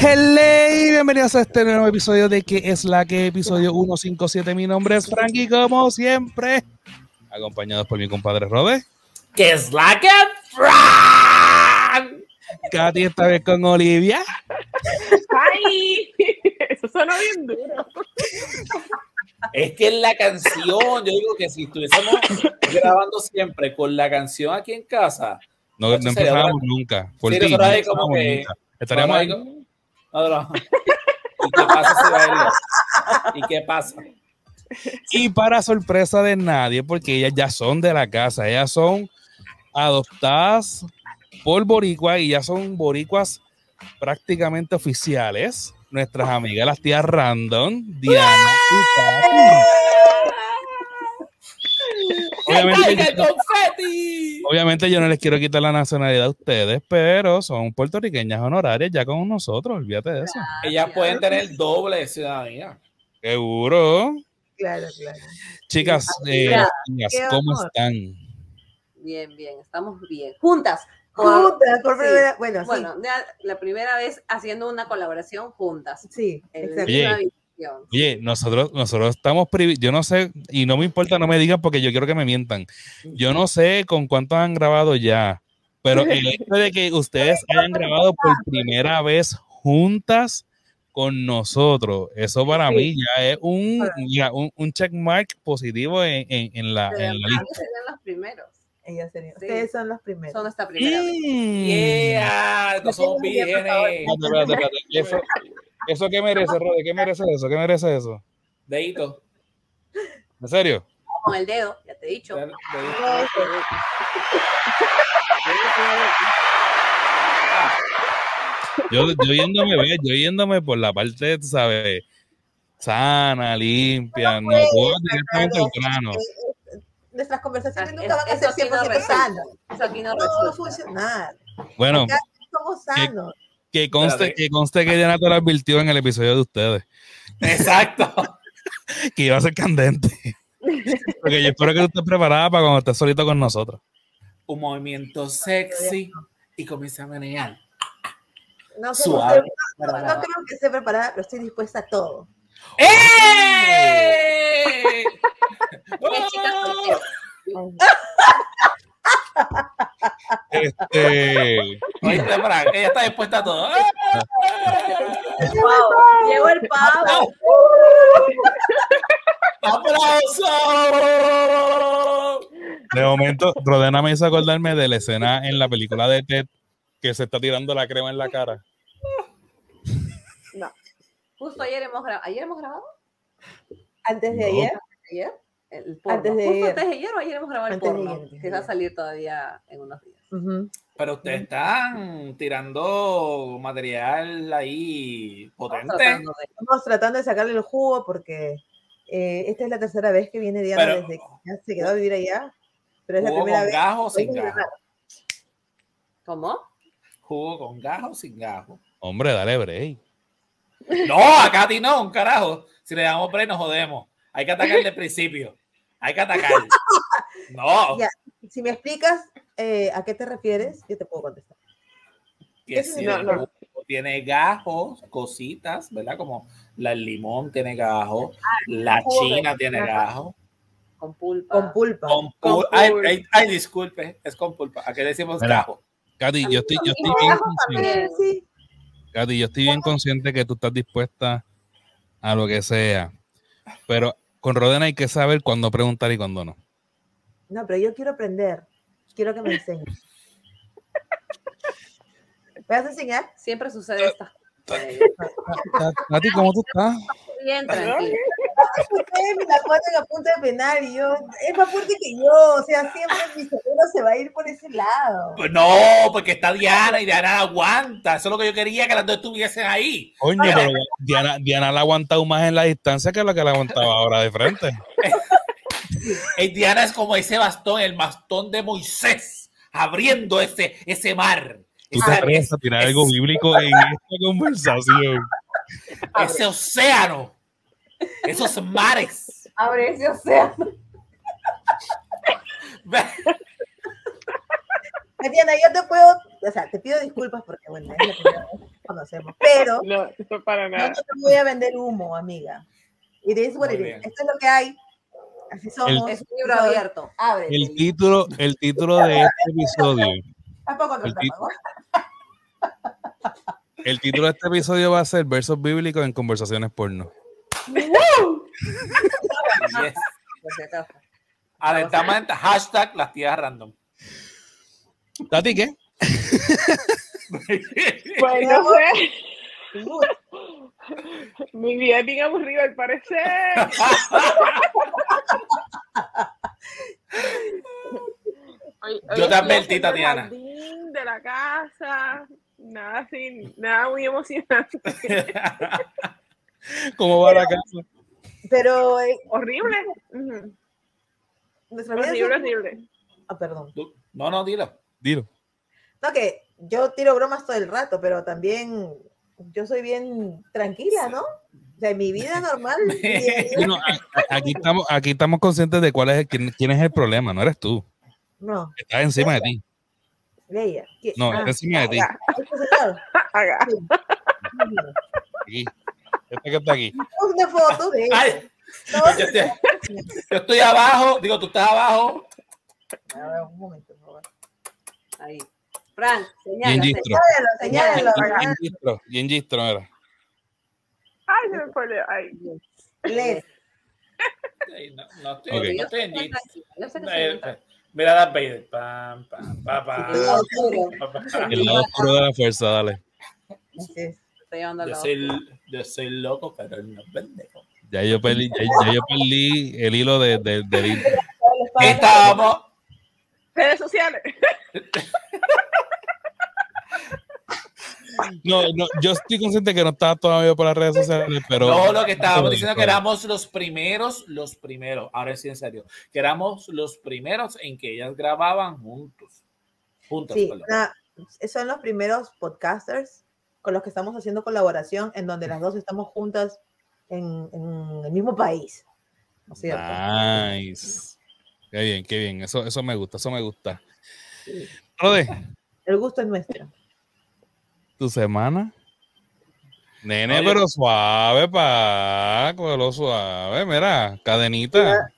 Hello, bienvenidos a este nuevo episodio de que es la que episodio 157. Mi nombre es Frankie, como siempre, acompañados por mi compadre Rode. Que es la que Fran. Katy esta vez con Olivia. ¡Ay! Eso suena bien duro. Es que en la canción, yo digo que si estuviésemos grabando siempre con la canción aquí en casa, No, no empezábamos nunca. Por Sí, ti, no como que- nunca. Estaríamos ahí. Vamos ahí con- No, no. ¿Y qué pasa si baila? ¿Y qué pasa? Y para sorpresa de nadie, porque ellas ya son de la casa, ellas son adoptadas por boricua y ya son boricuas prácticamente oficiales. Nuestras amigas, las tías random, Diana y. ¡Que Obviamente, yo, obviamente yo no les quiero quitar la nacionalidad a ustedes, pero son puertorriqueñas honorarias ya con nosotros, olvídate de eso. Ellas pueden tener doble de ciudadanía. Seguro. Claro, claro. Chicas, eh, Mira, niñas, qué ¿cómo están? Bien, bien, estamos bien. Juntas. Juntas, por sí. primera bueno, Bueno, ya la primera vez haciendo una colaboración juntas. sí, sí, En exacto. Oye. nosotros, nosotros estamos privi- yo no sé, y no me importa, no me digan porque yo quiero que me mientan. Yo no sé con cuántos han grabado ya, pero el hecho de que ustedes hayan grabado por primera vez juntas con nosotros, eso para mí ya es un, mira, un, un checkmark positivo en, en- en la, en la lista. serían los primeros. Ellas serían- Sí. Ustedes son los primeros. Son nuestra primera. Mm. ¡Yeah! No somos vírgenes. Eso, ¿Eso qué merece, Rode? ¿Qué merece eso? ¿Qué merece eso? Deito. ¿En serio? Con el dedo, ya te he dicho. Dedito. Yo, yo yéndome, yo yéndome por la parte, sabes, sana, limpia, no puedo directamente al grano. Nuestras conversaciones Ah, nunca van a ser aquí no 100% resulta. sanas. Eso aquí no No va a funcionar. Bueno, Acá somos sanos. que conste, que conste que Diana te lo advirtió en el episodio de ustedes, Exacto. que iba a ser candente. Porque yo espero que tú estés preparada para cuando estés solito con nosotros. Un movimiento sexy y comienza a menear. No, sé, Suave. no, no creo que esté preparada, pero estoy dispuesta a todo. ¡Eh! Qué chicas solteras. Este, Oíste, Frank, ella está dispuesta a todo. Pavo. Llegó el pavo. ¡Aplausos! de momento, Rodena me hizo acordarme de la escena en la película de Ted que se está tirando la crema en la cara. Justo ayer hemos grabado. ¿Ayer hemos grabado? Antes de No. ayer, ¿Ayer? El porno. Antes de Justo ayer. antes de ayer o ayer hemos grabado el Antes de porno. ayer, que va a ayer. salir todavía en unos días. ujú, Pero ustedes están tirando material ahí Estamos potente. tratando de- estamos tratando de sacarle el jugo porque eh, esta es la tercera vez que viene Diana Pero- desde que ya se quedó a vivir allá. Pero es la ¿Jugo primera con vez. gajo o sin gajo? ¿Cómo? ¿Jugo con gajo o sin gajo? Hombre, dale break. No, a ti no, un carajo. Si le damos break nos jodemos. Hay que atacar desde el principio. Hay que atacar. No. Ya. Si me explicas eh, a qué te refieres, yo te puedo contestar. Que si no, el no. tiene gajos, cositas, ¿verdad? Como la el limón tiene gajo, la jugo de- china tiene gajo. Con pulpa. Con pulpa. Con Con pul- ay, ay, ay, disculpe, es con pulpa. ¿A qué decimos Mira. gajo? Katy, yo estoy, yo estoy bien Katy, yo estoy bien consciente que tú estás dispuesta a lo que sea. Pero con Rodena hay que saber cuándo preguntar y cuándo no. No, pero yo quiero aprender. Quiero que me enseñes. ¿Me vas a enseñar? Siempre sucede cosas. Katy, ¿cómo tú estás? Bien, Ustedes me la ponen a punto de penal y yo, es más fuerte que yo, o sea, siempre mi cerebro se va a ir por ese lado. Pues no, porque está Diana y Diana aguanta. Eso es lo que yo quería, que las dos estuviesen ahí. Coño, pero Diana, Diana la ha aguantado más en la distancia que lo que la aguantaba ahora de frente. Y Diana es como ese bastón, el bastón de Moisés, abriendo ese, ese mar. Tú te atreves a tirar algo bíblico en esta conversación. ese océano. Esos mares. Abre ese océano. Tatiana, yo te puedo, o sea, te pido disculpas porque, bueno, es vez que conocemos, pero No, no para no nada. te voy a vender humo, amiga. It is what Muy it is. bien. Esto es lo que hay. Así somos. Es un libro abierto. Abre. El título, el título de este episodio, Tampoco el ¿no? el título de este episodio va a ser versos bíblicos en conversaciones porno. Yes. Atentamente, hashtag las tías random. ¿Tati qué? Pues no sé. Mi vida es bien aburrida al parecer. Hoy- hoy Yo te advertí, Tatiana. De la casa, nada así, nada muy emocionante. ¿Cómo va la casa? Pero eh, Horrible. Ujú. nuestra vida es Horrible. Ah, perdón. No, no, dilo. Dilo. No, que yo tiro bromas todo el rato, pero también yo soy bien tranquila, ¿no? En mi vida normal. aquí, estamos, aquí estamos conscientes de cuál es el, quién, quién es el problema, no eres tú. no, Estás encima de ti. ella. ¿Qué? No, Ah, está encima de ti. Este señor. haga. Aquí. Este que está aquí. Una foto de Ay, No, yo, estoy, yo estoy abajo, digo, tú estás abajo. A ver, un momento, por favor. Ahí. Frank, Bien señala. gistro. Señálalo, señálalo, ¿verdad? Bien gistro. Gistro, mira. Ay, se me fue. el- Ay. Les. No, no estoy, Ok. no estoy en Eh, eh, Mira Darth Vader. Pam, pam, pa, pa, El lado oscuro. pa, pa. El lado oscuro de la fuerza, dale. Así es. Estoy llevando al Yo lado soy, yo soy loco, pero no pendejo. Ya yo perdí, ya, ya yo perdí el hilo de, de- del hilo. Estamos. Redes sociales. No, no, yo estoy consciente que no estaba todavía por las redes sociales, pero. No, lo que estábamos diciendo que éramos los primeros, los primeros, ahora sí en serio, que éramos los primeros en que ellas grababan juntos. Juntas, Sí, perdón. una- son los primeros podcasters con los que estamos haciendo colaboración en donde las dos estamos juntas en, en el mismo país. ¿No es cierto? Nice. Qué bien, qué bien. Eso, eso me gusta, eso me gusta. Rode, El gusto es nuestro. tu semana. Nene, Oye. pero suave, pa, lo suave. Mira, cadenita,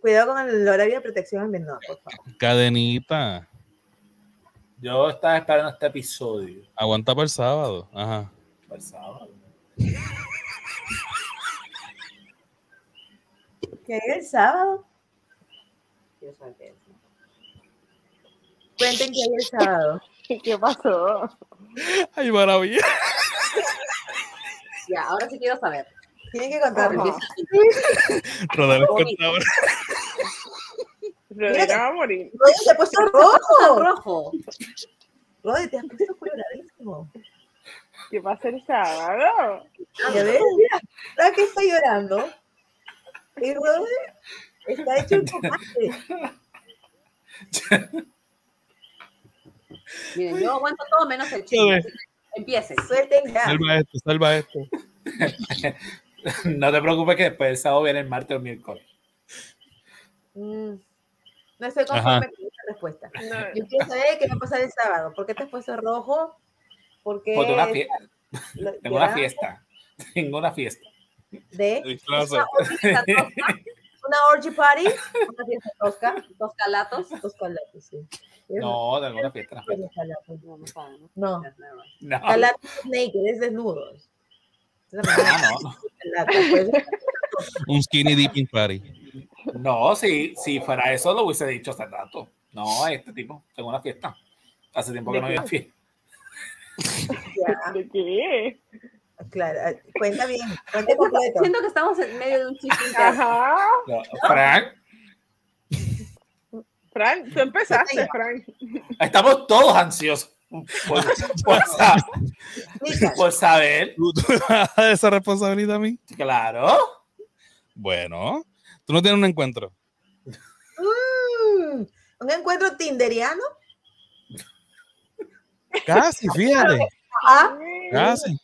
Cuidado con el horario de protección al menor, por favor. cadenita. Yo estaba esperando este episodio. Aguanta para el sábado. Ajá. para el sábado. ¿Qué es el sábado? Qué. Cuenten que hay el sábado. ¿Qué pasó? Ay, maravilla. Ya, ahora sí quiero saber. Tienen que contarnos. Empieza- Rodel es contador. Rodrigo va a morir. Rodri, te has puesto rojo. rojo. Rodri, te has puesto coloradísimo. ¿Qué pasa el sábado? Ya ves, mira, ¿sabes que está llorando? Y Rodri está hecho un tomate. Miren, yo aguanto todo menos el que Empiecen. Suelten ya. Salva esto, salva esto. No te preocupes que después del sábado viene el martes o el miércoles. Mm, No estoy Ajá. conforme con esta respuesta. No, Yo quiero saber qué va a pasar el sábado. ¿Por qué te has puesto rojo? ¿Por qué Porque una fie- lo- tengo una fiesta. Tengo una fiesta. de. Una orgía tosca, una orgy party, una fiesta tosca, Dos calatos. dos calatos, sí. No, tengo una fiesta. fiesta. No, no ¿no? No. No, calatos naked, es desnudos. Esa ah, no, de calatos, pues. Un skinny dipping party. No, si, si fuera eso lo hubiese dicho hace rato. No, este tipo, tengo una fiesta. Hace tiempo que no había fiesta. ¿De qué? claro, eh, cuenta bien, cuenta completo. Siento que estamos en medio de un chiste. Ajá. No, Frank, Frank, tú empezaste, Frank. estamos todos ansiosos por, por por saber. ¿Tú, tú esa responsabilidad a mí? Claro. Bueno, tú no tienes un encuentro. Mm, un encuentro tinderiano. Casi, fíjate. Ah, Casi.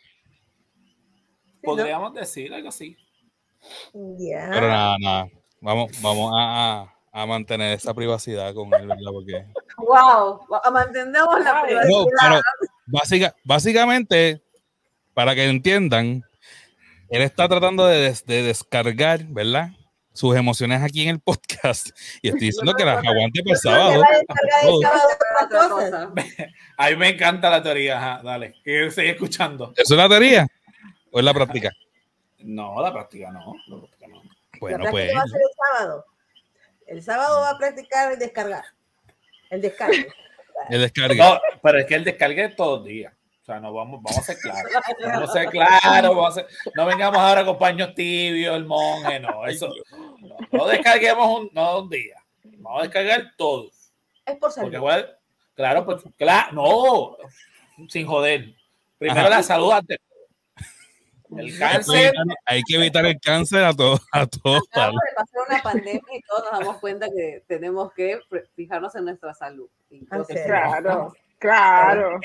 Podríamos decir algo así. Ya. Pero nada, nada. Vamos, vamos a, a- a mantener esa privacidad con él, ¿verdad? Porque. Wow, mantendemos la privacidad. No, pero básica, básicamente, para que entiendan, él está tratando de, des- de descargar, ¿verdad? Sus emociones aquí en el podcast. Y estoy diciendo que las aguante por Se sábado. va a descargar el sábado. A mí me encanta la teoría, ajá, dale, que seguí escuchando. ¿Eso es la teoría? ¿O es la práctica? No, la práctica no, la práctica no. Bueno, la pues. práctica va a ser el sábado. El sábado va a practicar el descargar. El descargue. El descargue. No, pero es que el descargue es todos los días. O sea, no vamos, vamos a ser claros. Vamos a ser claros. vamos a ser- no vengamos ahora con paños tibios, el monje, no. Eso. No, no descarguemos un, no un día. Vamos a descargar todos. Es por Porque, salud. igual, claro, pues, claro, no. Sin joder. Primero Ajá. la salud antes. El cáncer. Hay que evitar el cáncer a todos. A todos. Acabamos de pasar una pandemia y todos nos damos cuenta que tenemos que fijarnos en nuestra salud. Claro, claro.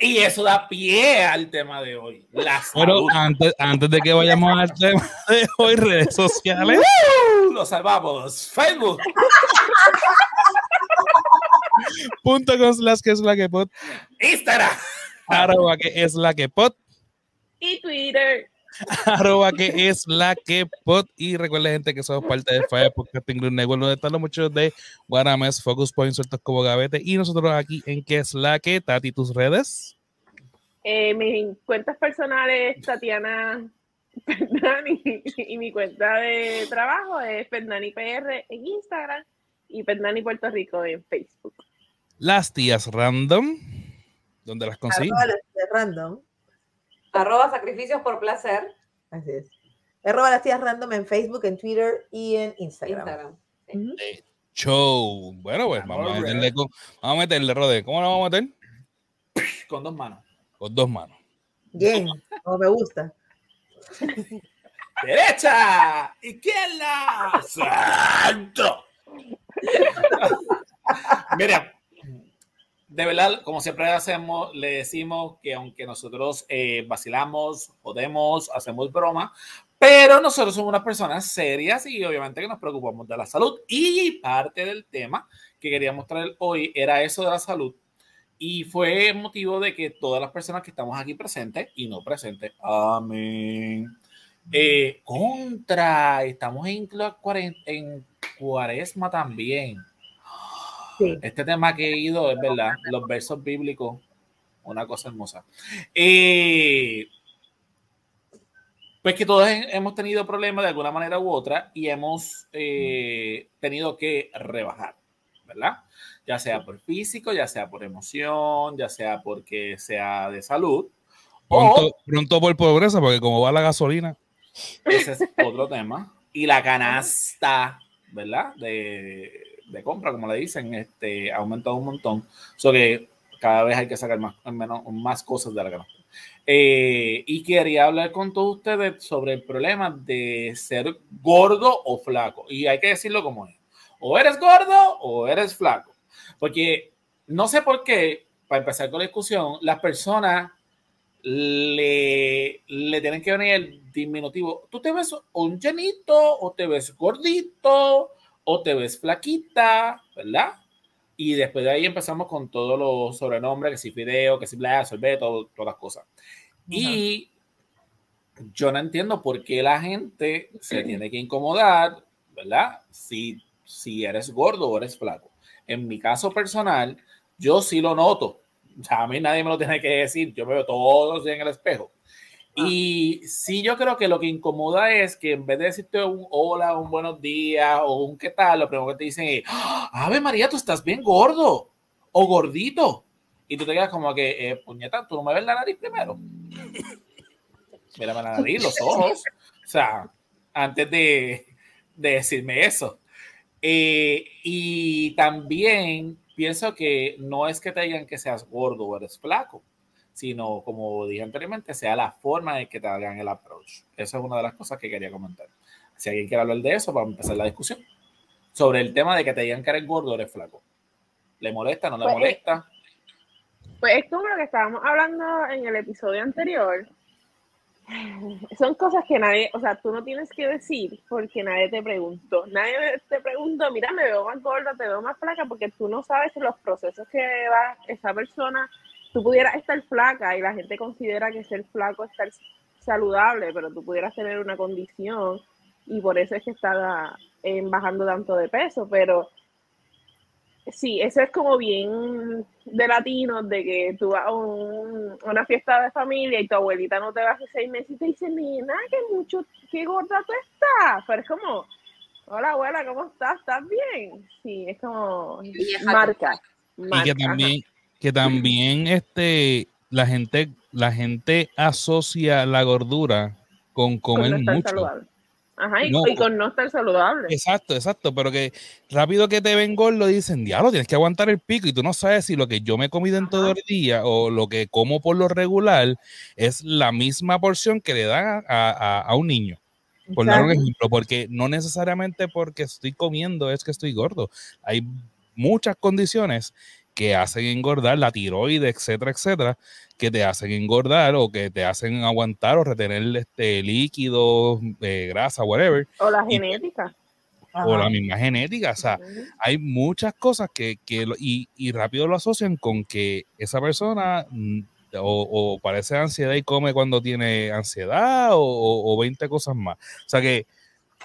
Y eso da pie al tema de hoy. La Pero salud. antes, antes de que vayamos al tema de hoy, redes sociales. Lo salvamos. Facebook. Punto con slash que es la que pot. Instagram. Arroba que es la que pot. Y Twitter. arroba que es la que pot y recuerden gente que somos parte de Fire Podcasting Group Network donde están los muchos de Guarames, Focus Point, sueltos como gavete y nosotros aquí en que es la que Tati tus redes Eh, mis cuentas personales, Tatiana Fernani, y mi cuenta de trabajo es Fernani PR en Instagram y Fernani Puerto Rico en Facebook. las tías random donde las tías random. Arroba sacrificios por placer. Así es. Arroba las tías random en Facebook, en Twitter y en Instagram. Show bueno pues vamos a meterle con, vamos a meterle rode ¿cómo lo vamos a meter? Con dos manos. con dos manos Bien, como me gusta. Derecha. Izquierda. Santo. Mira, de verdad, como siempre hacemos, le decimos que aunque nosotros eh, vacilamos, jodemos, hacemos broma, pero nosotros somos unas personas serias y obviamente que nos preocupamos de la salud. Y parte del tema que queríamos traer hoy era eso de la salud. Y fue motivo de que todas las personas que estamos aquí presentes y no presentes, amén. Eh, contra, estamos en, en cuaresma también. Sí. Este tema que he ido es verdad, los versos bíblicos, una cosa hermosa. Eh, pues que todos he- hemos tenido problemas de alguna manera u otra y hemos eh, tenido que rebajar, ¿verdad? Ya sea por físico, ya sea por emoción, ya sea porque sea de salud. O pronto, pronto por pobreza porque como va la gasolina ese es otro tema. Y la canasta, ¿verdad? De, de compra, como le dicen, este, ha aumentado un montón. So que cada vez hay que sacar más, menos, más cosas de la canasta. Eh, y quería hablar con todos ustedes sobre el problema de ser gordo o flaco. Y hay que decirlo como es. O eres gordo o eres flaco. Porque no sé por qué, para empezar con la discusión, las personas le, le tienen que venir el diminutivo. ¿Tú te ves un llenito o te ves gordito o te ves flaquita, verdad? Y después de ahí empezamos con todos los sobrenombres, que si fideo, que si bla, sorbeto, todas las cosas. Y yo no entiendo por qué la gente se tiene que incomodar, ¿verdad? Si, si eres gordo o eres flaco. En mi caso personal, yo sí lo noto. O sea, a mí nadie me lo tiene que decir. Yo me veo todos en el espejo. Y sí, yo creo que lo que incomoda es que en vez de decirte un hola, un buenos días o un qué tal, lo primero que te dicen es, "Ah, Ave María, tú estás bien gordo o gordito. Y tú te quedas como que, eh, puñeta, tú no me ves la nariz primero. Mírame la nariz, los ojos. O sea, antes de, de decirme eso. Eh, y también pienso que no es que te digan que seas gordo o eres flaco, sino como dije anteriormente, sea la forma en que te hagan el approach. Esa es una de las cosas que quería comentar. Si alguien quiere hablar de eso, vamos a empezar la discusión sobre el tema de que te digan que eres gordo o eres flaco. ¿Le molesta? ¿No le Pues, molesta? Pues es como lo que estábamos hablando en el episodio anterior, son cosas que nadie, o sea, tú no tienes que decir porque nadie te preguntó. Nadie te preguntó, mira, me veo más gorda, te veo más flaca, porque tú no sabes los procesos que va esa persona. Tú pudieras estar flaca y la gente considera que ser flaco es estar saludable, pero tú pudieras tener una condición y por eso es que está bajando tanto de peso, pero sí, eso es como bien de latinos, de que tú vas a, una fiesta de familia y tu abuelita no te va hace seis meses y te dice, nena, que mucho, qué gorda tú estás. Pero es como, hola abuela, ¿cómo estás? ¿Estás bien? Sí, es como marca. y que también, que también este, la gente, la gente asocia la gordura con comer mucho. Ajá, y, con no estar saludable. Exacto, exacto, pero que rápido que te ven gordo dicen, diablo, tienes que aguantar el pico y tú no sabes si lo que yo me he comido en todo el día o lo que como por lo regular es la misma porción que le dan a, un niño. Por dar un ejemplo, porque no necesariamente porque estoy comiendo es que estoy gordo. Hay muchas condiciones que hacen engordar la tiroides, etcétera, etcétera, que te hacen engordar o que te hacen aguantar o retener este líquido, eh, grasa, whatever. O la genética. O la misma genética. O sea, hay muchas cosas que, que y, y, rápido lo asocian con que esa persona mm, o, parece ansiedad y come cuando tiene ansiedad o, o, 20 cosas más. O sea que,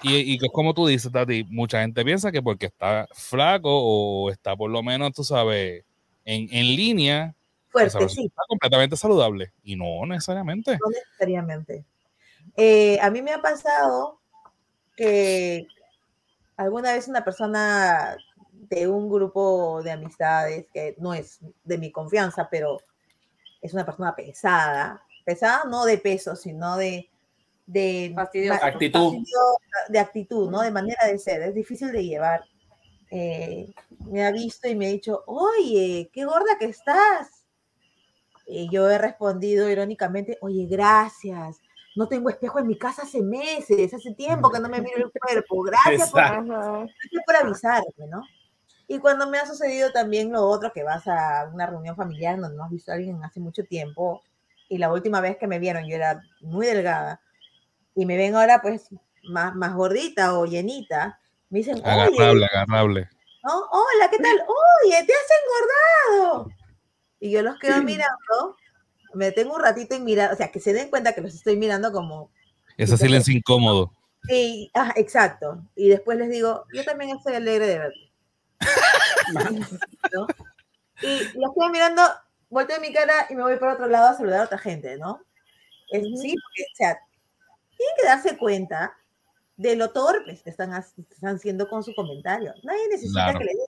y, y como tú dices, Tati, mucha gente piensa que porque está flaco o está por lo menos, tú sabes, en, en línea, fuerte, sí. Está completamente saludable y no necesariamente. No necesariamente. Eh, a mí me ha pasado que alguna vez una persona de un grupo de amistades que no es de mi confianza, pero es una persona pesada, pesada no de peso, sino de de actitud, de actitud, ¿no? De manera de ser, es difícil de llevar. Eh, me ha visto y me ha dicho, oye, qué gorda que estás. Y yo he respondido irónicamente, oye, gracias. No tengo espejo en mi casa hace meses, hace tiempo que no me miro el cuerpo. Gracias por, avisarme, ¿no? Y cuando me ha sucedido también lo otro, que vas a una reunión familiar donde no has visto a alguien hace mucho tiempo, y la última vez que me vieron yo era muy delgada, y me ven ahora pues más, más gordita o llenita, me dicen, agarrable, agarrable. Hola, ¿qué tal? Oye, te has engordado y yo los quedo mirando, me tengo un ratito en mirar, o sea, que se den cuenta que los estoy mirando como... Ese silencio incómodo. Sí, exacto. Y después les digo, yo también estoy alegre de verte. Y los quedo mirando, volteo mi cara y me voy por otro lado a saludar a otra gente, ¿no? sí, porque, o sea, tienen que darse cuenta de lo torpes que están, están haciendo con su comentario. Nadie necesita que le digan,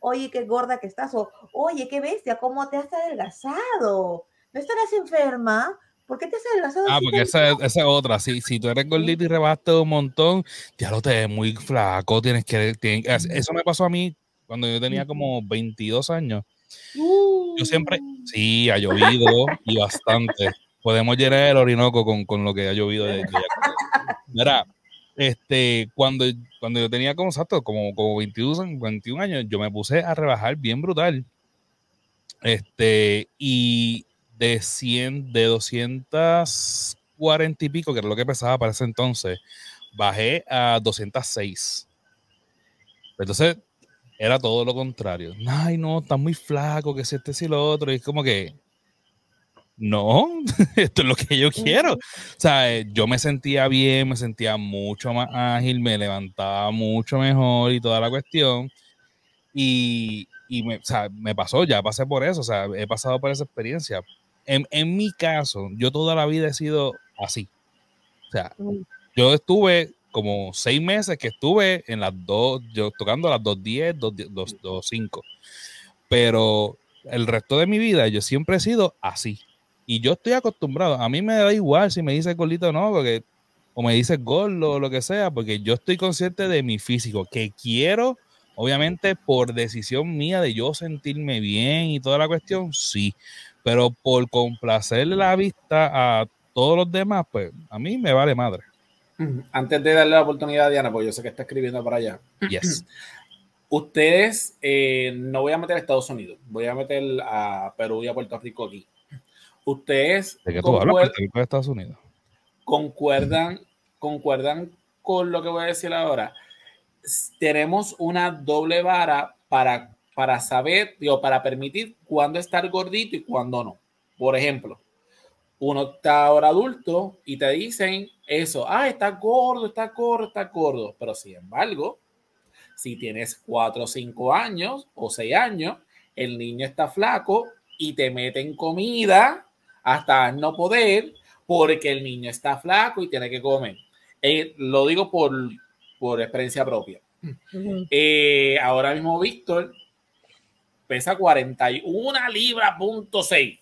oye, qué gorda que estás, o oye, qué bestia, cómo te has adelgazado, ¿no estarás enferma? ¿Por qué te has adelgazado? Ah, porque esa, es otra. Si, si tú eres gordito y rebaste un montón, ya lo te ves muy flaco. Tienes que. eso me pasó a mí cuando yo tenía como 22 años. Yo siempre. Uh. Sí, ha llovido y bastante. Podemos llenar el Orinoco con, con lo que ha llovido. De, Mira, este, cuando, cuando yo tenía como, exacto, como, como 21, 21 años, yo me puse a rebajar bien brutal. Este, y de 100, de 240 y pico, que era lo que pesaba para ese entonces, bajé a 206. Entonces, era todo lo contrario. Ay, no, está muy flaco, que si este y lo otro. Y es como que, no, esto es lo que yo quiero. O sea, eh, yo me sentía bien, me sentía mucho más ágil, me levantaba mucho mejor y toda la cuestión. Y, me, o sea, me pasó, ya pasé por eso, o sea, he pasado por esa experiencia. En, en mi caso, yo toda la vida he sido así. O sea, yo estuve como seis meses que estuve en las dos, yo tocando las 2.10, 2.5. Pero el resto de mi vida yo siempre he sido así. Y yo estoy acostumbrado. A mí me da igual si me dice gordito o no, porque, o me dice gordo o lo que sea, porque yo estoy consciente de mi físico, que quiero, obviamente, por decisión mía de yo sentirme bien y toda la cuestión, sí. Pero por complacerle la vista a todos los demás, pues a mí me vale madre. Antes de darle la oportunidad a Diana, pues yo sé que está escribiendo para allá. Yes. Ustedes, eh, no voy a meter a Estados Unidos, voy a meter a Perú y a Puerto Rico aquí. Ustedes. ¿De qué tú hablas? de Estados Unidos? concuerdan, concuerdan con lo que voy a decir ahora. Tenemos una doble vara para, para saber, digo, para permitir cuándo estar gordito y cuándo no. Por ejemplo, uno está ahora adulto y te dicen eso, ah, está gordo, está gordo, está gordo. Pero sin embargo, si tienes cuatro o cinco años o seis años, el niño está flaco y te meten comida hasta no poder porque el niño está flaco y tiene que comer. Eh, lo digo por, por experiencia propia. Eh, ahora mismo Víctor pesa 41 libras punto 6,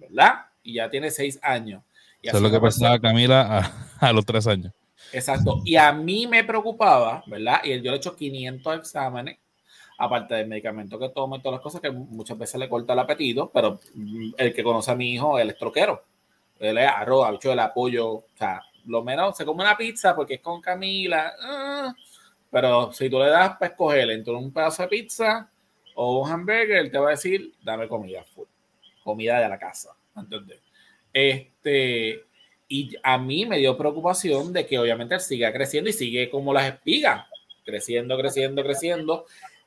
¿verdad? Y ya tiene 6 años. Y Eso es lo que pasaba Camila a, a los tres años. Exacto. Y a mí me preocupaba, ¿verdad? Y yo le he hecho 500 exámenes, aparte del medicamento que tomo y todas las cosas que muchas veces le corta el apetito, pero mm, el que conoce a mi hijo, él es troquero. Él es arroz, habichuela, pollo, o sea, lo menos se come una pizza porque es con Camila, ah, pero si tú le das para escoger entre un pedazo de pizza o un hamburger, él te va a decir, dame comida full, comida de la casa, ¿entendés? Este, y a mí me dio preocupación de que obviamente él siga creciendo y sigue como las espigas, creciendo, creciendo, creciendo.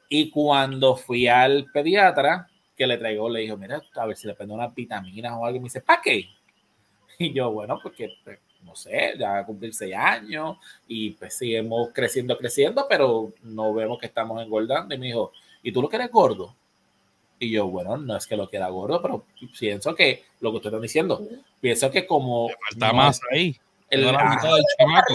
Y cuando fui al pediatra, que le traigo, le dijo, mira, a ver si le prendo unas vitaminas o algo. Y me dice, ¿para qué? Y yo, bueno, porque, pues, no sé, ya va a cumplir seis años y pues seguimos creciendo, creciendo, pero no vemos que estamos engordando. Y me dijo, ¿y tú lo quieres gordo? Y yo, bueno, no es que lo quiera gordo, pero pienso que lo que usted está diciendo, pienso que como... Falta no más ahí. el- Tengo la ah, mitad del chamaco.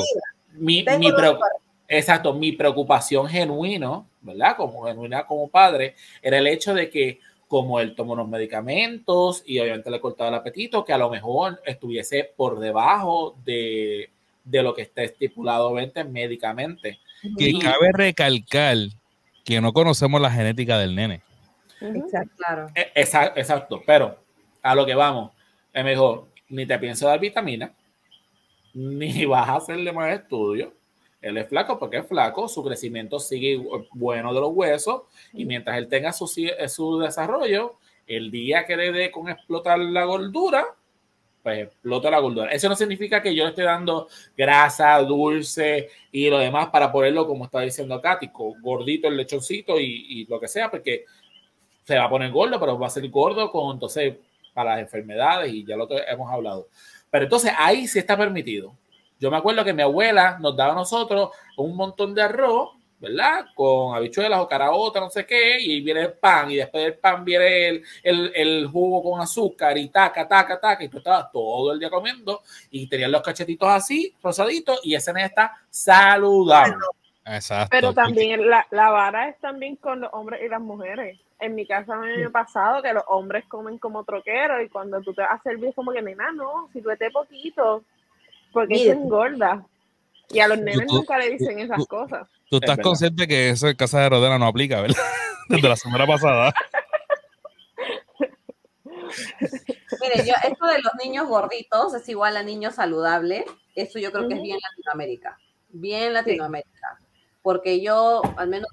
mi, Tengo mi dos preo- para- exacto, mi preocupación genuino, ¿verdad? Como genuina como padre, era el hecho de que como él tomó unos medicamentos y obviamente le cortaba el apetito, que a lo mejor estuviese por debajo de, de lo que está estipulado médicamente. Que Y- cabe recalcar que no conocemos la genética del nene. Exacto. Claro. E- esa- Exacto, pero a lo que vamos, es mejor, ni te pienso dar vitamina, ni vas a hacerle más estudios. Él es flaco porque es flaco, su crecimiento sigue bueno de los huesos y mientras él tenga su, si- su desarrollo, el día que le dé con explotar la gordura, pues explota la gordura. Eso no significa que yo le esté dando grasa, dulce y lo demás para ponerlo, como está diciendo Katy, gordito el lechoncito y, y lo que sea, porque se va a poner gordo, pero va a ser gordo con entonces para las enfermedades y ya lo hemos hablado. Pero entonces ahí sí está permitido. Yo me acuerdo que mi abuela nos daba a nosotros un montón de arroz, ¿verdad? Con habichuelas o caraotas, no sé qué, y ahí viene el pan, y después del pan viene el, el, el jugo con azúcar y taca, taca, taca, y tú estabas todo el día comiendo y tenías los cachetitos así, rosaditos, y ese nene está saludable. Exacto. Pero también la, la vara es también con los hombres y las mujeres. En mi casa me ha pasado que los hombres comen como troqueros y cuando tú te vas a servir es como que, nena, no, si tú estés poquito, porque Mire. eso engorda. Y a los nenes tú- nunca le dicen tú- esas tú- cosas. Tú Es estás verdad. consciente que eso en casa de Rodela no aplica, ¿verdad? Desde la semana pasada. Mire, yo, esto de los niños gorditos es igual a niños saludables. Eso yo creo que es bien Latinoamérica. Bien Latinoamérica. Porque yo, al menos,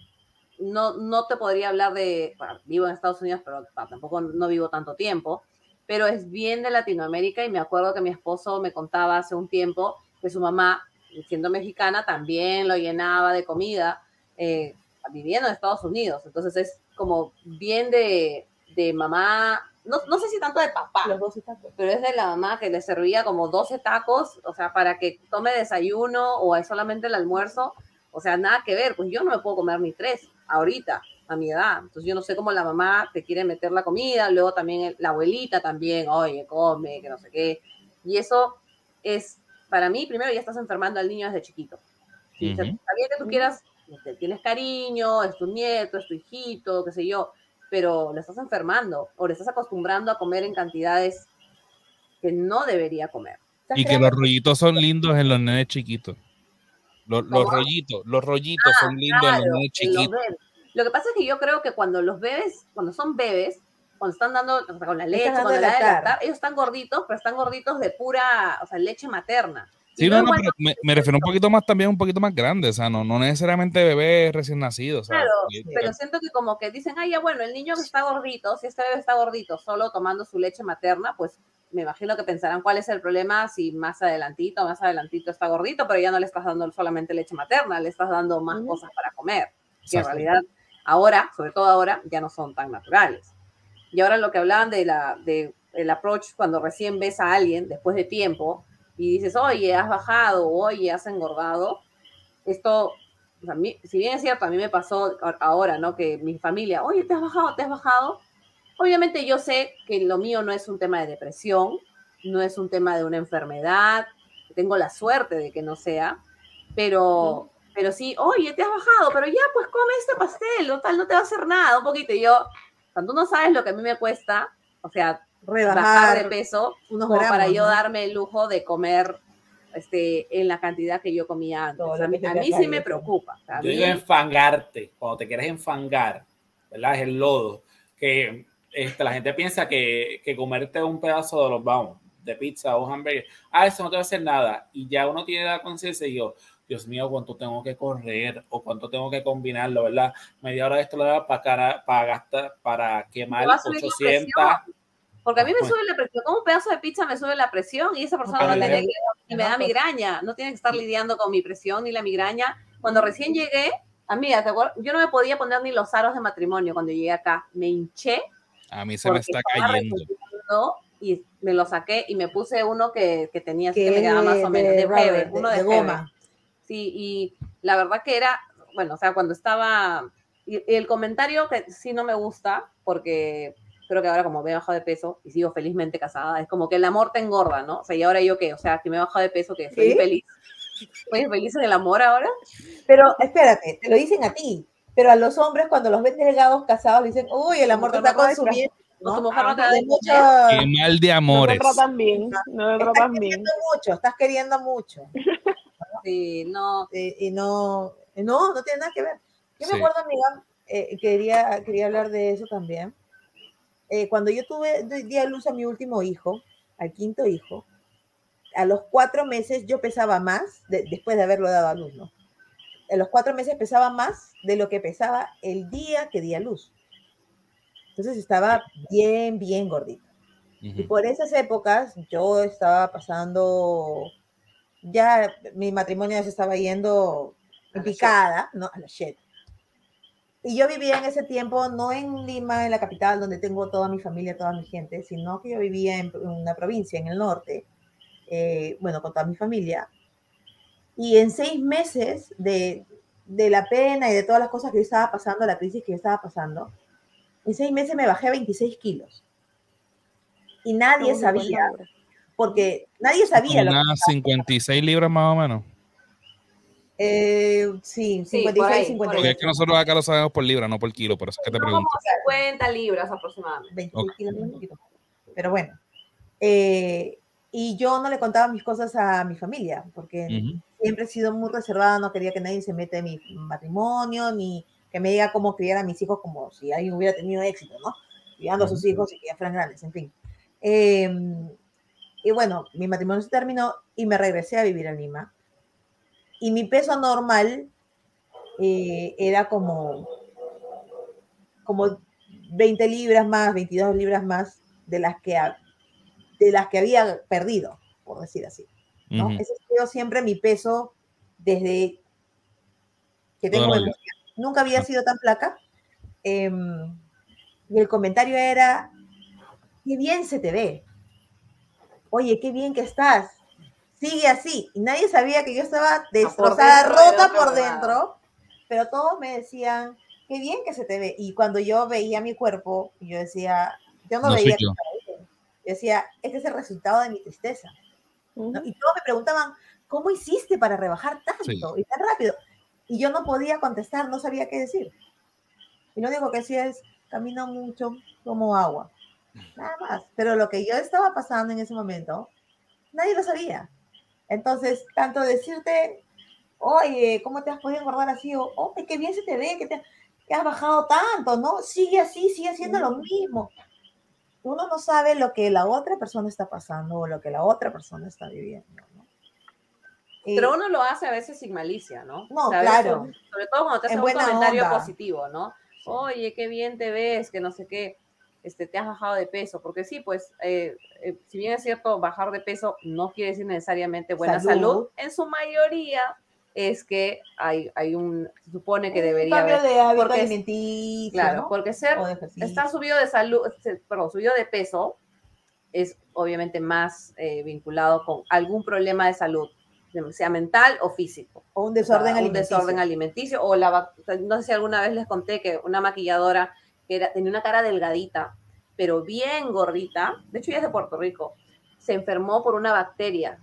no, no te podría hablar de. bueno, vivo en Estados Unidos, pero tampoco no vivo tanto tiempo. Pero es bien de Latinoamérica y me acuerdo que mi esposo me contaba hace un tiempo que su mamá, siendo mexicana, también lo llenaba de comida eh, viviendo en Estados Unidos. Entonces es como bien de, de mamá, no, no sé si tanto de papá, Los dos están. pero es de la mamá que le servía como 12 tacos, o sea, para que tome desayuno o es solamente el almuerzo, o sea, nada que ver, pues yo no me puedo comer ni tres ahorita, a mi edad, entonces yo no sé cómo la mamá te quiere meter la comida, luego también el- la abuelita también, oye, come, que no sé qué, y eso es, para mí, primero ya estás enfermando al niño desde chiquito. Sí, o sea, Ujú. está bien que tú quieras, te tienes cariño, es tu nieto, es tu hijito, qué sé yo, pero lo estás enfermando o le estás acostumbrando a comer en cantidades que no debería comer. Y que los rollitos son lindos en los nenes chiquitos. Los, los rollitos, los rollitos son lindos en los nenes en los chiquitos. Lo que pasa es que yo creo que cuando los bebés, cuando son bebés, cuando están dando, o sea, con la leche, cuando de lactar. ellos están gorditos, pero están gorditos de pura, o sea, leche materna. Sí, no, no, bueno- pero me, me refiero un poquito más también, un poquito más grande, o sea, no, no necesariamente bebé recién nacido, o sea, Claro, Pero siento que como que dicen, ay, ya bueno, el niño que está gordito, si este bebé está gordito, solo tomando su leche materna, pues me imagino que pensarán cuál es el problema si más adelantito, más adelantito está gordito, pero ya no le estás dando solamente leche materna, le estás dando más Ujú. cosas para comer, que en realidad ahora, sobre todo ahora, ya no son tan naturales. Y ahora lo que hablaban de la, de el approach cuando recién ves a alguien después de tiempo y dices, oye, has bajado, oye, has engordado, esto, o sea, mí- si bien es cierto, a mí me pasó ahora, ¿no? Que mi familia, oye, te has bajado, te has bajado. Obviamente yo sé que lo mío no es un tema de depresión, no es un tema de una enfermedad, tengo la suerte de que no sea, pero, pero sí, oye, te has bajado, pero ya, pues come este pastel, total, no te va a hacer nada, un poquito. Y yo, cuando no sabes lo que a mí me cuesta, o sea, bajar Rebajar de peso, unos como para yo ¿no? darme el lujo de comer este, en la cantidad que yo comía antes. Todo O sea, a mí, a mí sí me preocupa. Yo digo enfangarte, cuando te quieres enfangar, ¿verdad? Es el lodo. Que este, la gente piensa que, que comerte un pedazo de los vamos, de pizza o hamburger, ah, eso no te va a hacer nada. Y ya uno tiene la conciencia y yo, Dios mío, cuánto tengo que correr o cuánto tengo que combinarlo, ¿verdad? Media hora de esto lo da para, cara- para gastar, para quemar va a subir la 800. Porque a mí me Bueno. sube la presión, como un pedazo de pizza me sube la presión y esa persona no tiene que, y me da migraña, no tiene que estar lidiando con mi presión ni la migraña. Cuando recién llegué, amiga, ¿te acuerdas? Yo no me podía poner ni los aros de matrimonio cuando llegué acá, me hinché A mí se me está cayendo. y me lo saqué y me puse uno que, que tenía así que me quedaba más o menos de, Hebe, de- uno de de, goma. Sí, y la verdad que era, bueno, o sea, cuando estaba, y, y el comentario que sí no me gusta, porque creo que ahora como me he bajado de peso y sigo felizmente casada, es como que el amor te engorda, ¿no? O sea, y ahora yo qué, o sea, que me he bajado de peso, que soy ¿Sí? feliz. Soy feliz en el amor ahora. Pero espérate, te lo dicen a ti. Pero a los hombres, cuando los ven delgados casados, dicen, uy, el amor te está no consumiendo. ¿O ¿no? tu mujer no te mucho- Qué mal de No te amores. tratan bien, no te tratan bien. queriendo mucho, estás queriendo mucho. Sí, no. Eh, y no, no, no tiene nada que ver. Yo Sí. me acuerdo, amiga, eh, quería, quería hablar de eso también. Eh, cuando yo tuve, di a luz a mi último hijo, al quinto hijo, a los cuatro meses yo pesaba más, de- después de haberlo dado a luz, ¿no? A los cuatro meses pesaba más de lo que pesaba el día que di a luz. Entonces estaba bien, bien gordita. Y Ujú. por esas épocas yo estaba pasando, ya mi matrimonio ya se estaba yendo picada, ¿no? A la shit. Y yo vivía en ese tiempo, no en Lima, en la capital, donde tengo toda mi familia, toda mi gente, sino que yo vivía en una provincia, en el norte, eh, bueno, con toda mi familia. Y en seis meses de, de la pena y de todas las cosas que yo estaba pasando, la crisis que yo estaba pasando, en seis meses me bajé 26 kilos. Y nadie Somos 50 sabía. Porque nadie sabía lo que Unas 56 libras más o menos. Eh, sí, Sí, 56, por ahí, por ahí. 58. Porque es que nosotros acá lo sabemos por libra, no por kilo, por eso es que te No, pregunto. como 50 libras aproximadamente. 26 Ok. kilos, un poquito. Pero bueno. Eh, y yo no le contaba mis cosas a mi familia, porque Ujú. siempre he sido muy reservada, no quería que nadie se meta en mi matrimonio, ni que me diga cómo criar a mis hijos como si alguien hubiera tenido éxito, ¿no? Criando a sus hijos y que ya fueran grandes, en fin. Eh, y bueno, mi matrimonio se terminó y me regresé a vivir a Lima. Y mi peso normal eh, era como, como 20 libras más, 22 libras más de las que, de las que había perdido, por decir así. ¿no? Ujú. Ese ha sido siempre mi peso desde que tengo memoria. Nunca había sido tan flaca. Em, y el comentario era, qué bien se te ve. Oye, qué bien que estás. Sigue así. Y nadie sabía que yo estaba destrozada, dentro era rota por dentro. Pero todos me decían, qué bien que se te ve. Y cuando yo veía mi cuerpo, yo decía, yo no, No veía yo. Yo decía, este es el resultado de mi tristeza. ¿no? Y todos me preguntaban, ¿cómo hiciste para rebajar tanto Sí. y tan rápido? Y yo no podía contestar, no sabía qué decir. Y lo único que decía es, camino mucho como agua. Nada más. Pero lo que yo estaba pasando en ese momento, nadie lo sabía. Entonces, tanto decirte, oye, ¿cómo te has podido engordar así? O, oye, qué bien se te ve, que, te, que has bajado tanto, ¿no? Sigue así, sigue haciendo lo mismo. Uno no sabe lo que la otra persona está pasando o lo que la otra persona está viviendo, ¿no? Y- Pero uno lo hace a veces sin malicia, ¿no? No, claro. sobre todo cuando te En hacen un comentario onda. positivo, ¿no? Oye, qué bien te ves, que no sé qué. Este, te has bajado de peso, porque sí, pues, eh, eh, si bien es cierto, bajar de peso no quiere decir necesariamente buena salud, Salud. en su mayoría es que hay, hay un, se supone que Un debería cambio haber, de hábito alimenticio, claro, ¿no? porque ser, estar subido de salud, perdón, subido de peso es obviamente más eh, vinculado con algún problema de salud, sea mental o físico. o un O sea, desorden un alimenticio. desorden alimenticio o la no sé si alguna vez les conté que una maquilladora que era, tenía una cara delgadita pero bien gordita. De hecho ella es de Puerto Rico. Se enfermó por una bacteria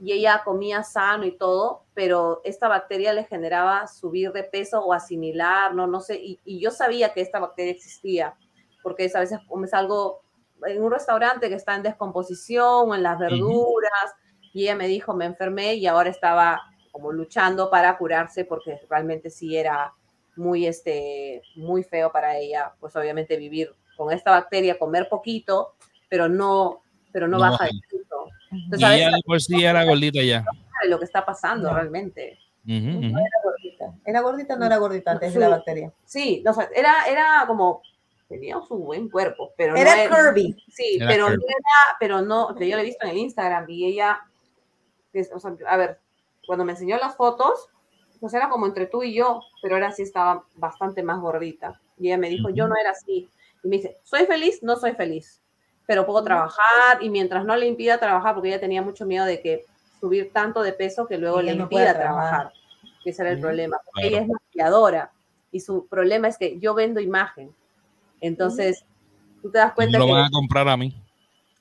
y ella comía sano y todo pero esta bacteria le generaba subir de peso o asimilar no no sé. Y, y yo sabía que esta bacteria existía porque es, a veces comes algo en un restaurante que está en descomposición o en las verduras y ella me dijo me enfermé y ahora estaba como luchando para curarse porque realmente sí era muy, este, muy feo para ella, pues obviamente vivir con esta bacteria, comer poquito, pero no, pero no, No baja de peso. Entonces, Y a ella veces de por sí era gordita ya. lo que está pasando No. realmente. Ujú, ujú. Era gordita. ¿Era gordita no era gordita antes de la Sí. bacteria? Sí, o sea, era, era como, tenía su buen cuerpo, pero no Era era- curvy. Sí, Era pero curvy. no era, pero no, que yo la he visto en el Instagram y ella, o sea, a ver, cuando me enseñó las fotos, pues era como entre tú y yo, pero ahora sí estaba bastante más gordita. Y ella me dijo, yo no era así. Y me dice, ¿soy feliz? No soy feliz, pero puedo trabajar y mientras no le impida trabajar, porque ella tenía mucho miedo de que subir tanto de peso que luego le no impida trabajar, trabajar. que ese era el problema. Porque claro. ella es maquilladora y su problema es que yo vendo imagen. Entonces, tú te das cuenta que van a comprar a mí.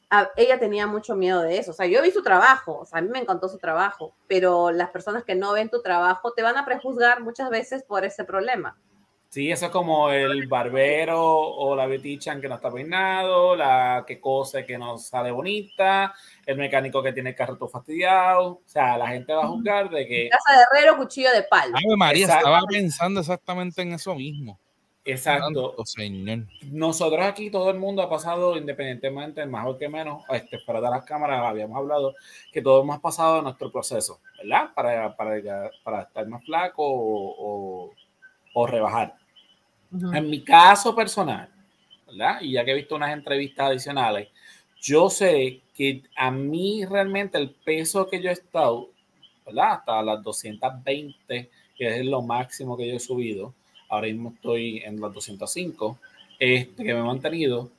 A- ella tenía mucho miedo de eso. O sea, yo vi su trabajo, o sea, a mí me encantó su trabajo, pero las personas que no ven tu trabajo te van a prejuzgar muchas veces por ese problema. Sí, eso es como el barbero o la betichan que no está peinado, la que cose que no sale bonita, el mecánico que tiene el carro todo fastidiado. O sea, la gente va a juzgar de que, Casa de herrero, cuchillo de palo. Ave María, Exacto. estaba pensando exactamente en eso mismo. Exacto, Santo señor. nosotros aquí todo el mundo ha pasado independientemente, mejor que menos, este, fuera de las cámaras habíamos hablado que todos hemos pasado nuestro proceso, ¿verdad? Para, para, para estar más flaco o, o- o rebajar. En mi caso personal, ¿verdad? Y ya que he visto unas entrevistas adicionales, yo sé que a mí realmente el peso que yo he estado, ¿verdad? Hasta las 220, que es lo máximo que yo he subido, ahora mismo estoy en las 205, este, que me he mantenido,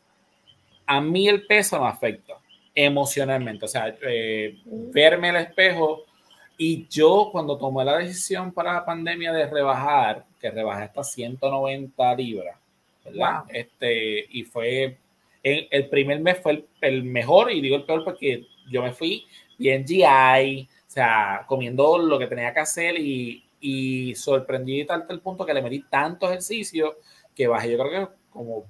a mí el peso me afecta emocionalmente, o sea, eh, verme el espejo y yo cuando tomé la decisión para la pandemia de rebajar, que rebajé hasta 190 libras, ¿verdad? Wow. Este, y fue, el, el primer mes fue el, el mejor, y digo el peor porque yo me fui bien GI, o sea, comiendo lo que tenía que hacer y, y sorprendí tal tal punto que le metí tanto ejercicio que bajé yo creo que como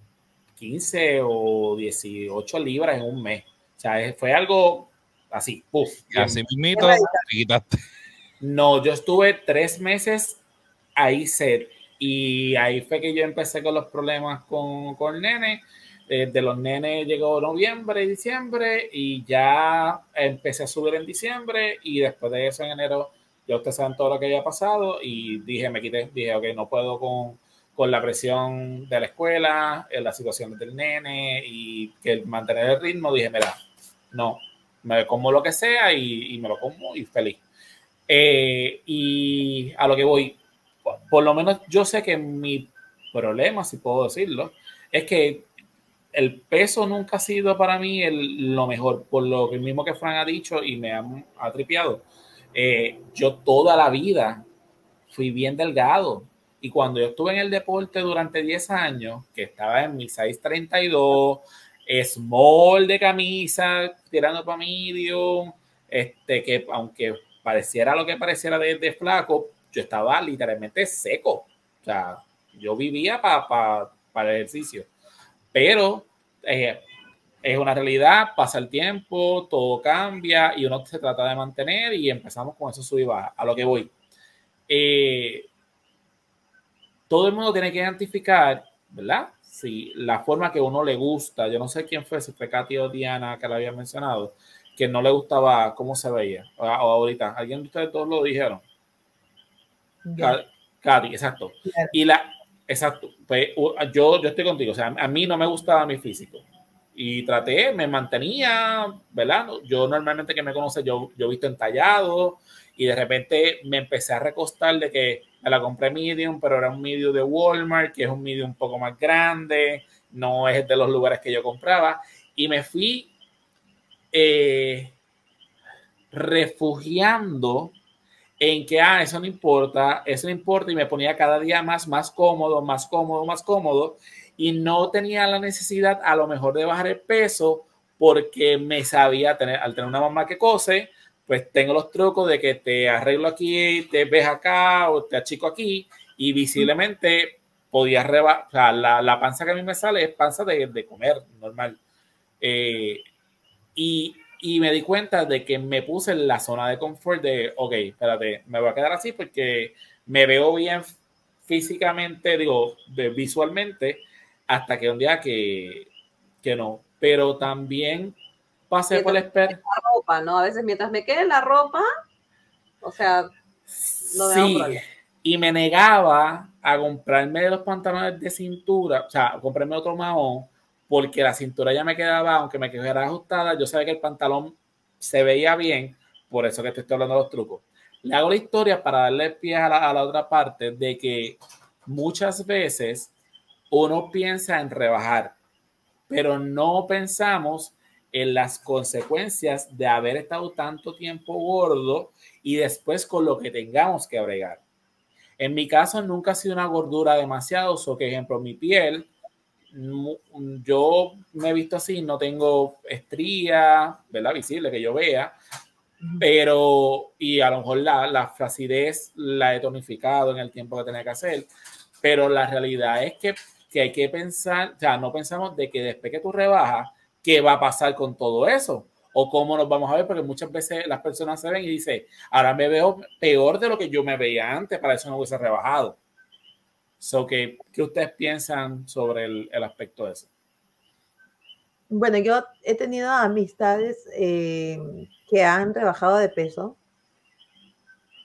15 o 18 libras en un mes. O sea, fue algo así, puff. Así mismito, quitaste. No, yo estuve tres meses ahí set y ahí fue que yo empecé con los problemas con, con el nene. Eh, de los nenes llegó noviembre y diciembre y ya empecé a subir en diciembre y después de eso en enero ya ustedes saben todo lo que había pasado y dije, me quité, dije, ok, no puedo con, con la presión de la escuela, en las situaciones del nene y que mantener el ritmo, dije, mira, no, me como lo que sea y, me lo como y feliz. Eh, y a lo que voy, por, lo menos yo sé que mi problema, si puedo decirlo, es que el peso nunca ha sido para mí el, lo mejor, por lo mismo que Fran ha dicho y me ha, ha. Eh, yo toda la vida fui bien delgado. Y cuando yo estuve en el deporte durante 10 años, que estaba en mi 632, small de camisa, tirando para medium, este, que aunque pareciera lo que pareciera de, flaco, yo estaba literalmente seco. O sea, yo vivía para pa, pa el ejercicio. Pero eh, es una realidad, pasa el tiempo, todo cambia y uno se trata de mantener y empezamos con eso sub y baja. A lo que voy. Eh, todo el mundo tiene que identificar, ¿verdad? Si la forma que uno le gusta, yo no sé quién fue, si fue Katy o Diana que la había mencionado, que no le gustaba cómo se veía. O, ahorita, alguien de ustedes todos lo dijeron. Katy, exacto. Claro. Y la, Exacto. Pues yo, yo estoy contigo. O sea, a mí no me gustaba mi físico. Y traté, me mantenía, ¿verdad? Yo normalmente que me conoce, yo, yo visto entallado y de repente me empecé a recostar de que me la compré medium, pero era un medium de Walmart, que es un medium un poco más grande, no es de los lugares que yo compraba. Y me fui eh, refugiando en que, ah, eso no importa, eso no importa, y me ponía cada día más, más cómodo, más cómodo, más cómodo, y no tenía la necesidad a lo mejor de bajar el peso porque me sabía tener, al tener una mamá que cose, pues tengo los trucos de que te arreglo aquí, te ves acá o te achico aquí, y visiblemente podía rebajar, la, la panza que a mí me sale es panza de, de comer normal. Eh, y, y me di cuenta de que me puse en la zona de confort de, ok, espérate, me voy a quedar así porque me veo bien físicamente, digo, de, visualmente, hasta que un día que, que no. Pero también pasé por la experiencia. La ropa, ¿no? A veces mientras me quede la ropa, o sea, no me Sí, y me negaba a comprarme los pantalones de cintura, o sea, a comprarme otro mahón, porque la cintura ya me quedaba, aunque me quedara ajustada, yo sabía que el pantalón se veía bien, por eso que te estoy hablando de los trucos. Le hago la historia para darle pie a la, a la otra parte de que muchas veces uno piensa en rebajar, pero no pensamos en las consecuencias de haber estado tanto tiempo gordo y después con lo que tengamos que bregar. En mi caso nunca ha sido una gordura demasiado, o que ejemplo mi piel, yo me he visto así, no tengo estría, ¿verdad? Visible que yo vea, pero, y a lo mejor la, la flacidez la he tonificado en el tiempo que tenía que hacer, pero la realidad es que, que hay que pensar, o sea, no pensamos de que después que tú rebajas, ¿qué va a pasar con todo eso? O cómo nos vamos a ver, porque muchas veces las personas se ven y dicen, ahora me veo peor de lo que yo me veía antes, para eso no hubiese rebajado. So, ¿qué, ¿Qué ustedes piensan sobre el, el aspecto de eso? Bueno, yo he tenido amistades eh, que han rebajado de peso,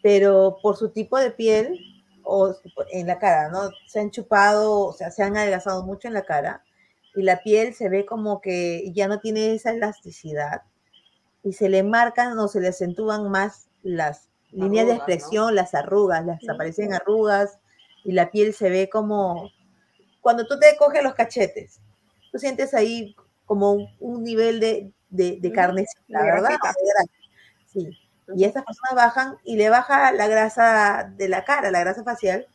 pero por su tipo de piel o en la cara, ¿no? Se han chupado, o sea, se han adelgazado mucho en la cara y la piel se ve como que ya no tiene esa elasticidad y se le marcan o se le acentúan más las líneas de Arrugas, ¿no? expresión, las arrugas, las aparecen arrugas y la piel se ve como cuando tú te coges los cachetes, tú sientes ahí como un, un nivel de, de, de Ujú, carne, la verdad. Sí. Y estas personas bajan y le baja la grasa de la cara, la grasa facial,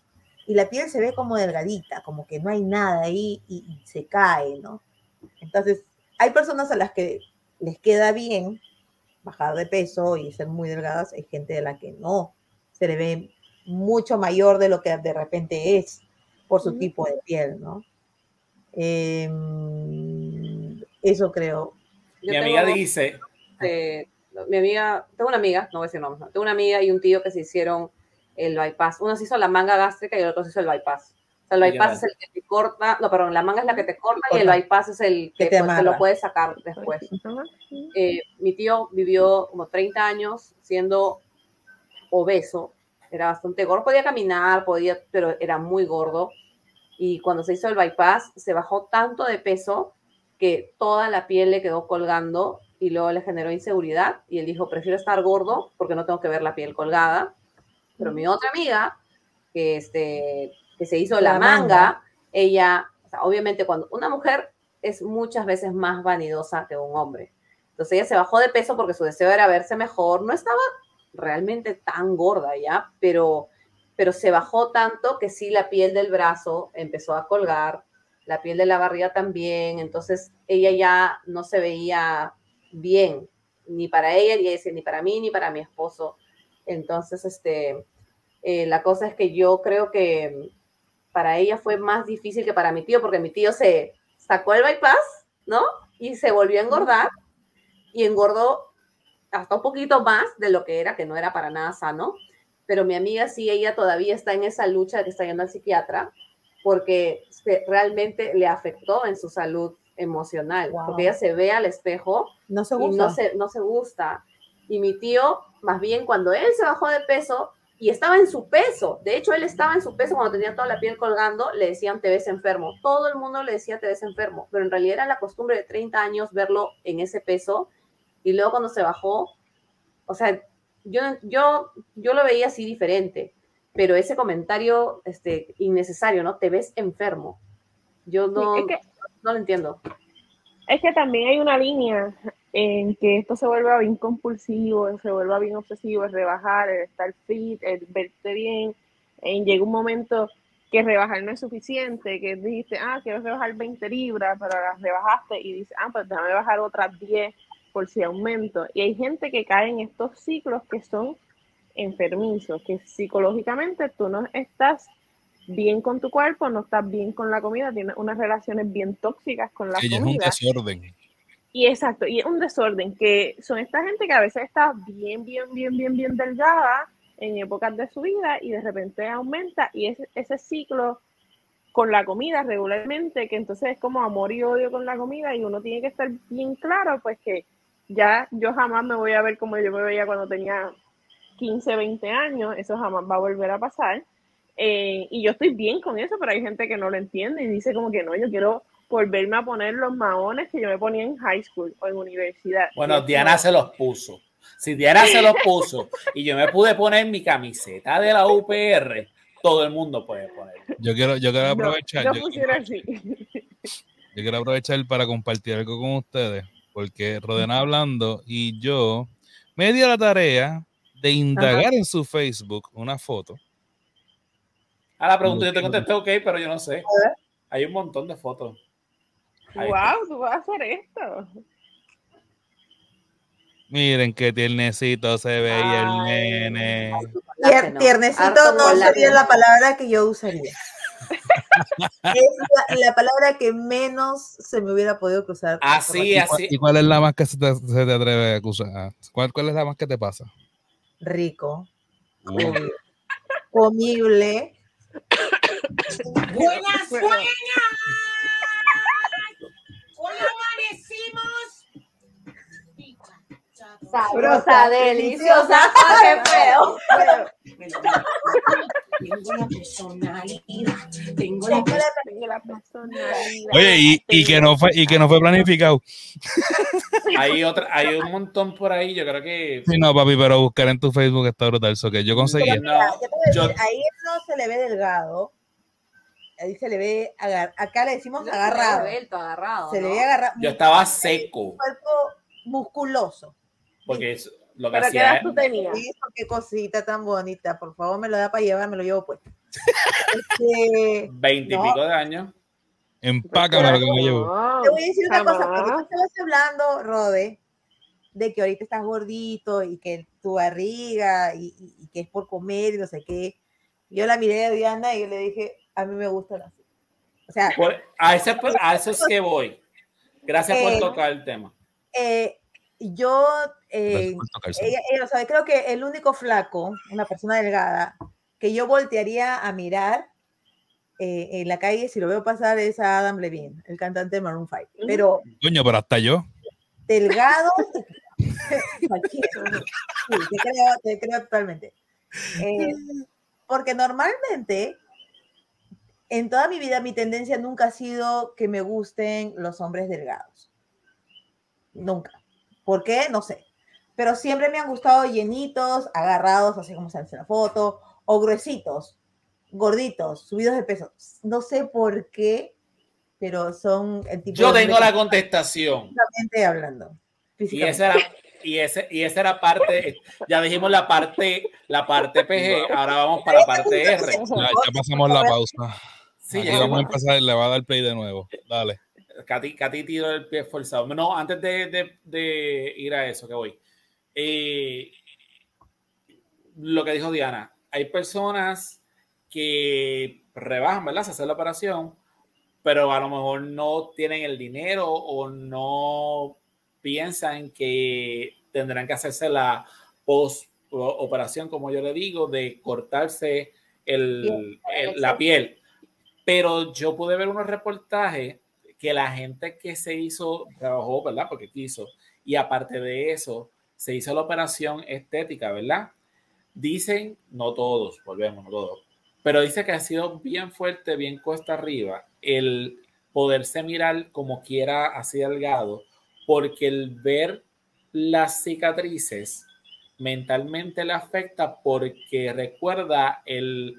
y la piel se ve como delgadita, como que no hay nada ahí y, y se cae, ¿no? Entonces, hay personas a las que les queda bien bajar de peso y ser muy delgadas, hay gente de la que no, se le ve mucho mayor de lo que de repente es por su tipo de piel, ¿no? Em, eso creo. Yo Mi amiga tengo, dice, mi amiga, tengo una amiga, no voy a decir nombres, no, tengo una amiga y un tío que se hicieron el bypass. Uno se hizo la manga gástrica y el otro se hizo el bypass. O sea, el ¿Y qué bypass es el que te corta, no, perdón, la manga es la que te corta y el bypass es el Que que, te pues, te lo puedes sacar después. Eh, mi tío vivió como 30 años siendo obeso, era bastante gordo, podía caminar, podía, pero era muy gordo. Y cuando se hizo el bypass, se bajó tanto de peso que toda la piel le quedó colgando y luego le generó inseguridad. Y él dijo, prefiero estar gordo porque no tengo que ver la piel colgada. Pero mi otra amiga, que, este, que se hizo la, La manga, manga. ella, o sea, obviamente cuando una mujer es muchas veces más vanidosa que un hombre. Entonces ella se bajó de peso porque su deseo era verse mejor. No estaba realmente tan gorda ya, pero, pero se bajó tanto que sí la piel del brazo empezó a colgar, la piel de la barriga también. Entonces ella ya no se veía bien, ni para ella, ni, ese, ni para mí, ni para mi esposo. Entonces, este, eh, la cosa es que yo creo que para ella fue más difícil que para mi tío, porque mi tío se sacó el bypass, ¿no? Y se volvió a engordar y engordó hasta un poquito más de lo que era, que no era para nada sano. Pero mi amiga sí, ella todavía está en esa lucha de que está yendo al psiquiatra porque realmente le afectó en su salud emocional, Wow. porque ella se ve al espejo No se y gusta. no se, no se gusta. Y mi tío, más bien cuando él se bajó de peso, y estaba en su peso. De hecho, él estaba en su peso cuando tenía toda la piel colgando, le decían te ves enfermo. Todo el mundo le decía te ves enfermo, pero en realidad era la costumbre de 30 años verlo en ese peso y luego cuando se bajó, o sea, yo, yo, yo lo veía así diferente, pero ese comentario este, innecesario, ¿no? Te ves enfermo. Yo no, Sí, es que- no lo entiendo. Es que también hay una línea en que esto se vuelva bien compulsivo, se vuelva bien obsesivo, el rebajar, el estar fit, el verte bien. En, llega un momento que rebajar no es suficiente, que dijiste, ah, quiero rebajar 20 libras, pero las rebajaste y dices, ah, pues déjame bajar otras 10 por si aumento. Y hay gente que cae en estos ciclos que son enfermizos, que psicológicamente tú no estás bien con tu cuerpo, no estás bien con la comida, tienes unas relaciones bien tóxicas con la Ella es un comida. desorden. Y exacto, y es un desorden que son esta gente que a veces está bien, bien, bien, bien, bien delgada en épocas de su vida y de repente aumenta y es ese ciclo con la comida regularmente, que entonces es como amor y odio con la comida y uno tiene que estar bien claro, pues que ya yo jamás me voy a ver como yo me veía cuando tenía 15, 20 años, eso jamás va a volver a pasar. Eh, y yo estoy bien con eso, pero hay gente que no lo entiende y dice como que no, yo quiero volverme a poner los maones que yo me ponía en high school o en universidad. Bueno, Diana como- se los puso. Si Diana se los puso y yo me pude poner mi camiseta de la UPR, todo el mundo puede poner. Yo quiero, yo quiero aprovechar. no yo- funciona así. Yo quiero aprovechar para compartir algo con ustedes, porque Rodena hablando y yo me di a la tarea de indagar en su Facebook una foto. A la pregunta yo te contesté, ok, pero yo no sé. Hay un montón de fotos. Ahí está. wow, tú vas a hacer esto. Miren qué tiernecito se veía el nene. Tier- tiernecito no sería la palabra que yo usaría. es la, la palabra que menos se me hubiera podido cruzar. Así, ¿Y así. y cuál es la más que se te, se te atreve a acusar? ¿Cuál, ¿Cuál es la más que te pasa? Rico, Uh, comible. Buenas, buenas. Hoy amanecimos. Sabrosa, deliciosa, qué feo. Tengo la personalidad. Tengo la personalidad. Oye, y, y que no fue, y que no fue planificado. Hay otra, hay un montón por ahí. Yo creo que Sí, no, papi, pero buscar en tu Facebook está brutal. So que yo conseguí. Pero No, mira, yo te voy a yo- decir, ahí no se le ve delgado. Ahí se le ve agar- acá le decimos No se ve agarrado. Se le ve agarrado. yo estaba seco. cuerpo musculoso. Porque es lo que ¿Pero qué hacía. tú tenías? Eso, qué cosita tan bonita. Por favor, me lo da para llevar, me lo llevo puesto. Este, Veinte y No. pico de años. Empácame lo que me llevo. Te voy a decir una cosa, porque tú estabas hablando, Rode, de que ahorita estás gordito y que tu barriga y, y- y que es por comer y no sé qué. Yo la miré a Diana y yo le dije, a mí me gustan así. O sea, Por- a, ese, a eso es que voy. Gracias por Eh, tocar el tema. eh, yo, eh, Por tocarse. ella, ella lo sabe, creo que el único flaco, una persona delgada, que yo voltearía a mirar eh, en la calle si lo veo pasar es a Adam Levine, el cantante de Maroon 5. Ujú. Pero Coño, pero hasta yo. delgado. Sí, te creo, te creo totalmente. Eh, porque normalmente, en toda mi vida, mi tendencia nunca ha sido que me gusten los hombres delgados. Nunca. ¿Por qué? No sé. Pero siempre me han gustado llenitos, agarrados, así como se hace la foto, o gruesitos, gorditos, subidos de peso. No sé por qué, pero son el tipo Yo de tengo la físicamente hablando. Y esa era, y ese, y esa era parte, ya dijimos la parte, la parte PG, ahora vamos para la parte R. Ya, ya pasamos la pausa. Sí, Aquí ya vamos a empezar, le va a dar play de nuevo. Dale. Katy, Katy tiró el pie forzado. No, antes de, de- de ir a eso que voy. Eh, lo que dijo Diana, hay personas que rebajan, ¿verdad? Se hace la operación, pero a lo mejor no tienen el dinero o no piensan que tendrán que hacerse la post operación, como yo le digo, de cortarse el- el- la piel. Pero yo pude ver unos reportajes que la gente que se hizo, trabajó, ¿verdad? Porque quiso, y aparte de eso, se hizo la operación estética, ¿verdad? dicen, no todos, volvemos, no todos, pero dice que ha sido bien fuerte, bien cuesta arriba, el poderse mirar como quiera así delgado, porque el ver las cicatrices mentalmente le afecta porque recuerda el,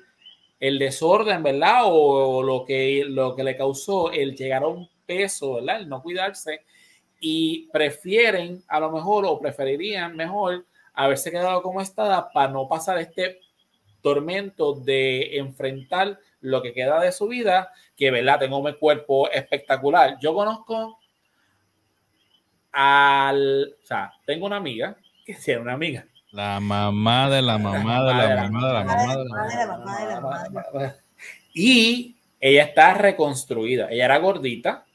el desorden, ¿verdad? O, lo, que, lo que le causó el llegar a un peso, ¿verdad? El no cuidarse y prefieren a lo mejor o preferirían mejor haberse quedado como estaba para no pasar este tormento de enfrentar lo que queda de su vida, que verdad, tengo mi cuerpo espectacular. Yo conozco al, o sea, tengo una amiga, que sí, una amiga. La mamá de la mamá de la mamá de la mamá de la mamá. de la mamá de la mamá de la Y ella está reconstruida. Ella era gordita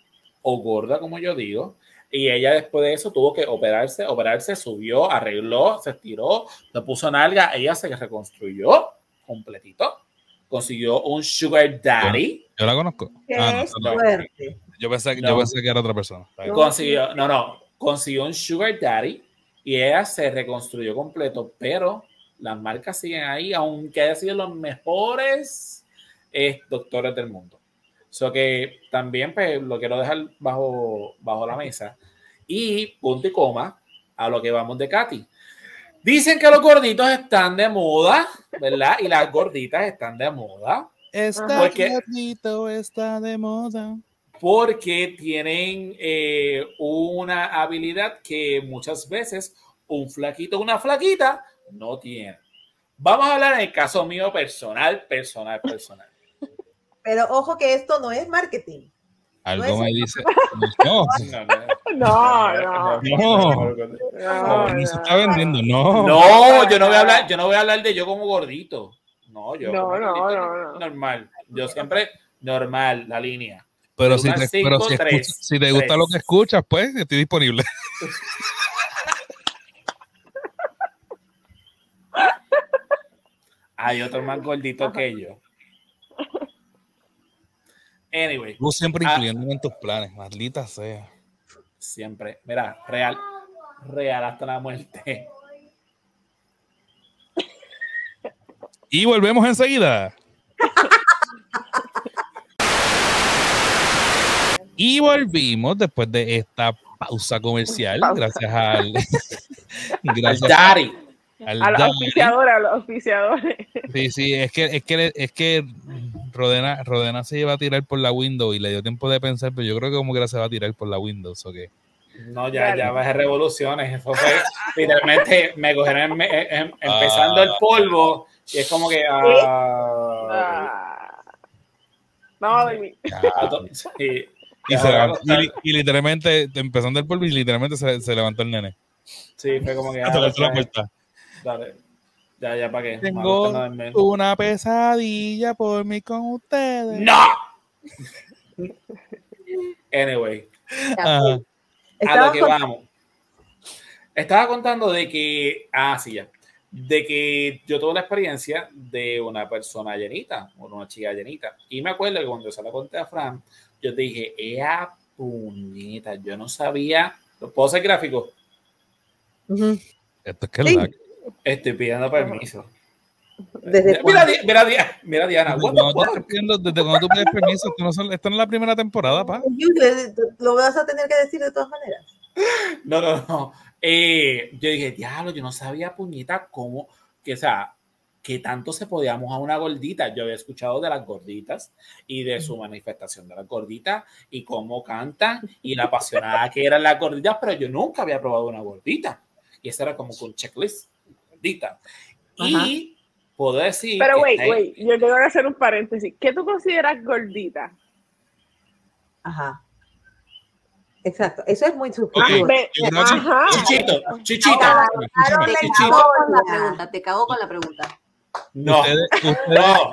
o gorda, como yo digo. Y ella después de eso tuvo que operarse, operarse, subió, arregló, se estiró, se puso nalga. Ella se reconstruyó completito. Consiguió un sugar daddy. Yo la conozco. Qué Ah, no, no. Yo pensé, No. yo pensé que era otra persona. Consiguió, no, no, consiguió un sugar daddy y ella se reconstruyó completo, pero las marcas siguen ahí, aunque haya sido los mejores eh, doctores del mundo. So que también pues, lo quiero dejar bajo, bajo la mesa. Y punto y coma a lo que vamos de Katy. Dicen que los gorditos están de moda, ¿verdad? Y las gorditas están de moda Está Porque- gordito, está de moda. Porque tienen eh, una habilidad que muchas veces un flaquito, una flaquita no tiene. Vamos a hablar en el caso mío personal, personal, personal. Pero ojo que esto no es marketing. Algo No me dice. No, No, No, no. No. Se no. está vendiendo. No. No, yo no voy a hablar, yo no voy a hablar de yo como gordito. No, yo No, como no, gordito no, no. normal. Yo siempre normal, la línea. Pero, si te, cinco, pero si, tres, si te gusta tres. lo que escuchas, pues estoy disponible. Hay otro más gordito que yo. Anyway, Tú siempre Ah. incluyéndome en tus planes, maldita sea. siempre, mira, real, real hasta la muerte. Y volvemos enseguida. y volvimos después de esta pausa comercial, Pausa. gracias al Al gracias daddy. al A los Daddy. auspiciadores, a los auspiciadores. Sí, sí, es que es que es que Rodena, Rodena se iba a tirar por la window y le dio tiempo de pensar, pero yo creo que como que se va a tirar por la Windows, ¿o qué? No, ya, Dale. ya bajé revoluciones. Eso fue literalmente me cogieron em- em- empezando el polvo y es como que. ah, Ah. Vamos a Y, se levantó- y- y literalmente, empezando el polvo y literalmente se, se levantó el nene. Sí, fue como que. A ah, tocarse la dale, puerta. dale. Ya, ya, ¿para qué? Tengo una pesadilla por mí con ustedes. ¡No! Anyway. Ajá. a Estaba lo que vamos. Estaba contando de que, ah, sí, ya, de que yo tuve la experiencia de una persona llenita, o una chica llenita. Y me acuerdo que cuando se la conté a Fran, yo te dije, ¡ea puñeta! Yo no sabía. ¿Puedo ser gráfico? Ujú. Esto es que Sí. la- Estoy pidiendo permiso. ¿Desde Mira, mira, mira, Diana, Desde cuando tú desde cuando pides permiso, esto no, son- esto no es la primera temporada, pa. Lo vas a tener que decir de todas maneras. No, no, no. Eh, yo dije, diablo, yo no sabía, puñeta, cómo, que, o sea, que tanto se podía mojar una gordita. Yo había escuchado de las gorditas y de su manifestación de las gorditas y cómo cantan y la apasionada que eran las gorditas, pero yo nunca había probado una gordita. Y esa era como un checklist, gordita. Y puedo decir. Pero, wait, wait, yo tengo que hacer un paréntesis. ¿Qué tú consideras gordita? Ajá. Exacto. Eso es muy subjetivo. Que- Ajá. Chichito, chichita. Te cago con la pregunta, te cago con la pregunta. No, ustedes- ustedes- no.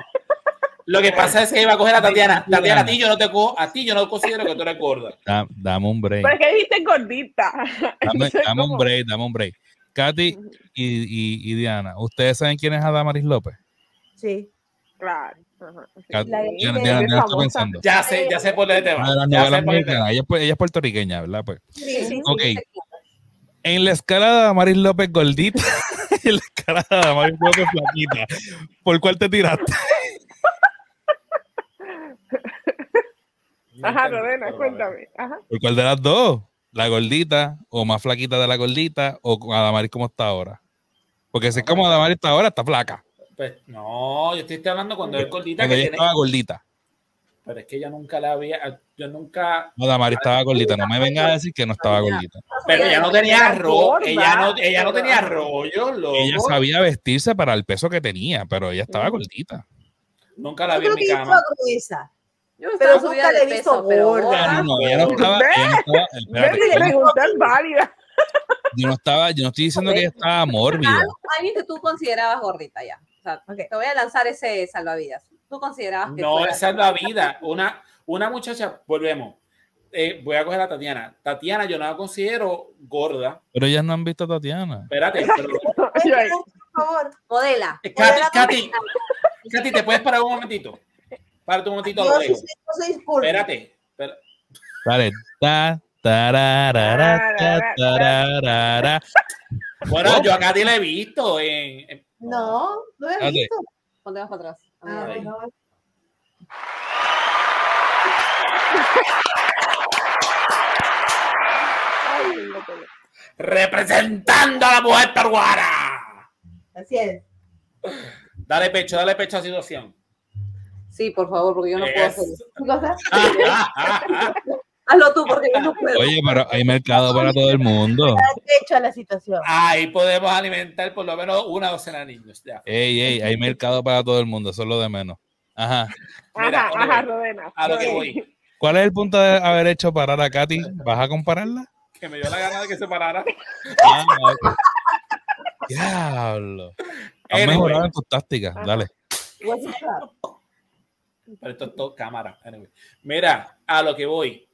Lo que pasa es que iba a coger a Tatiana. Tatiana, a ti yo no te co- a ti yo no considero que tú eres gorda. Da- dame un break. Pero es que dijiste gordita. Dame, un break, dame un break. Katy y, y- y Diana, ¿ustedes saben quién es Adamaris López? Sí. Claro. La- Diana, Sí, Diana, es Diana está famosa. pensando. Ya sé, ya sé por dónde te Una de va. las Ya novelas sé por dónde te mexicanas. va. Ella, ella es puertorriqueña, ¿verdad? Pues. Sí, sí, Ok. sí. En la escala de Adamaris López gordita, en la cara de fue que flaquita. ¿Por cuál te tiraste? Ajá, Rodena, cuéntame. Ajá. ¿Por cuál de las dos? ¿La gordita o más flaquita de la gordita o con Adamari como está ahora? Porque si es como Adamari está ahora, está flaca. Pues, no, yo estoy hablando cuando es gordita Cuando que ella tiene. estaba gordita. Pero es que yo nunca la había. Yo nunca. Adamari estaba gordita. No me vengas a decir que no estaba gordita. Pero ella no tenía gorda. Ella no, ella no tenía rollo, loco. Ella sabía vestirse para el peso que tenía, pero ella estaba gordita. Nunca la vi en creo mi que cama. Yo Pero nunca la de he visto gorda. No, no, ella no estaba. no yo no- no estaba, yo no estoy diciendo que ella estaba mórbida. Alguien que tú considerabas gordita ya. O sea, te voy a lanzar ese salvavidas. Tú considerabas que No, es la vida. Una, una muchacha, volvemos. Eh, voy a coger a Tatiana. Tatiana, yo no la considero gorda. Pero ellas no han visto a Tatiana. Espérate, pero. Por favor. modela. Eh, Katy, Katy, Katy, ¿te puedes parar un momentito? Párate un momentito Yo sí soy-. Espérate. espera- Dale. Ta, tararara, ta, tararara. Bueno, yo a Katy la he visto en. en- No, no he Espérate. visto. Ponte más para atrás. Ah, no. Ay, no puedo. Representando a la mujer peruana. Así es. Dale pecho, dale pecho a la situación. Sí, por favor, porque yo no puedo Es- hacer eso. ¿Qué cosa? Hazlo tú, porque yo no puedo. Oye, pero hay mercado para todo el mundo. De hecho, a la situación. Ahí podemos alimentar por lo menos una docena de niños. Ya. Ey, ey, hay mercado para todo el mundo, eso es lo de menos. Ajá. Mira, Ajá, ¿dónde ajá? Rodena. A lo que voy. ¿Cuál es el punto de haber hecho parar a Katy? ¿Vas a compararla? Que me dio la gana de que se parara. Ah, ok. Diablo. Has Anyway. mejorado en tus tácticas. Dale. Pero esto es todo cámara. Anyway. Mira, a lo que voy.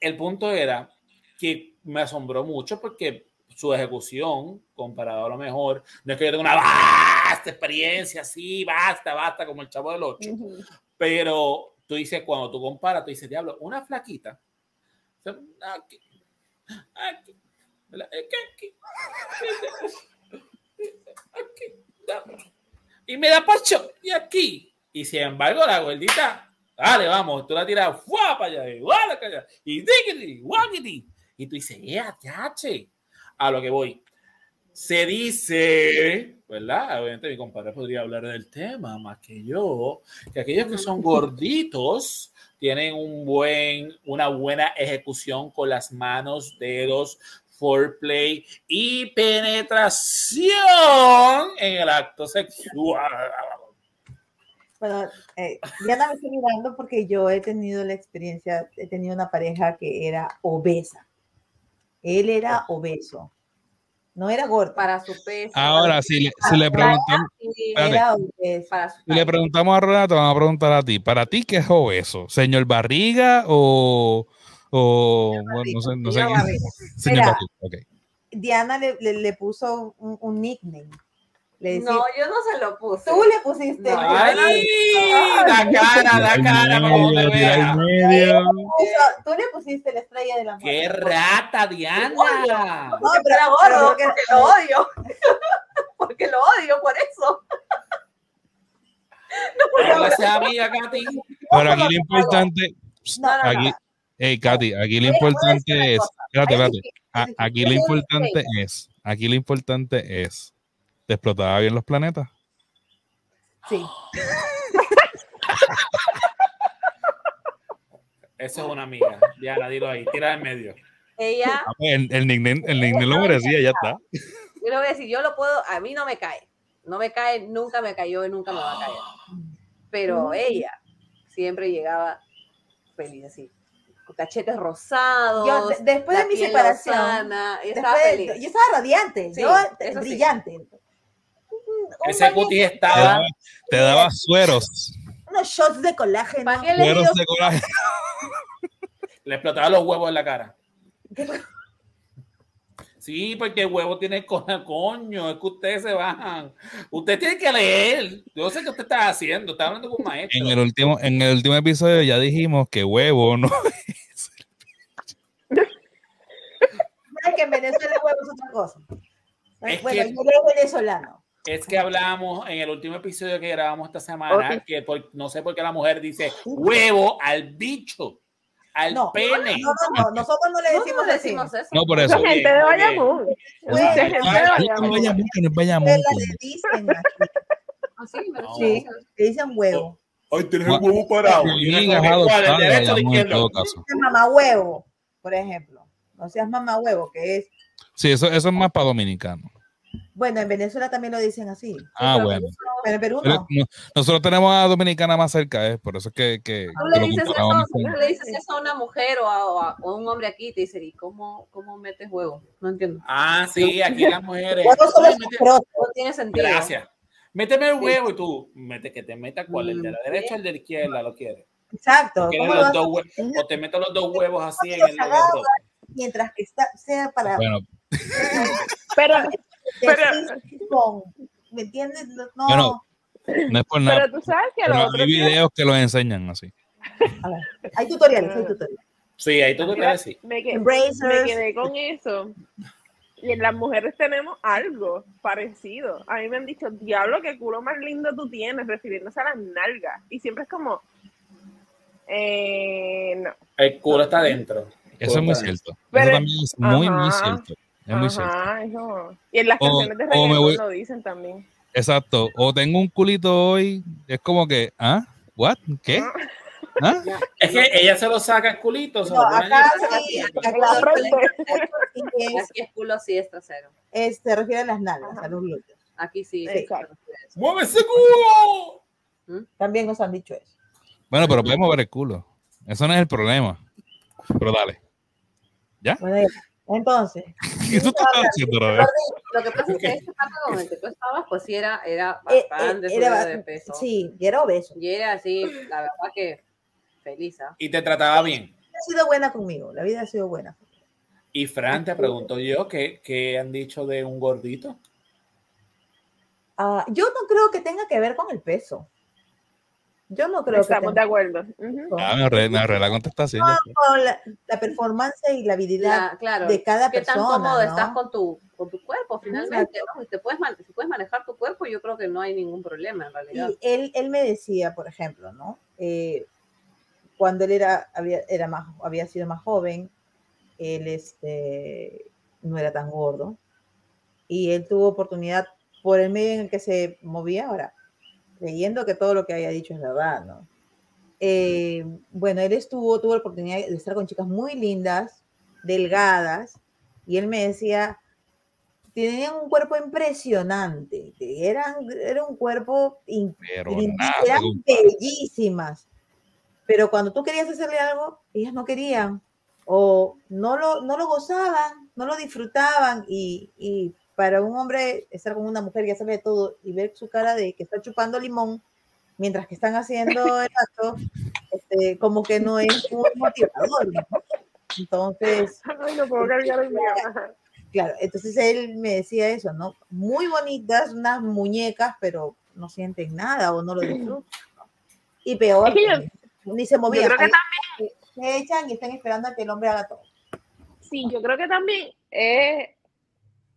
El punto era que me asombró mucho porque su ejecución, comparado a lo mejor, no es que yo tenga una vasta experiencia así, basta, basta, como el chavo del 8. Ujú. Pero tú dices, cuando tú comparas, tú dices, diablo, una flaquita. Aquí, aquí, aquí, aquí, y me da pacho, y aquí. Y sin embargo, la gordita, dale, vamos, tú la tiras, ¡fua! para allá, allá, y diggity, guagity. Y tú dices, ¡eh, yache! A lo que voy. Se dice, ¿verdad? Obviamente mi compadre podría hablar del tema más que yo, que aquellos que son gorditos tienen un buen, una buena ejecución con las manos, dedos, foreplay y penetración en el acto sexual. Bueno, eh, Diana me está mirando porque yo he tenido la experiencia, he tenido una pareja que era obesa. Él era obeso. No era gordo, Para su peso. Ahora, si le, si le preguntamos, espérate. si le preguntamos a te vamos a preguntar a ti. ¿Para ti qué es obeso? ¿Señor Barriga o, o bueno, no sé, no sé Señor Barriga. Señor Mira. Barriga, ok. Diana le, le- le puso un, un nickname. Le No, yo no se lo puse. tú le pusiste. No, ¡Ay! La cara, la cara, para que Medio, te vea. tú le pusiste la estrella de la muerte. ¡Qué rata, Diana! No, Porque pero pero- porque lo odio. porque lo odio por eso. Hola, sea amiga, Katy. Pero aquí lo importante, No, no, no. aquí, hey, Katy, aquí lo importante es, espérate, espérate. Aquí lo importante es, aquí lo importante es, ¿te explotaba bien los planetas? Sí. Eso es una amiga. Diana, dilo ahí. Tira en medio. Ella, Ah, pues, El, el nickname, el nickname lo merecía, ya está. yo le voy a decir, yo lo puedo, a mí no me cae. No me cae, nunca me cayó y nunca me va a caer. Pero ella siempre llegaba feliz así. Con cachetes rosados. Yo, de- después de la mi separación, ella estaba de- feliz. yo estaba radiante, Sí, yo sí. Un- Ese cutis Te estaba. daba, te daba sueros, unos shots de colágeno. ¿Para qué le sueros de coraje. Le explotaba los huevos en la cara. Sí, porque el huevo tiene co- coño, es que ustedes se bajan. Usted tiene que leer. Yo sé que usted está haciendo, está hablando con un maestro. En el último, en el último episodio ya dijimos que huevo, ¿no? ¿Sabes que en Venezuela el huevo es otra cosa? Es bueno, que- yo venezolano. Es que hablábamos en el último episodio que grabamos esta semana, Ok. que por- no sé por qué la mujer dice huevo al bicho, al No, pene. No, no, no, nosotros no le No, decimos decimos eso. No, por eso. gente de Bayamón. Gente de ay, No es Bayamón. Bayamón, que no es Bayamón. Ustedes la le dicen así, Así, pero No. sí, le dicen huevo. Ay, tienes el huevo parado. Mamá huevo, por ejemplo. No seas mamá huevo, que es. Sí, eso, eso es más para dominicano. Bueno, en Venezuela también lo dicen así. Ah, pero bueno. Pero en Perú no. no- nosotros tenemos a Dominicana más cerca, ¿eh? por eso es que, que, que le dices eso, le dices a una mujer o a, o a- o a un hombre aquí te dice, ¿y cómo, cómo metes huevo? No entiendo. Ah, sí, aquí las mujeres. Mete-. No tiene sentido. Gracias. Méteme el huevo y tú, mete que te meta cuál, el de la Mm, derecha o el de la izquierda, lo quieres. Exacto. ¿Quieres ¿Cómo lo los vas a dos hue- hacer? o te meto los dos huevos así en el. Mientras que está, sea para Bueno, Pero, pero, ¿Me entiendes? No, no. Bueno, no es por nada. pero tú sabes que pero los hay videos que los enseñan así. A ver, hay tutoriales, hay tutoriales. Sí, te Mira, decir. me, que- me quedé con eso. Y en las mujeres tenemos algo parecido. A mí me han dicho, diablo, qué culo más lindo tú tienes, refiriéndose a las nalgas. Y siempre es como, eh, no. El culo está adentro. Eso es muy cierto. Pero- Eso también es muy, muy Ajá. cierto. Es muy cierto. Ajá, eso. Y en las O- canciones de reggaetón voy- lo dicen también. Exacto. O tengo un culito hoy, es como que, ¿ah? ¿What? ¿Qué? ¿Ah? Es que ella se lo saca el culito. se No, lo acá sí, La acá Aquí es culo, sí es trasero. es- se refiere a las nalgas, Ajá. a los glúteos. Aquí sí. Sí. Exacto. ¡Mueve ese culo! También nos han dicho eso. Bueno, pero podemos ver el culo. Eso no es el problema. Pero dale. Bueno, ya. Entonces, ¿Qué tú estás haciendo, Robert? Lo que pasa es que este pato con el que tú estabas, pues sí era, era eh, bastante eh, era de bastante- peso. sí, y era obeso. Y era así, la verdad que feliz. ¿ah? Y te trataba bien. Ha sido buena conmigo, la vida ha sido buena. Y Fran, te pregunto yo, ¿qué, qué han dicho de un gordito? Ah, yo no creo que tenga que ver con el peso. Yo no creo que Estamos de acuerdo. Ujú. Ah, me ahorré, me ahorré la contestación. con la, la performance y la habilidad La- claro. de cada ¿Qué tan persona. cómodo ¿no? estás con tu, con tu cuerpo finalmente? ¿no? Si, te puedes si puedes manejar tu cuerpo, yo creo que no hay ningún problema en realidad. Y él, él me decía, por ejemplo, ¿no? Eh, cuando él era, había, era más, había sido más joven, él este, no era tan gordo. Y él tuvo oportunidad por el medio en el que se movía ahora, creyendo que todo lo que había dicho es verdad, ¿no? Eh, bueno, él estuvo, tuvo la oportunidad de estar con chicas muy lindas, delgadas, y él me decía, tenían un cuerpo impresionante, eran, era un cuerpo in- nada, eran bellísimas. Pero cuando tú querías hacerle algo, ellas no querían, o no lo, no lo gozaban, no lo disfrutaban, y, y para un hombre estar con una mujer y hacerle todo y ver su cara de que está chupando limón mientras que están haciendo el acto, este, como que no es muy motivador. ¿no? Entonces, Ay, no puedo. Ajá. Claro, entonces él me decía eso, ¿no? Muy bonitas, unas muñecas, pero no sienten nada o no lo disfrutan. ¿no? Y peor, Es que yo- ni se movían. creo que ahí Se echan y están esperando a que el hombre haga todo. Sí, yo creo que también es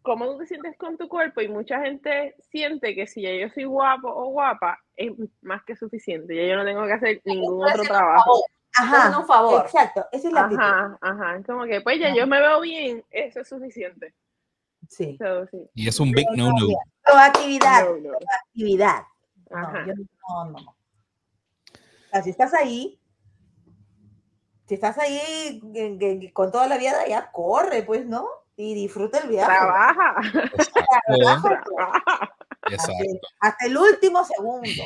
cómo tú te sientes con tu cuerpo y mucha gente siente que si ya yo soy guapo o guapa es más que suficiente, ya yo no tengo que hacer ningún otro trabajo. Ajá, un favor. exacto, esa es la actitud. Ajá, ajá, es como que pues ya yo me veo bien, eso es suficiente. Sí. So, sí. Y es un big no no. Proactividad, No, no. proactividad. No, Ajá. yo no, no, no. O sea, si estás ahí, si estás ahí con toda la vida, ya corre, pues, ¿no? Y disfruta el viaje. Trabaja. Exacto. hasta, hasta el último segundo.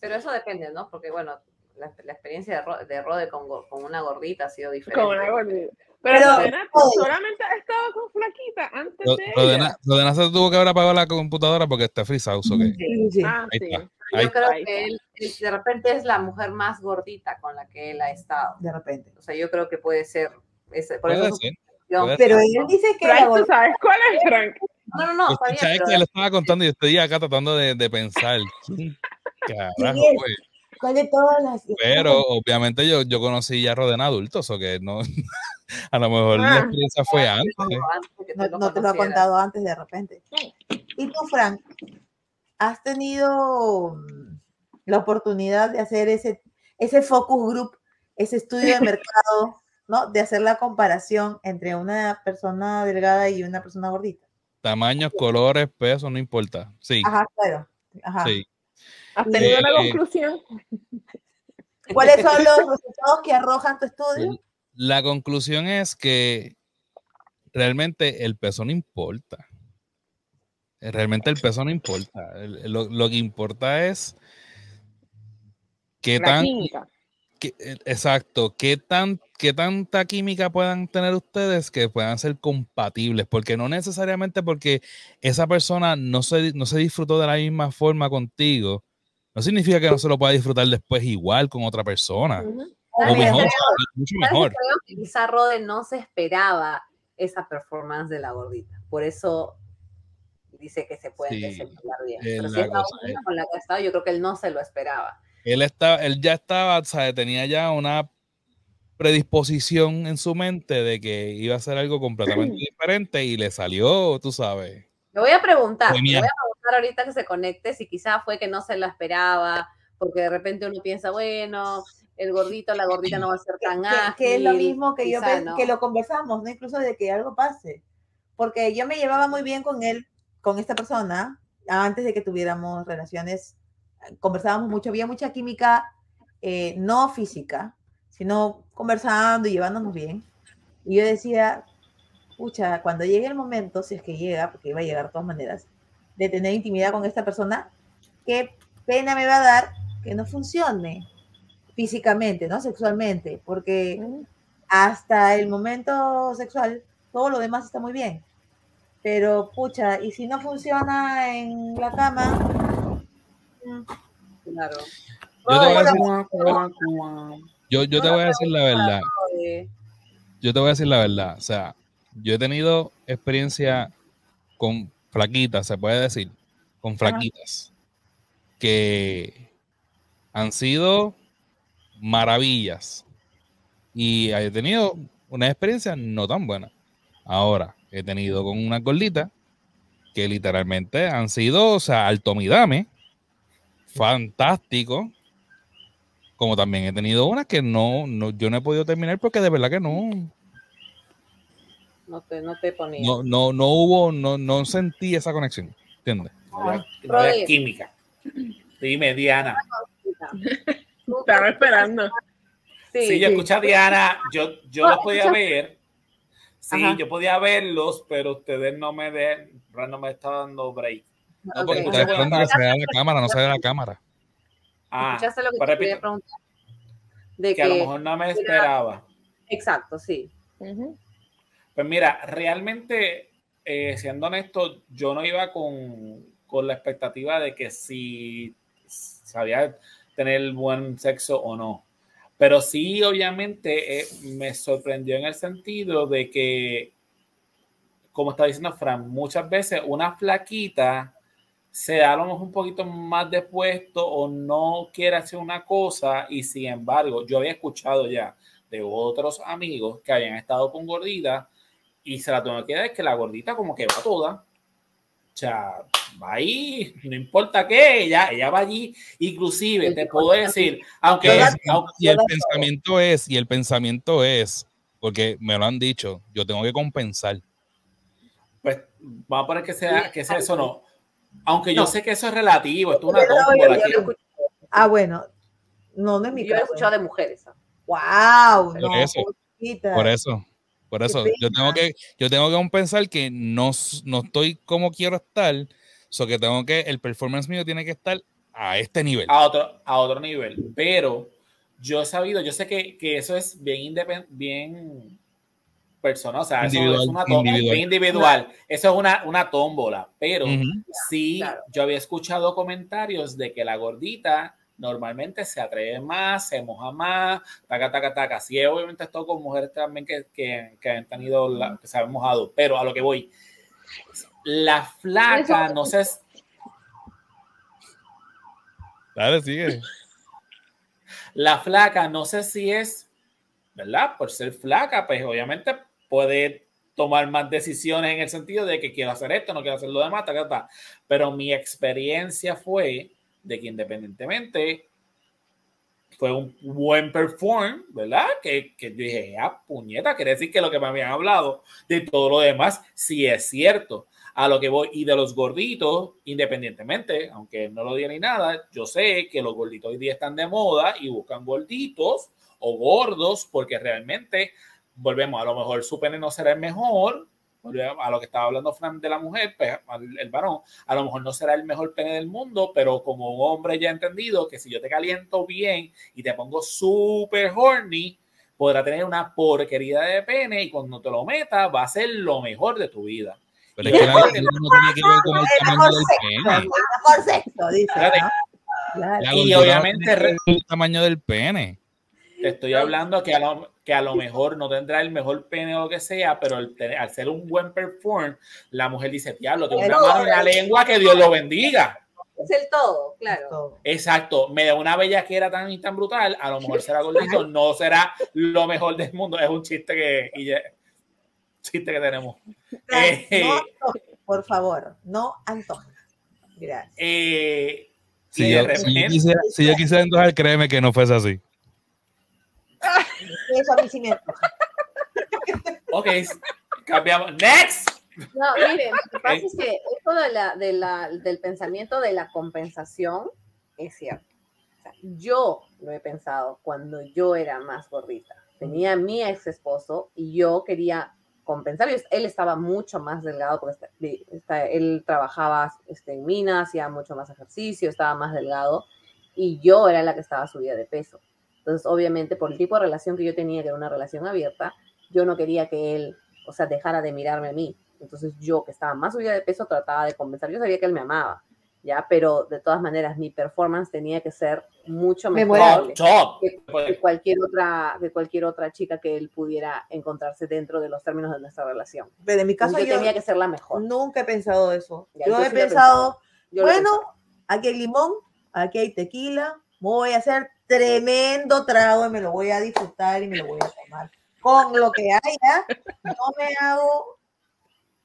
Pero eso depende, ¿no? Porque, bueno, la, la experiencia de, Ro- de Rode con, una gordita ha sido diferente. Con una gordita. Pero, Pero- Rodena, solamente has estado con flaquita antes Ro- de ella. Rodena, Rodena se tuvo que haber apagado la computadora porque está frisado. ¿so qué? Sí, sí. Ah, Ahí sí. está. Ahí Yo creo que él, él de repente es la mujer más gordita con la que él ha estado. De repente. O sea, yo creo que puede ser. ese- por Puede eso su ser. posición- Pero él dice que la Frank, ¿tú sabes cuál es, Frank? No, no, no, está Escucha, bien, es pero que le estaba contando y estoy acá tratando de, de pensar. ¿Quién Carajo, pues. ¿Cuál de todas las? Pero obviamente yo, yo conocí ya a Rodena adultos, o que no. A lo mejor la Ah. experiencia fue antes. No, lo no te lo ha contado antes de repente. Y tú, Frank, ¿has tenido mm, la oportunidad de hacer ese, ese focus group, ese estudio de mercado, ¿no? De hacer la comparación entre una persona delgada y una persona gordita. Tamaños, colores, peso, no importa. Sí, Ajá, claro. Ajá. sí. ¿Has tenido una Eh, conclusión? ¿Cuáles son los resultados que arrojan tu estudio? La conclusión es que realmente el peso no importa. Eh, Realmente el peso no importa. Lo, lo que importa es qué La tan, química. Eh, exacto, qué tan, qué tanta química puedan tener ustedes que puedan ser compatibles, porque no necesariamente porque esa persona no se, no se disfrutó de la misma forma contigo, no significa que no se lo pueda disfrutar después igual con otra persona, Ujú. o ¿Sabes qué mejor, creo? mucho ¿Sabes qué mejor. creo que quizá Rode no se esperaba esa performance de la gordita. Por eso dice que se pueden Sí, desempeñar bien. Pero si la es la única eh. con la que ha estado, yo creo que él no se lo esperaba. Él, estaba, él ya estaba, o sea, tenía ya una predisposición en su mente de que iba a hacer algo completamente diferente y le salió, tú sabes. Le voy a preguntar, le voy a preguntar ahorita que se conecte si quizá fue que no se lo esperaba, porque de repente uno piensa, bueno, el gordito, la gordita no va a ser Que, tan que- ágil. que es lo mismo que yo no. que lo conversamos, ¿no? Incluso de que algo pase. Porque yo me llevaba muy bien con él, con esta persona, antes de que tuviéramos relaciones. Conversábamos mucho, había mucha química, eh, no física, sino conversando y llevándonos bien. Y yo decía, pucha, cuando llegue el momento, si es que llega, porque iba a llegar de todas maneras, de tener intimidad con esta persona, qué pena me va a dar que no funcione físicamente, ¿no? Sexualmente, porque hasta el momento sexual todo lo demás está muy bien. Pero, pucha, y si no funciona en la cama, Claro. Yo te voy a decir, Cuá, cuá, cuá. yo, yo te voy a decir la verdad. Eh, Yo te voy a decir la verdad. O sea, yo he tenido experiencia con flaquitas, se puede decir, con flaquitas, que han sido maravillas. Y he tenido una experiencia no tan buena. Ahora, he tenido con una gordita que literalmente han sido, o sea, altomidame, fantástico. Como también he tenido unas que no, no, yo no he podido terminar porque de verdad que no, no te, no te ponía. no, no, no hubo, no, no sentí esa conexión. ¿Entiendes? No había- no Rodri. química. Dime, Diana. Estaba esperando. Sí, Sí, yo escuché a Diana, yo, yo Ah, los podía escucha- ver. Sí, Ajá. yo podía verlos, pero ustedes no me de, no me estaban dando break. No, porque escuché esperando que se vea la cámara, no se ve la cámara. Ah, ¿Escuchaste lo que te quería preguntar? De que a lo mejor no me esperaba. exacto, sí. Pues mira, realmente, eh, siendo honesto, yo no iba con, con la expectativa de que si sabía tener buen sexo o no. Pero sí, obviamente, eh, me sorprendió en el sentido de que, como está diciendo Fran, muchas veces una flaquita se da a lo mejor un poquito más de puesto o no quiere hacer una cosa y sin embargo, yo había escuchado ya de otros amigos que habían estado con gorditas y se la tengo que dar que la gordita como que va toda. O sea, va ahí, no importa qué, ella, ella va allí. Inclusive te puedo decir, aunque, Y el pensamiento es, y el pensamiento es, porque me lo han dicho, yo tengo que compensar. pues vamos a poner que sea, que sea eso no. Aunque yo No. sé que eso es relativo, esto es una tómbola he ah, bueno, no, no es mi yo he caso. escuchado de mujeres. Wow, Por no, eso. Por eso, por eso, yo tengo que, yo tengo que compensar que no, no estoy como quiero estar, so que tengo que, el performance mío tiene que estar a este nivel. a otro, a otro nivel. Pero yo he sabido, yo sé que, que eso es bien independ- bien personal, o sea, eso Individual, es una tómbola, individual. individual. Eso es una, una tómbola, pero Ujú. sí, claro. yo había escuchado comentarios de que la gordita normalmente se atreve más, se moja más, taca, taca, taca. Sí, obviamente he estado con mujeres también que, que, que han tenido, la, que se han mojado, pero a lo que voy, la flaca, no sé, Dale, sigue. La flaca, no sé si es ¿verdad? Por ser flaca, pues obviamente puede tomar más decisiones en el sentido de que quiero hacer esto, no quiero hacer lo demás, ta, ta, ta. pero mi experiencia fue de que independientemente fue un buen perform, ¿verdad? Que, que yo dije, ah, puñeta, quiere decir que lo que me habían hablado de todo lo demás sí es cierto. A lo que voy, y de los gorditos, independientemente, aunque no lo diga ni nada, yo sé que los gorditos hoy día están de moda y buscan gorditos o gordos porque realmente, volvemos, a lo mejor su pene no será el mejor, a lo que estaba hablando Fran de la mujer, pues, el varón, a lo mejor no será el mejor pene del mundo, pero como un hombre ya ha entendido que si yo te caliento bien y te pongo súper horny, podrá tener una porquería de pene y cuando te lo metas va a ser lo mejor de tu vida. Pero es que la no tiene que ver con el tamaño mejor del pene. mejor Y obviamente el tamaño del pene. Te estoy hablando que a, lo, que a lo mejor no tendrá el mejor pene o lo que sea, pero el tener- al ser un buen perform, la mujer dice, diablo, tengo una mano en la lengua, que Dios lo bendiga. Es el todo, claro. Todo. Exacto, me da una bellaquera tan y tan brutal, a lo mejor será gordito, no será lo mejor del mundo, es un chiste que, y ya- chiste que tenemos. Eh, No antojes, por favor, no antojes. Gracias. Eh, Si yo, si yo repente- quisiera, si yo quisiera entonces, créeme que no fuese así. Eso a mí sí me antoja. ok, cambiamos. Next. No, miren, lo que pasa es que esto de la, de la, del pensamiento de la compensación es cierto. O sea, yo lo he pensado cuando yo era más gordita. Tenía a mi ex esposo y yo quería compensar. Él estaba mucho más delgado porque está- está- él trabajaba este, en minas, hacía mucho más ejercicio, estaba más delgado y yo era la que estaba subida de peso. Entonces, obviamente, por el tipo de relación que yo tenía, que era una relación abierta, yo no quería que él, o sea, dejara de mirarme a mí. Entonces, yo que estaba más subida de peso trataba de compensar. Yo sabía que él me amaba, ¿ya? Pero de todas maneras, mi performance tenía que ser mucho mejor. Top, top. que, que cualquier otra, que cualquier otra chica que él pudiera encontrarse dentro de los términos de nuestra relación. Pero en mi caso yo, yo tenía que ser la mejor. nunca he pensado eso. Ya, yo yo he sí lo he pensado, Yo bueno, aquí hay limón, aquí hay tequila, voy a hacer tremendo trago y me lo voy a disfrutar y me lo voy a tomar. Con lo que haya, yo me hago,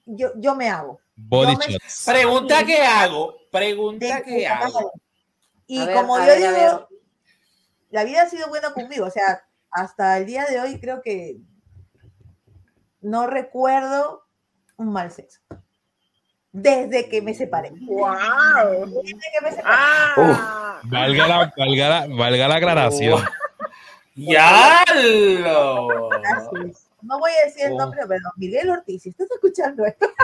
yo, yo me hago. Body Yo me- shots. Pregunta que hago, pregunta que puta hago. Y ver, como yo ver, digo, la vida ha sido buena conmigo, o sea, hasta el día de hoy creo que no recuerdo un mal sexo. Desde que me separé. ¡Wow! Desde que me separé. ¡Ah! Valga la, valga la, valga la aclaración. ¡Ya! lo- Gracias. No voy a decir el Oh. nombre, pero Miguel Ortiz, si estás escuchando esto,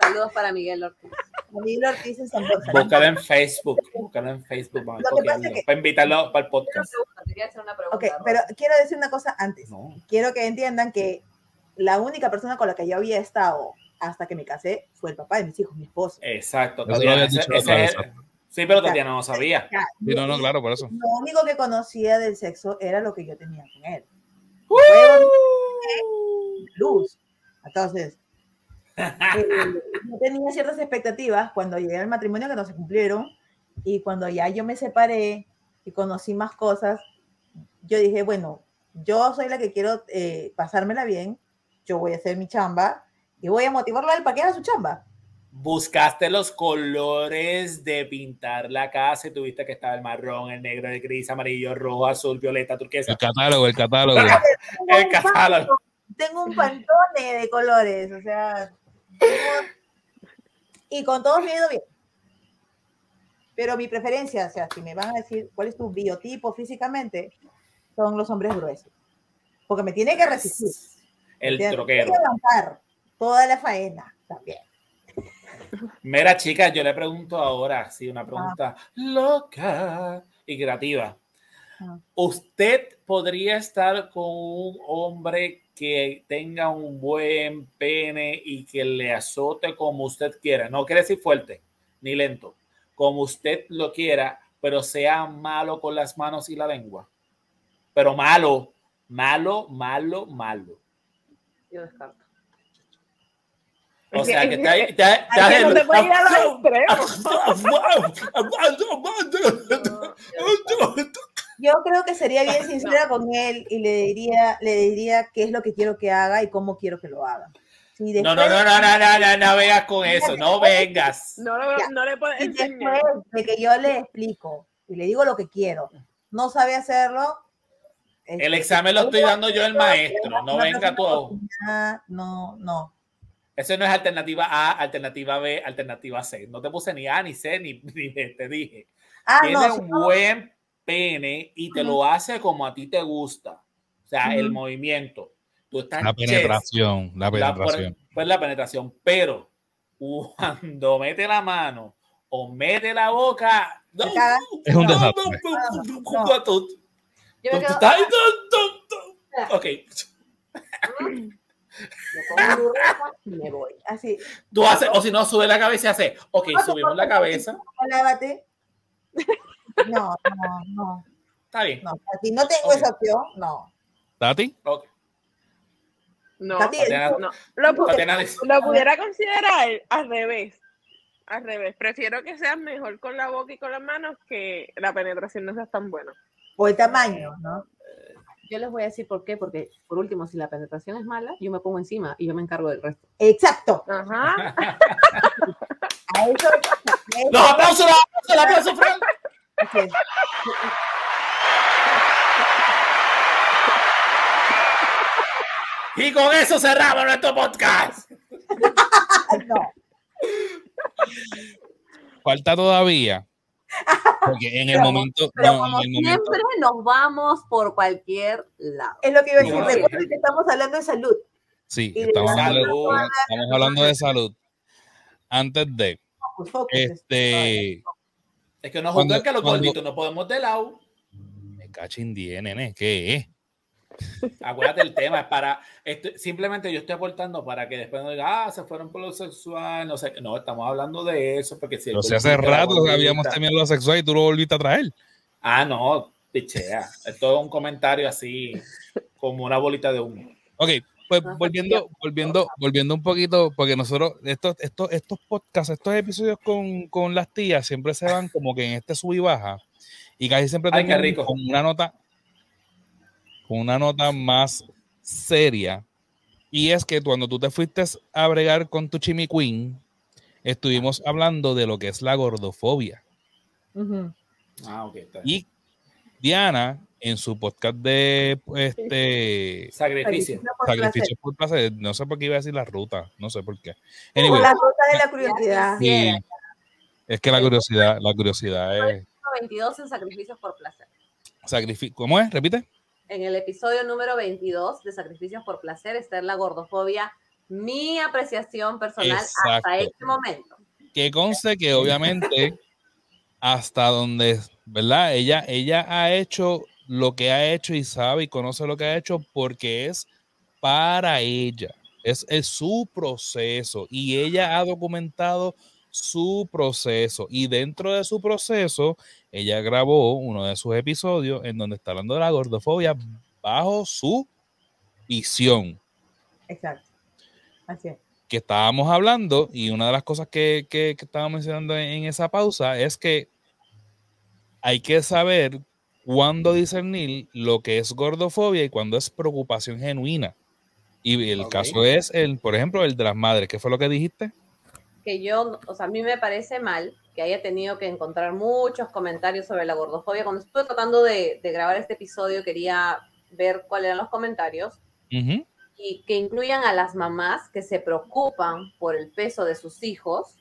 Saludos para Miguel Ortiz. Miguel Ortiz en San Borja. Búscalo en Facebook. Búscalo en Facebook. Vamos Lo que pasa es que- Para invitarlo para el podcast. Quería hacer una pregunta. Ok, Rosa. pero quiero decir una cosa antes. No. Quiero que entiendan que la única persona con la que yo había estado hasta que me casé fue el papá de mis hijos, mi esposo. Exacto. Tatiana, ese- ese es-. Sí, pero Tatiana no sabía. Sí, no, no, claro, por eso. Lo único que conocía del sexo era lo que yo tenía con él. ¡Uh! Luz. Entonces, eh, yo tenía ciertas expectativas cuando llegué al matrimonio que no se cumplieron y cuando ya yo me separé y conocí más cosas, yo dije, bueno, yo soy la que quiero eh, pasármela bien, yo voy a hacer mi chamba y voy a motivarlo a él para que haga su chamba. Buscaste los colores de pintar la casa y tuviste que estaba el marrón, el negro, el gris, amarillo, rojo, azul, violeta, turquesa. El catálogo, el catálogo. El catálogo. Tengo un pantone de colores, o sea, tengo- y con todos me ha ido bien. Pero mi preferencia, o sea, si me van a decir cuál es tu biotipo físicamente, son los hombres gruesos. Porque me tiene que resistir. El troquero. Tiene que aguantar toda la faena también. Mira, chicas, yo le pregunto ahora, sí, una pregunta loca y creativa. Ah. ¿Usted podría estar con un hombre que tenga un buen pene y que le azote como usted quiera? No quiere decir fuerte ni lento, como usted lo quiera, pero sea malo con las manos y la lengua. Pero malo, malo, malo, malo. Yo descarto. O que- sea, que está ahí. Es que no te puedes ir a los extremos. Yo creo que sería bien sincera con él y le diría, le diría qué es lo que quiero que haga y cómo quiero que lo haga. Si No, no, después- no, no, no, no, no, no vengas con eso, no vengas. No, Ya. no le puedes Y enseñar. después de que yo le explico y le digo lo que quiero, no sabe hacerlo. El este, examen lo estoy dando yo el maestro, no venga tú. No, no. Eso no es alternativa A, alternativa B, alternativa C. No te puse ni A, ni C, ni, ni B, te dije. Ah, Tiene no. un buen pene y te lo hace como a ti te gusta. O sea, el Ujú. movimiento. Tú estás La penetración, la la- penetración. pues la penetración, pero cuando mete la mano o mete la boca, no. Es un no, desastre. no, no, no, No. no, Ok, me pongo y me voy. Así, tú haces, o si no, sube la cabeza y hace, ok, subimos la cabeza, lávate. No, no, no, está bien. no. No tengo Ok. esa opción, no. ¿Tati? Ok. No, Tati, Tatiana, no. Tatiana lo pudiera considerar al revés. Al revés. Prefiero que seas mejor con la boca y con las manos que la penetración no sea tan buena. Por el tamaño, ¿no? Yo les voy a decir por qué, porque por último, si la penetración es mala, yo me pongo encima y yo me encargo del resto. Exacto. Ajá. A eso, a eso- Los aplausos, los aplausos, los aplausos, Fran. Y con eso cerramos nuestro podcast. No. Falta todavía. Porque en el momento. Pero no, como en el momento siempre, nos vamos por cualquier lado. Es lo que iba a decir. Recuerden que estamos hablando de salud. sí, y de estamos salud. hablando, estamos hablando de salud. Antes de. Focus, focus. Este. Es que no Cuando- juzgan que los cuando- gorditos no podemos de lado. Me cachin 10, nene. ¿Qué es? Acuérdate el tema, es para, esto- simplemente yo estoy aportando para que después no diga, ah, se fueron por lo sexual, no sé, qué". no, estamos hablando de eso, porque si Pero si hace rato habíamos terminado lo sexual y tú lo volviste a traer. Ah, no, pichea, es todo un comentario así, como una bolita de humo. Ok, pues volviendo, volviendo, volviendo un poquito, porque nosotros, estos, estos, estos podcasts, estos episodios con, con las tías siempre se van como que en este sub y baja. Y casi siempre Ay, qué terminan rico. con una nota, una nota más seria. Y es que cuando tú te fuiste a bregar con tu Chimi Queen, estuvimos hablando de lo que es la gordofobia. Ah, ok, está bien. Y Diana, en su podcast de este Sacrificio. por placer. sacrificios por placer, no sé por qué iba a decir la ruta, no sé por qué. Por Anyway, la ruta de la curiosidad. sí, es que la curiosidad, la curiosidad es 22 en Sacrificios por Placer. sacrificio. ¿Cómo es? Repite. En el episodio número 22 de Sacrificios por Placer está en la gordofobia, mi apreciación personal Exacto. hasta este momento. Que conste que obviamente hasta donde, ¿verdad? Ella, ella ha hecho lo que ha hecho y sabe y conoce lo que ha hecho porque es para ella. Es, es su proceso y ella ha documentado su proceso y dentro de su proceso ella grabó uno de sus episodios en donde está hablando de la gordofobia bajo su visión Exacto. Así es. que estábamos hablando y una de las cosas que, que, que estaba mencionando en, en esa pausa es que hay que saber cuándo discernir lo que es gordofobia y cuándo es preocupación genuina. Y el caso es, el, por ejemplo, el de las madres. ¿Qué fue lo que dijiste? Que yo, o sea, a mí me parece mal que haya tenido que encontrar muchos comentarios sobre la gordofobia. Cuando estuve tratando de, de grabar este episodio, quería ver cuáles eran los comentarios Ujú. y que incluyan a las mamás que se preocupan por el peso de sus hijos,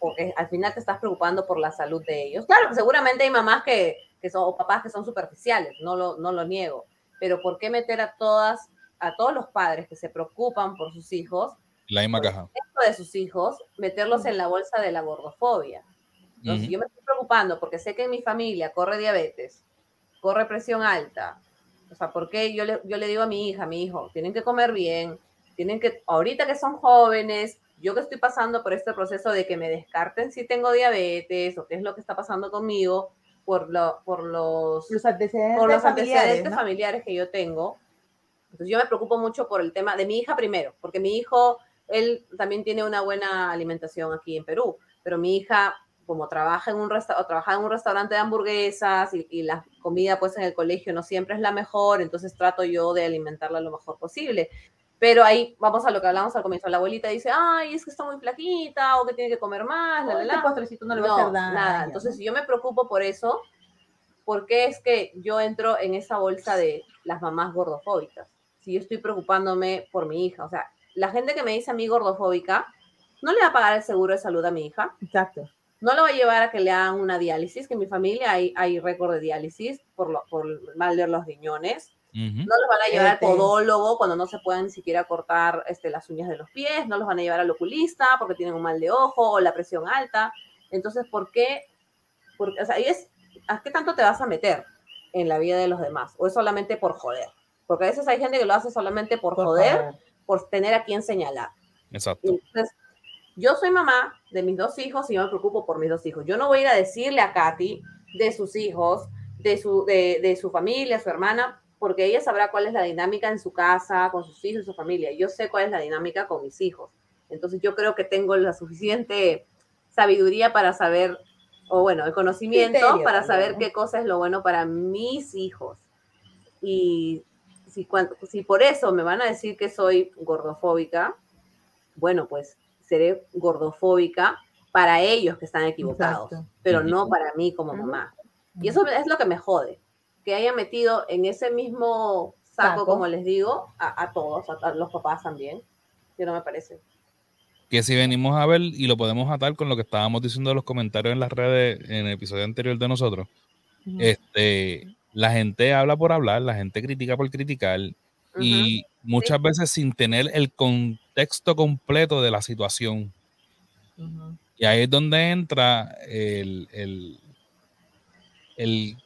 porque al final te estás preocupando por la salud de ellos. Claro, seguramente hay mamás que, que son, o papás que son superficiales, no lo, no lo niego, pero ¿por qué meter a todas, a todos los padres que se preocupan por sus hijos, La misma caja. de sus hijos, meterlos en la bolsa de la gordofobia? Entonces, yo me estoy preocupando porque sé que en mi familia corre diabetes, corre presión alta. O sea, porque yo le, yo le digo a mi hija, a mi hijo, tienen que comer bien, tienen que, ahorita que son jóvenes, yo que estoy pasando por este proceso de que me descarten si tengo diabetes o qué es lo que está pasando conmigo por, lo, por los, Los antecedentes por los familiares, antecedentes ¿no? familiares que yo tengo. Entonces yo me preocupo mucho por el tema de mi hija primero, porque mi hijo, él también tiene una buena alimentación aquí en Perú, pero mi hija como trabaja en un resta trabaja en un restaurante de hamburguesas y, y la comida pues en el colegio no siempre es la mejor, entonces trato yo de alimentarla lo mejor posible. Pero ahí vamos a lo que hablamos al comienzo. La abuelita dice, ay, es que está muy flaquita o que tiene que comer más, la, la, Este la. postrecito no le va a hacer daño. nada. Entonces, si yo me preocupo por eso, ¿por qué es que yo entro en esa bolsa de las mamás gordofóbicas? Si yo estoy preocupándome por mi hija. O sea, la gente que me dice a mí gordofóbica, no le va a pagar el seguro de salud a mi hija, Exacto. no le va a llevar a que le hagan una diálisis, que en mi familia hay, hay récord de diálisis por, lo, por mal de los riñones. No los van a llevar al podólogo cuando no se pueden ni siquiera cortar este, las uñas de los pies, no los van a llevar al oculista porque tienen un mal de ojo o la presión alta. Entonces, ¿por qué? Porque, o sea, ahí es, ¿a qué tanto te vas a meter en la vida de los demás? ¿O es solamente por joder? Porque a veces hay gente que lo hace solamente por, Por joder, favor. Por tener a quien señalar. Exacto. Entonces, yo soy mamá de mis dos hijos y yo me preocupo por mis dos hijos. Yo no voy a ir a decirle a Katy de sus hijos, de su, de, de su familia, su hermana, porque ella sabrá cuál es la dinámica en su casa, con sus hijos y su familia. Yo sé cuál es la dinámica con mis hijos. Entonces, yo creo que tengo la suficiente sabiduría para saber, o bueno, el conocimiento Criterio para saber ¿no? qué cosa es lo bueno para mis hijos. Y si, por eso me van a decir que soy gordofóbica, bueno, pues seré gordofóbica para ellos que están equivocados, Exacto. pero no para mí como mamá. Y eso es lo que me jode, que haya metido en ese mismo saco, Saco. como les digo, a, a todos, a, a los papás también, que no me parece. Que si venimos a ver y lo podemos atar con lo que estábamos diciendo en los comentarios en las redes en el episodio anterior de nosotros, este, la gente habla por hablar, la gente critica por criticar y muchas veces sin tener el contexto completo de la situación. Y ahí es donde entra el, el, el-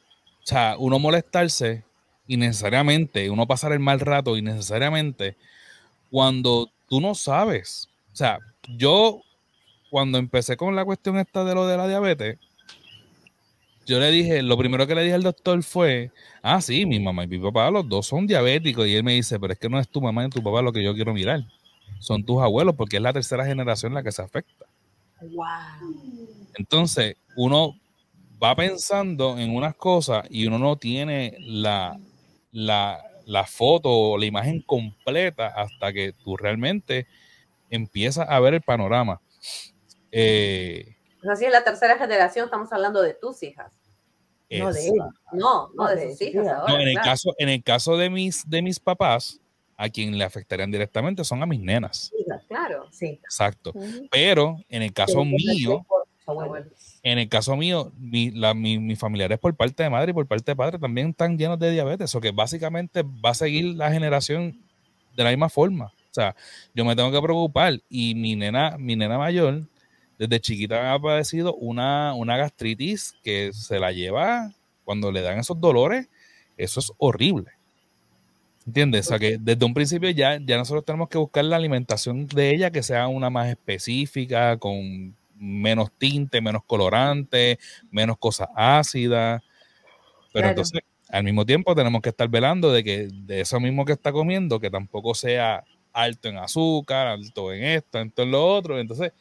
o sea, uno molestarse innecesariamente, uno pasar el mal rato innecesariamente, cuando tú no sabes. O sea, yo cuando empecé con la cuestión esta de lo de la diabetes, yo le dije, lo primero que le dije al doctor fue, ah, sí, mi mamá y mi papá, los dos son diabéticos. Y él me dice, pero es que no es tu mamá y tu papá lo que yo quiero mirar. Son tus abuelos, porque es la tercera generación la que se afecta. Entonces, uno va pensando en unas cosas y uno no tiene la, la, la foto o la imagen completa hasta que tú realmente empiezas a ver el panorama. Eh, O sea, si es la tercera generación, estamos hablando de tus hijas. No de él. No, no No, de de sus hijas ahora, no, en, el claro. caso, en el caso de mis, de mis papás, a quien le afectarían directamente son a mis nenas. Claro. Sí. Exacto. Pero en el caso mío. En el caso mío, mi, la, mi- mis familiares por parte de madre y por parte de padre también están llenos de diabetes, o que básicamente va a seguir la generación de la misma forma. O sea, yo me tengo que preocupar y mi nena, mi nena mayor, desde chiquita ha padecido una, una gastritis que se la lleva cuando le dan esos dolores, eso es horrible. ¿Entiendes? O sea, que desde un principio ya, ya nosotros tenemos que buscar la alimentación de ella que sea una más específica, con menos tinte, menos colorante, menos cosas ácidas. Pero Claro. entonces, al mismo tiempo, tenemos que estar velando de que de eso mismo que está comiendo, que tampoco sea alto en azúcar, alto en esto, en lo otro. Entonces,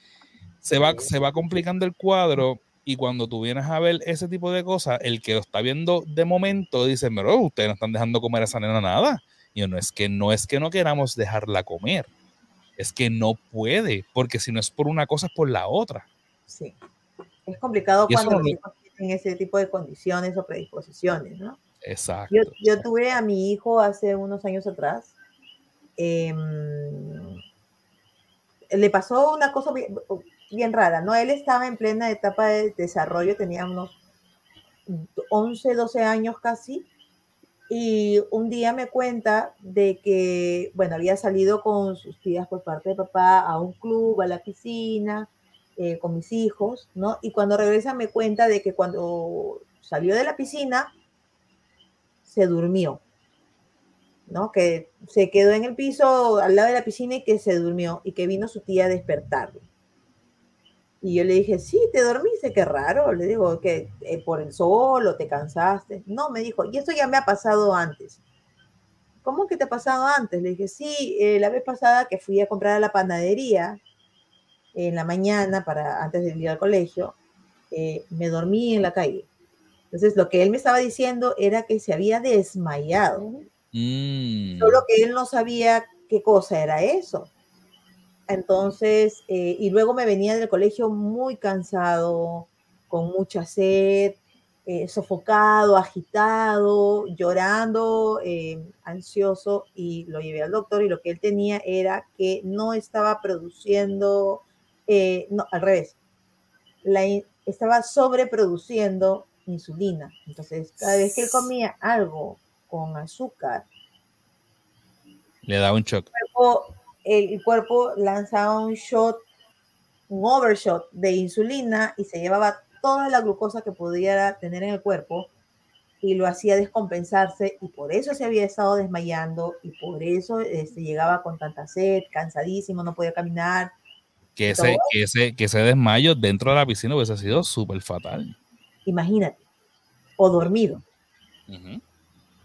se va, se va complicando el cuadro y cuando tú vienes a ver ese tipo de cosas, el que lo está viendo de momento dice, pero ustedes no están dejando comer a esa nena nada. Y yo, no es que no es que no queramos dejarla comer, es que no puede, porque si no es por una cosa es por la otra. Sí. Es complicado Y cuando no tienen ese tipo de condiciones o predisposiciones, ¿no? Exacto. Yo, yo tuve a mi hijo hace unos años atrás. em, le pasó una cosa bien, rara, ¿no? Él estaba en plena etapa de desarrollo, tenía unos 11, 12 años casi, y un día me cuenta de que, bueno, había salido con sus tías por parte de papá a un club, a la piscina, eh, con mis hijos, ¿no? Y cuando regresa me cuenta de que cuando salió de la piscina, se durmió, ¿no? Que se quedó en el piso al lado de la piscina y que se durmió y que vino su tía a despertarlo. Y yo le dije, sí, te dormiste, qué raro. Le digo, que por el sol o te cansaste. No, me dijo, y esto ya me ha pasado antes. ¿Cómo que te ha pasado antes? Le dije, sí, eh, la vez pasada que fui a comprar a la panadería en la mañana para antes de ir al colegio, eh, me dormí en la calle. Entonces, lo que él me estaba diciendo era que se había desmayado, Mm. solo que él no sabía qué cosa era eso. Entonces, eh, y luego me venía del colegio muy cansado, con mucha sed, eh, sofocado, agitado, llorando, eh, ansioso, y lo llevé al doctor y lo que él tenía era que no estaba produciendo, no, al revés, la estaba sobreproduciendo insulina. Entonces, cada vez que él comía algo con azúcar, Le da un shock. cuerpo- el, cuerpo lanzaba un shot, un overshot de insulina y se llevaba toda la glucosa que pudiera tener en el cuerpo y lo hacía descompensarse y por eso se había estado desmayando y por eso este, llegaba con tanta sed, cansadísimo, no podía caminar. Que ese, que ese, que ese desmayo dentro de la piscina hubiese sido súper fatal. Imagínate. O dormido. Ujú.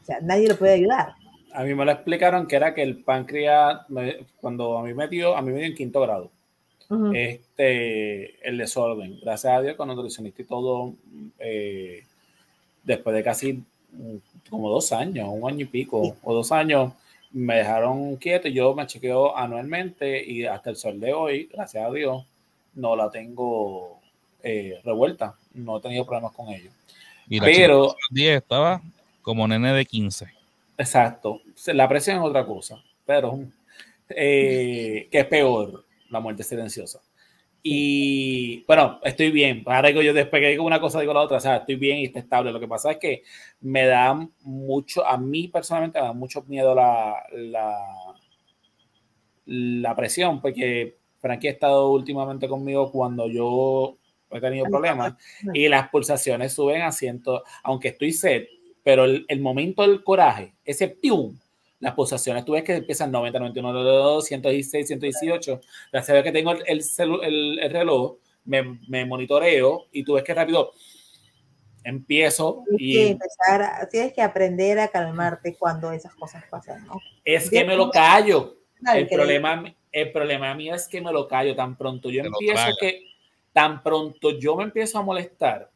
O sea, nadie lo puede ayudar. A mí me lo explicaron que era que el páncreas, me- cuando a mí me dio, a mí me dio en quinto grado, este, el desorden. Gracias a Dios con nutricionista y todo, eh, después de casi mm, como dos años, un año y pico Sí. o dos años, me dejaron quieto y yo me chequeo anualmente y hasta el sol de hoy, gracias a Dios, no la tengo eh, revuelta. No he tenido problemas con ello. Y la Pero- chica de los 10 estaba como nene de 15. Exacto. La presión es otra cosa, pero eh, que es peor, la muerte silenciosa. Y bueno, estoy bien. Ahora digo yo que digo una cosa, digo la otra. O sea, estoy bien y está estable. Lo que pasa es que me da mucho, a mí personalmente me da mucho miedo la, la, la presión, porque Frankie ha estado últimamente conmigo cuando yo he tenido problemas y las pulsaciones suben a ciento, aunque estoy sed, pero el, el momento del coraje, ese pium, las pulsaciones, tú ves que empiezan 90, 91, 92, 116, 118. Gracias a Dios que tengo el, el, celu- el- el reloj, me, me monitoreo y tú ves que rápido empiezo Tienes que y empezar, a- tienes que aprender a calmarte cuando esas cosas pasan, ¿no? es que me lo callo. Claro, El que- problema, el problema mío es que me lo callo. Tan pronto yo empiezo que, tan pronto yo me empiezo a molestar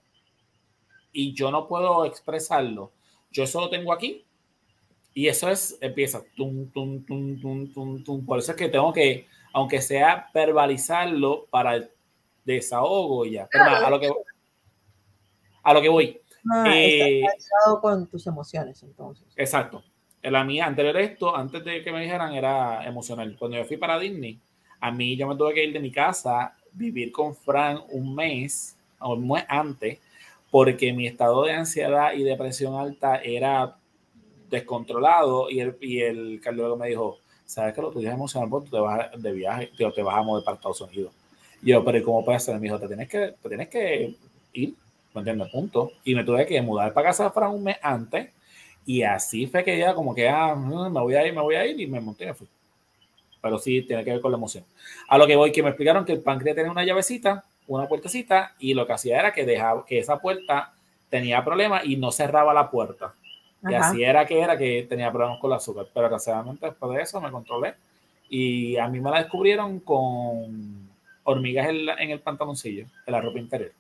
y yo no puedo expresarlo, yo solo tengo aquí y eso es, empieza, tum, tum, tum, tum, tum, tum. Por eso es que tengo que, aunque sea verbalizarlo para el desahogo ya. Pero a lo que, a lo que voy. Ah, Eh, con tus emociones, entonces. Exacto. La mía, anterior a esto, antes de que me dijeran, era emocional. Cuando yo fui para Disney, a mí yo me tuve que ir de mi casa, vivir con Fran un mes, o un mes antes, porque mi estado de ansiedad y depresión alta era descontrolado y el, y el cardiólogo me dijo, ¿sabes que lo tuyo es emocional? Porque tú te vas de viaje, tío, te vas a mover para Estados Unidos. Y yo, pero ¿y ¿cómo puede ser? Me dijo, te tienes que, te tienes que ir, ¿me entiendes? Punto. Y me tuve que mudar para casa Fran un mes antes y así fue que ya como que, ah, mm, me voy a ir, me voy a ir y me monté y me fui. Pero sí tiene que ver con la emoción. A lo que voy, que me explicaron que el páncreas tenía una llavecita, una puertecita, y lo que hacía era que dejaba que esa puerta tenía problemas y no cerraba la puerta. Y así era que era que tenía problemas con el azúcar. Pero desgraciadamente después de eso me controlé. Y a mí me la descubrieron con hormigas en, la- en el pantaloncillo, en la ropa interior.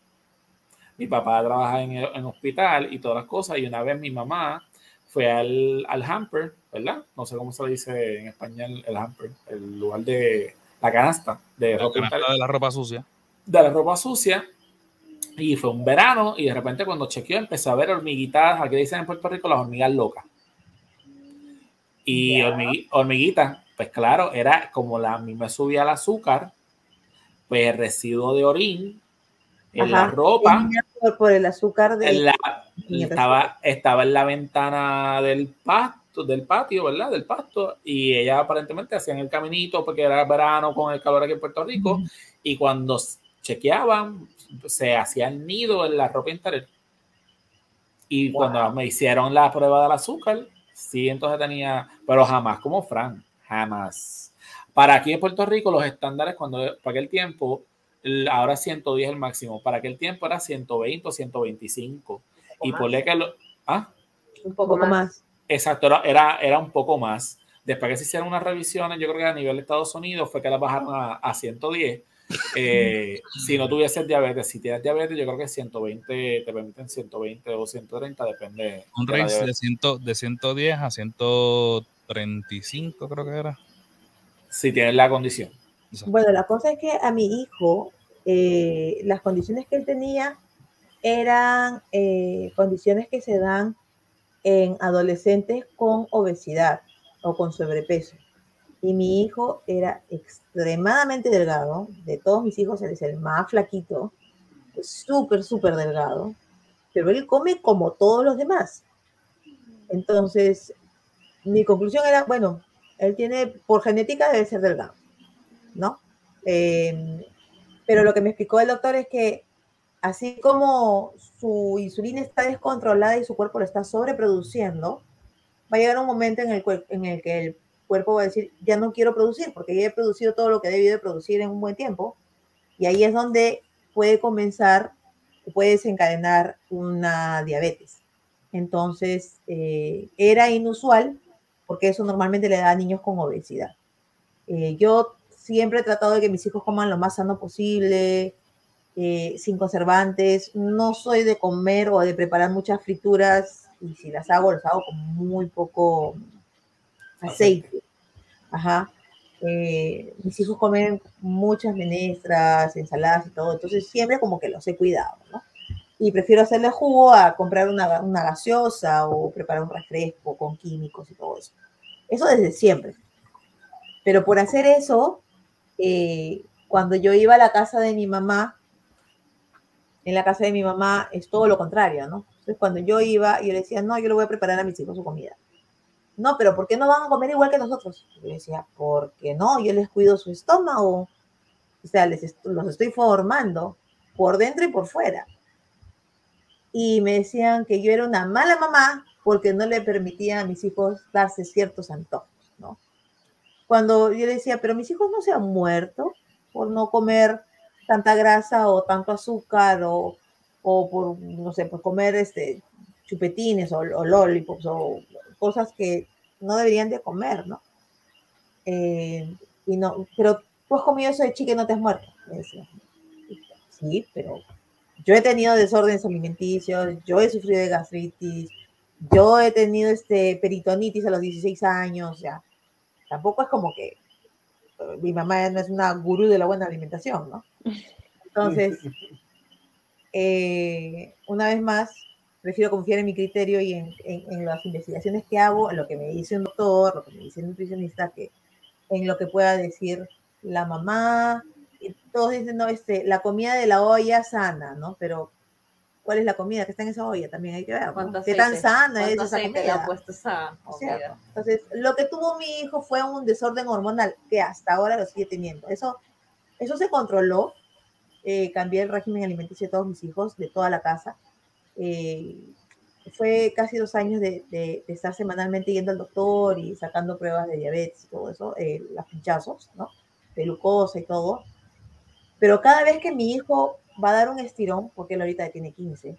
Mi papá trabaja en el en hospital y todas las cosas. Y una vez mi mamá fue al, al hamper, ¿verdad? No sé cómo se dice en español el hamper, el lugar de la canasta de La ropa canasta interior de la ropa sucia. De la ropa sucia y fue un verano y de repente cuando chequeó empezó a ver hormiguitas, aquí dicen en Puerto Rico las hormigas locas. Y hormiguitas, pues claro, era como la, a mí me subía el azúcar, pues el residuo de orín en la ropa, Por, por el azúcar de... en la- estaba, estaba en la ventana del pasto, del patio, ¿verdad? Del pasto, y ella aparentemente hacían el caminito porque era verano con el calor aquí en Puerto Rico, y cuando chequeaban, se hacía el nido en la ropa interior. Y Wow. cuando me hicieron la prueba del azúcar, sí, entonces tenía, pero jamás como Fran, jamás. Para aquí en Puerto Rico, los estándares, cuando para aquel tiempo, ahora 110 el máximo, para aquel tiempo era 120 o 125. Y más. por que lo, ah, Un Un poco, más. más. Exacto, era, era, era un poco más. Después que se hicieron unas revisiones, yo creo que a nivel de Estados Unidos fue que la bajaron a, a 110, eh, si no tuvieses diabetes. Si tienes diabetes, yo creo que 120, te permiten 120 o 130, depende. Un de range de, diabetes. 100 de 110 a 135, creo que era. Si tienes la condición. Bueno, la cosa es que a mi hijo, eh, las condiciones que él tenía eran eh, condiciones que se dan en adolescentes con obesidad o con sobrepeso. Y mi hijo era extremadamente delgado. De todos mis hijos, él es el más flaquito. Súper, súper delgado. Pero él come como todos los demás. Entonces, mi conclusión era, bueno, él tiene, por genética debe ser delgado, ¿no? Eh, pero lo que me explicó el doctor es que así como su insulina está descontrolada y su cuerpo lo está sobreproduciendo, va a llegar un momento en el, en el que el cuerpo va a decir, ya no quiero producir, porque ya he producido todo lo que he debido de producir en un buen tiempo, y ahí es donde puede comenzar, puede desencadenar una diabetes. Entonces, eh, era inusual, porque eso normalmente le da a niños con obesidad. Eh, yo siempre he tratado de que mis hijos coman lo más sano posible, eh, sin conservantes. No soy de comer o de preparar muchas frituras y si las hago, las hago con muy poco aceite. Ajá. Eh, mis hijos comen muchas menestras, ensaladas y todo, entonces siempre como que los he cuidado, ¿no? Y prefiero hacerle jugo a comprar una, una gaseosa o preparar un refresco con químicos y todo eso. Eso desde siempre. Pero por hacer eso, eh, cuando yo iba a la casa de mi mamá, en la casa de mi mamá es todo lo contrario, ¿no? Entonces cuando yo iba, yo le decía, no, yo le voy a preparar a mis hijos su comida. No, pero ¿por qué no van a comer igual que nosotros? Yo decía, porque no, yo les cuido su estómago. O sea, les los estoy formando por dentro y por fuera. Y me decían que yo era una mala mamá porque no le permitía a mis hijos darse ciertos antojos, ¿no? Cuando yo le decía, pero mis hijos no se han muerto por no comer tanta grasa o tanto azúcar o, o por, no sé, por comer este, chupetines o, o lollipops o cosas que no deberían de comer, ¿no? Eh, y no, pero tú has comido eso de chica y no te has muerto, me decía. Sí, pero yo he tenido desórdenes alimenticios, yo he sufrido de gastritis, yo he tenido este peritonitis a los 16 años, o sea, tampoco es como que eh, mi mamá no es una gurú de la buena alimentación, ¿no? Entonces, eh, una vez más, prefiero confiar en mi criterio y en, en- en las investigaciones que hago, en lo que me dice un doctor, lo que me dice un nutricionista, que en lo que pueda decir la mamá. Y todos dicen, no, este, la comida de la olla sana, ¿no? Pero, ¿cuál es la comida que está en esa olla? También hay que ver. ¿no? ¿Cuánto ¿Qué tan sana es ¿Cuánto esa comida? puesto esa ¿Cierto? comida? Entonces, lo que tuvo mi hijo fue un desorden hormonal que hasta ahora lo sigue teniendo. Eso, eso se controló. Eh, cambié el régimen alimenticio de todos mis hijos, de toda la casa. Eh, fue casi dos años de, de- de estar semanalmente yendo al doctor y sacando pruebas de diabetes y todo eso, eh, los pinchazos, ¿no? De glucosa y todo. Pero cada vez que mi hijo va a dar un estirón, porque él ahorita tiene 15,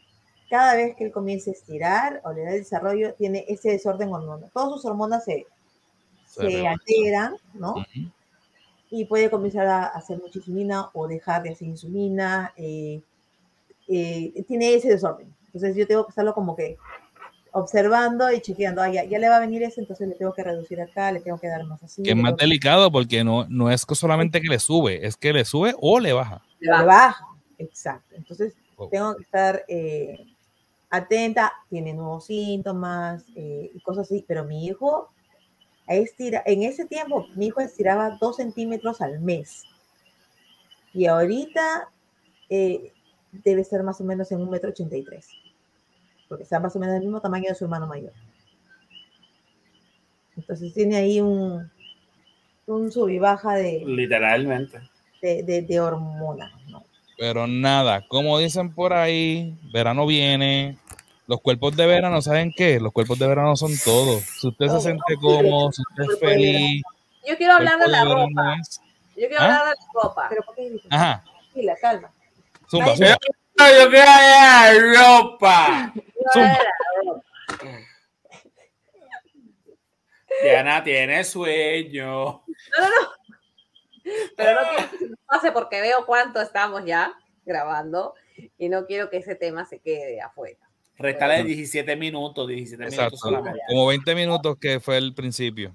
cada vez que él comience a estirar o le da el desarrollo, tiene ese desorden hormonal. Todas sus hormonas se, Se alteran, ¿no? Y puede comenzar a hacer mucha insulina o dejar de hacer insulina. eh, eh, tiene ese desorden. Entonces yo tengo que estarlo como que observando y chequeando. Ah, ya, ya le va a venir ese, entonces le tengo que reducir acá, le tengo que dar más así. Que es más delicado porque no, no es solamente que le sube, es que le sube o le baja. Le baja. Exacto. Entonces Oh. tengo que estar eh, atenta, tiene nuevos síntomas eh, y cosas así, pero mi hijo estira, en ese tiempo mi hijo estiraba dos centímetros al mes y ahorita eh, debe ser más o menos en un metro ochenta y tres, porque está más o menos del mismo tamaño de su hermano mayor. Entonces tiene ahí un, un sub y baja de, Literalmente. de, de, de hormonas, ¿no? Pero nada, como dicen por ahí, verano viene. Los cuerpos de verano, ¿saben qué? Los cuerpos de verano son todo. Si usted se siente cómodo, si usted es feliz, Yo quiero hablar de la ropa. es- Yo quiero ¿Ah? hablar de la ropa. Pero ¿por qué? Ajá, Tranquila, calma. zumba, zumba. Yo quiero hablar de la ropa. Diana tiene sueño. No, no, no. Pero no quiero que se nos pase porque veo cuánto estamos ya grabando y no quiero que ese tema se quede afuera. Restale 17 minutos, 17 minutos solamente. Como 20 minutos que fue el principio.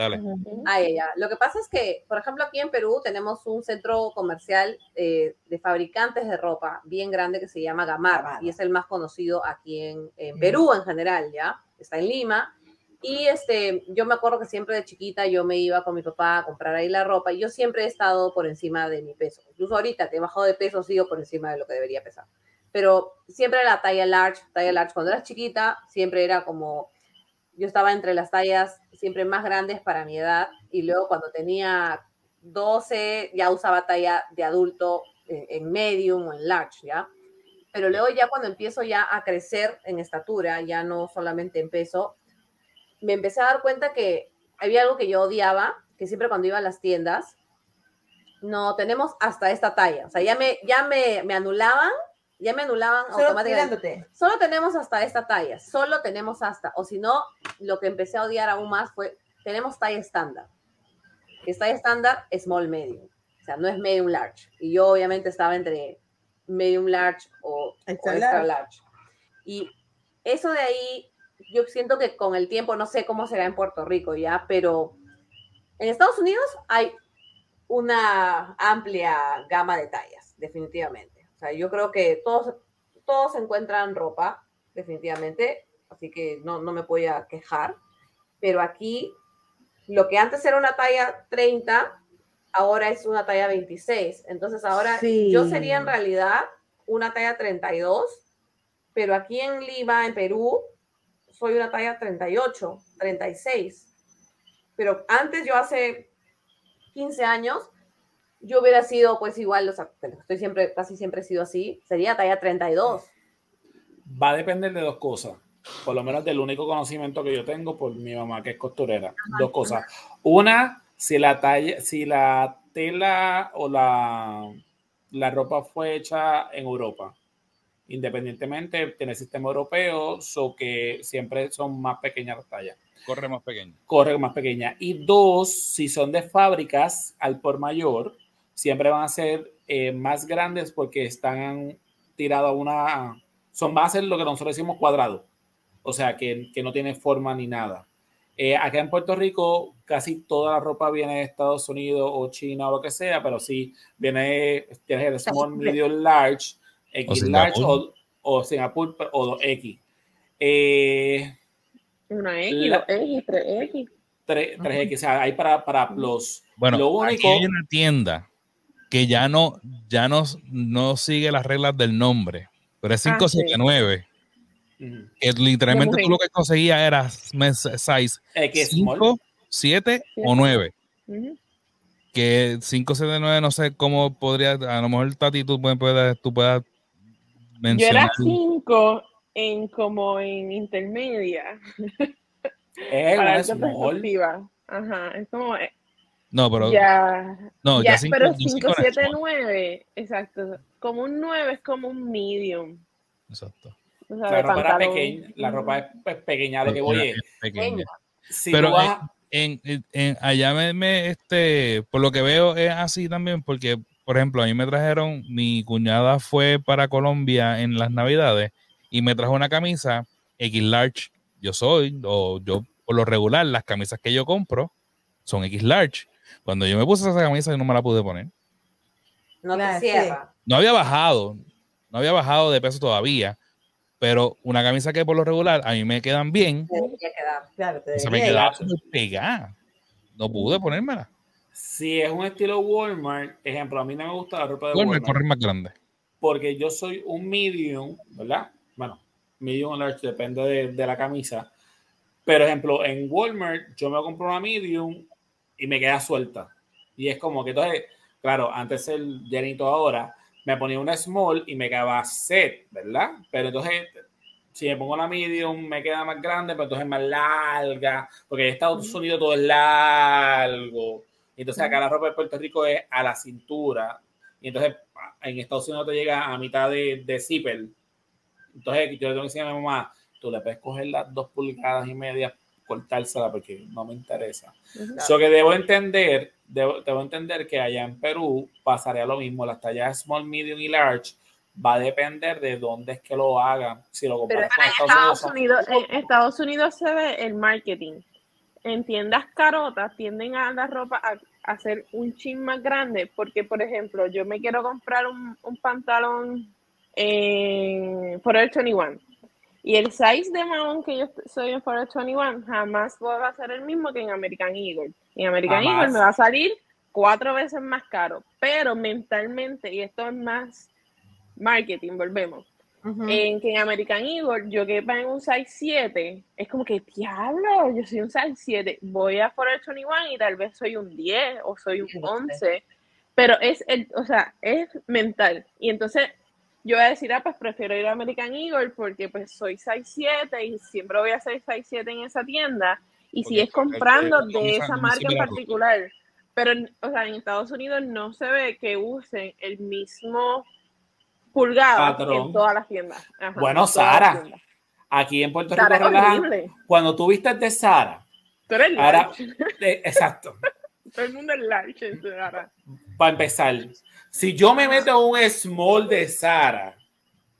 Dale. Ah, ya, ya. Lo que pasa es que, por ejemplo, aquí en Perú tenemos un centro comercial eh, de fabricantes de ropa bien grande que se llama Gamarra Gamarra. y es el más conocido aquí en, en Perú en general, ¿ya? Está en Lima. Y este, yo me acuerdo que siempre de chiquita yo me iba con mi papá a comprar ahí la ropa y yo siempre he estado por encima de mi peso. Incluso ahorita que he bajado de peso sigo por encima de lo que debería pesar. Pero siempre la talla large, talla large. Cuando eras chiquita siempre era como yo estaba entre las tallas siempre más grandes para mi edad y luego cuando tenía 12 ya usaba talla de adulto en, en medium o en large, ¿ya? Pero luego ya cuando empiezo ya a crecer en estatura, ya no solamente en peso, me empecé a dar cuenta que había algo que yo odiaba, que siempre cuando iba a las tiendas, no tenemos hasta esta talla, o sea, ya me, ya me, me anulaban, ya me anulaban Solo automáticamente tirándote. solo tenemos hasta esta talla, solo tenemos hasta, o si no, lo que empecé a odiar aún más fue, tenemos talla estándar. Que es talla estándar, small medium, o sea, no es medium large. Y yo obviamente estaba entre medium large o extra, large. large. Y eso de ahí, yo siento que con el tiempo, no sé cómo será en Puerto Rico ya, pero en Estados Unidos hay una amplia gama de tallas, definitivamente. Sea, yo creo que todos, todos encuentran ropa, definitivamente, así que no, no me voy a quejar. Pero aquí, lo que antes era una talla 30, ahora es una talla 26. Entonces ahora Sí. yo sería en realidad una talla 32, pero aquí en Lima, en Perú, soy una talla 38, 36. Pero antes, yo hace 15 años, yo hubiera sido pues igual, o sea, estoy siempre, casi siempre he sido así, sería talla 32. Va a depender de dos cosas. Por lo menos del único conocimiento que yo tengo por mi mamá, que es costurera. Dos cosas. Una, si la talla, si la tela o la, la ropa fue hecha en Europa. Independientemente, tiene sistema europeo, o que siempre son más pequeñas las tallas. Corre más pequeño. corre más pequeña. Y dos, si son de fábricas al por mayor, siempre van a ser eh, más grandes porque están tirados a una. Son, va a ser lo que nosotros decimos cuadrado. O sea, que, que no tiene forma ni nada. Eh, acá en Puerto Rico, casi toda la ropa viene de Estados Unidos o China o lo que sea, pero sí viene, tienes el small, medium, large, X large o, o Singapur o X. Eh, Una X, La- dos X, tres X. 3, x o sea, hay para, para plus. Bueno, Lo aquí único- hay una tienda que ya no, ya no, no sigue las reglas del nombre, pero es Ah, sí. 579. Que literalmente tú lo que conseguías era size X 5, small. 7 o Siete. 9. Ujú. Que 5, 7, 9, no sé cómo podría, a lo mejor Tati tú puedes, puedes- tú puedas Yo mencionar. era cinco en como en intermedia. Es para una. Ajá, es como eh, No, pero ya, no, ya, ya cinco- pero ya cinco 5, no es 7, small. 9, exacto. Como un 9 es como un medium. Exacto. O sea, La ropa pequeña, la ropa es pues, pequeña, lo que voy es, pequeña. si Pero vas en- en- allá me, me, este, por lo que veo es así también, porque, por ejemplo, a mí me trajeron, mi cuñada fue para Colombia en las navidades y me trajo una camisa X large. Yo soy, o yo por lo regular, las camisas que yo compro son X large. Cuando yo me puse esa camisa, yo no me la pude poner. No te cierra. No había bajado, no había bajado de peso todavía, pero una camisa que por lo regular a mí me quedan bien. Claro, te se me quedaba pegada. No pude ponérmela. si es un estilo Walmart, ejemplo, a mí no me gusta la ropa de el Walmart correr más grande. porque yo soy un medium, ¿verdad? Bueno, medium o large, depende de, de la camisa. Pero, ejemplo, en Walmart yo me compro una medium y me queda suelta. Y es como que entonces, claro, antes el llenito ahora, me ponía una small y me quedaba set, ¿verdad? Pero entonces, si me pongo la medium, me queda más grande, pero entonces más larga, porque en Estados Unidos todo es largo. Entonces acá la ropa de Puerto Rico es a la cintura. Y entonces en Estados Unidos te llega a mitad de, de zipper. Entonces yo le tengo que decir a mi mamá, tú le puedes coger las dos pulgadas y media cortársela porque no me interesa. So que debo entender, debo, debo entender que allá en Perú pasaría lo mismo. Las tallas small, medium y large va a depender de dónde es que lo hagan. Si lo Pero comparas con en Estados Unidos, Unidos, en Estados Unidos se ve el marketing. En tiendas carotas tienden a la ropa a, ser un chin más grande porque, por ejemplo, yo me quiero comprar un, un pantalón en Forever 21 y el size de mahón que yo soy en Forever 21 jamás va a ser el mismo que en American Eagle. En American Jamás. Eagle me va a salir cuatro veces más caro, pero mentalmente, y esto es más marketing, volvemos Ujú. en que en American Eagle yo quepa en un size 7, es como que, diablo, yo soy un size 7, voy a Forever 21 y tal vez soy un 10 o soy un Sí, lo sé. 11, pero es, el, o sea, es mental. Y entonces yo voy a decir, ah, pues prefiero ir a American Eagle porque pues soy size 7 y siempre voy a ser size 7 en esa tienda. Y si Porque es comprando el- el- de esa marca en particular. Pero, o sea, en Estados Unidos no se ve que usen el mismo pulgada Patrón. en todas las tiendas. Ajá, Bueno, Sara, tiendas. aquí en Puerto Rico Sara relajan. horrible. Cuando tú vistes de Sara, Tú eres ahora, large. eh, exacto, Todo el mundo es large Sara. para empezar, si yo me meto en un small de Sara,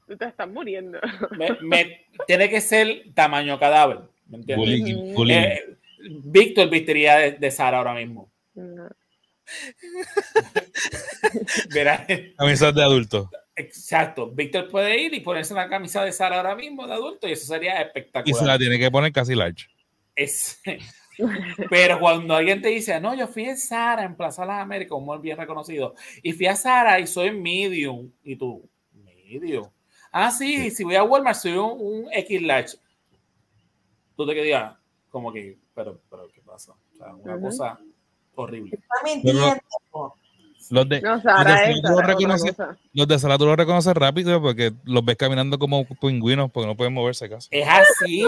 Tú te estás muriendo. me, me- tiene que ser tamaño cadáver. ¿Me entiendes? Bullying, Ujú. bullying. Eh, Víctor vistiría de, de Sara ahora mismo. No. Verá, Camisas de adulto. exacto. Víctor puede ir y ponerse una camisa de Sara ahora mismo de adulto y eso sería Y se la espectacular. tiene que poner casi large. Es- pero cuando alguien te dice, no, yo fui en Sara, en Plaza Las Américas, un mall bien reconocido, y fui a Sara y soy medium, y tú, medium. Ah, sí, si voy a Walmart soy un, un X large. Tú te quedas como que, pero, pero, ¿qué pasa? O sea, una cosa horrible. Está mintiendo. Los de, No, los Sara de es Sara tú reconoces, los de Sara tú los reconoces rápido porque los ves caminando como pingüinos porque no pueden moverse casi. Es así.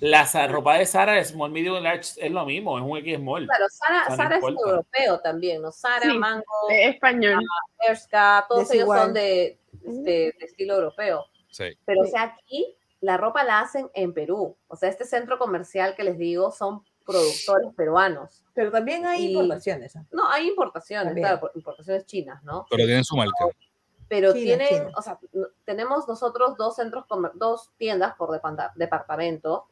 La ropa de Sara, small, medium, large, es lo mismo, es un X small. Claro, Sara, O sea, no Sara es europeo también, ¿no? Sara, Sí. Mango, Es español. Bershka, todos ellos son de, este, de estilo europeo. Sí. Pero, o sea, aquí la ropa la hacen en Perú. O sea, este centro comercial que les digo son productores peruanos. Pero también hay Y- importaciones. ¿ah? No, hay importaciones, claro, importaciones chinas, ¿no? Pero tienen su marca. Pero China, tienen, China. o sea, tenemos nosotros dos centros, dos tiendas por departamento,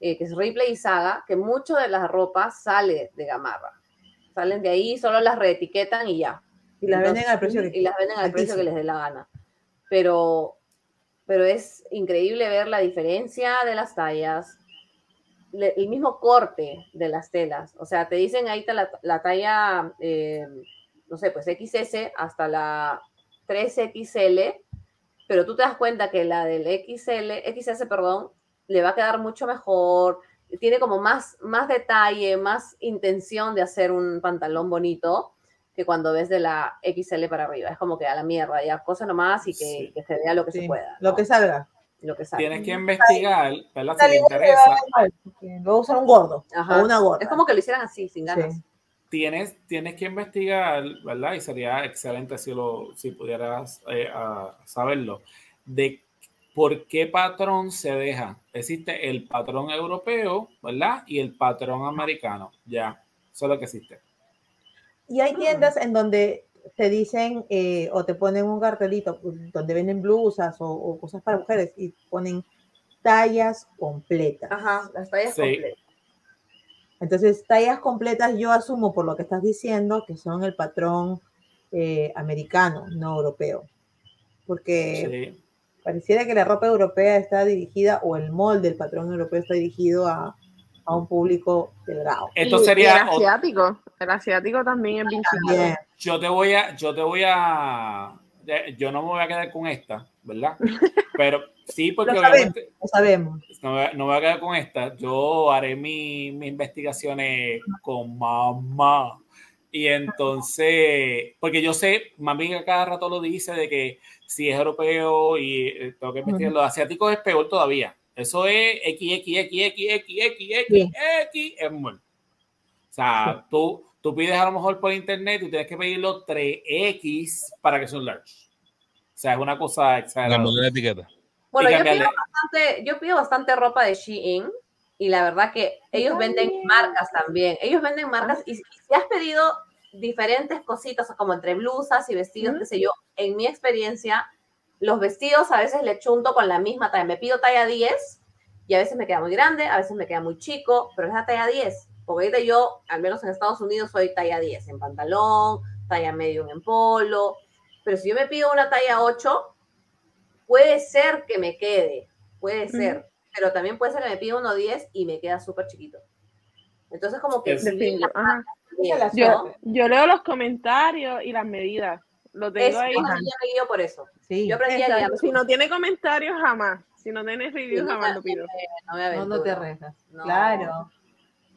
eh, que es Ripley y Saga, que mucho de la ropa sale de Gamarra. Salen de ahí, solo las reetiquetan y ya. Y las venden al precio que y las venden al precio que les dé la gana. Pero, pero es increíble ver la diferencia de las tallas, le- el mismo corte de las telas. O sea, te dicen ahí está la, la talla, eh, no sé, pues XS hasta la 3XL, pero tú te das cuenta que la del XL, XS, perdón, le va a quedar mucho mejor, tiene como más, más detalle, más intención de hacer un pantalón bonito que cuando ves de la XL para arriba. Es como que a la mierda, ya cosa nomás y que, Sí. que se vea lo que Sí, se pueda. Lo que salga. lo que sale. Tienes que investigar, ¿verdad? Si te interesa, Luego son un gordo Ajá. o una gorda. Es como que lo hicieran así, sin ganas. Sí. tienes, tienes que investigar, ¿verdad? Y sería excelente si, lo, si pudieras eh, a saberlo, de por qué patrón se deja. Existe el patrón europeo, ¿verdad? Y el patrón americano. Ya, eso es lo que existe. Y hay tiendas en donde te dicen eh, o te ponen un cartelito donde venden blusas o, o cosas para mujeres y ponen tallas completas. Ajá, las tallas Sí. completas. Entonces, tallas completas yo asumo por lo que estás diciendo que son el patrón eh, americano, no europeo. Porque Sí. Pareciera que la ropa europea está dirigida o el molde del patrón europeo está dirigido a, a un público delgado. Esto y sería, el asiático. El asiático también es bien yo te voy a, yo te voy a, yo no me voy a quedar con esta, ¿verdad? Pero sí, porque Lo sabemos. obviamente Lo sabemos. no me, no me voy a quedar con esta. Yo haré mi- mis investigaciones con mamá. Y entonces, porque yo sé, mami cada rato lo dice de que si es europeo y eh, tengo que investigar, los asiáticos es peor todavía. Eso es X, X, X, X, X, X, X. X, es muy. O sea, tú, tú pides a lo mejor por internet, tú tienes que pedirlo 3X para que un large. O sea, es una cosa exagerada. La etiqueta. Bueno, Y yo pido, bastante, yo pido bastante ropa de Shein Y la verdad que ellos venden marcas también. Ellos venden marcas y si has pedido diferentes cositas, como entre blusas y vestidos, Ujú. qué sé yo, en mi experiencia, los vestidos a veces le chunto con la misma talla. Me pido talla 10 y a veces me queda muy grande, a veces me queda muy chico, pero es la talla 10. Porque ahorita yo, al menos en Estados Unidos, soy talla 10 en pantalón, talla medium en polo. Pero si yo me pido una talla 8, puede ser que me quede, puede ser. Pero también puede ser que me pida uno 10 y me queda súper chiquito. Entonces, como que Yo, yo leo los comentarios y las medidas. Lo es, tengo ahí. yo me guío por eso. Sí. Yo aprendí a Si no tiene comentarios, jamás. Si no tiene reviews, Sí, no jamás me- lo pido. no me No, no te rezas. No. Claro.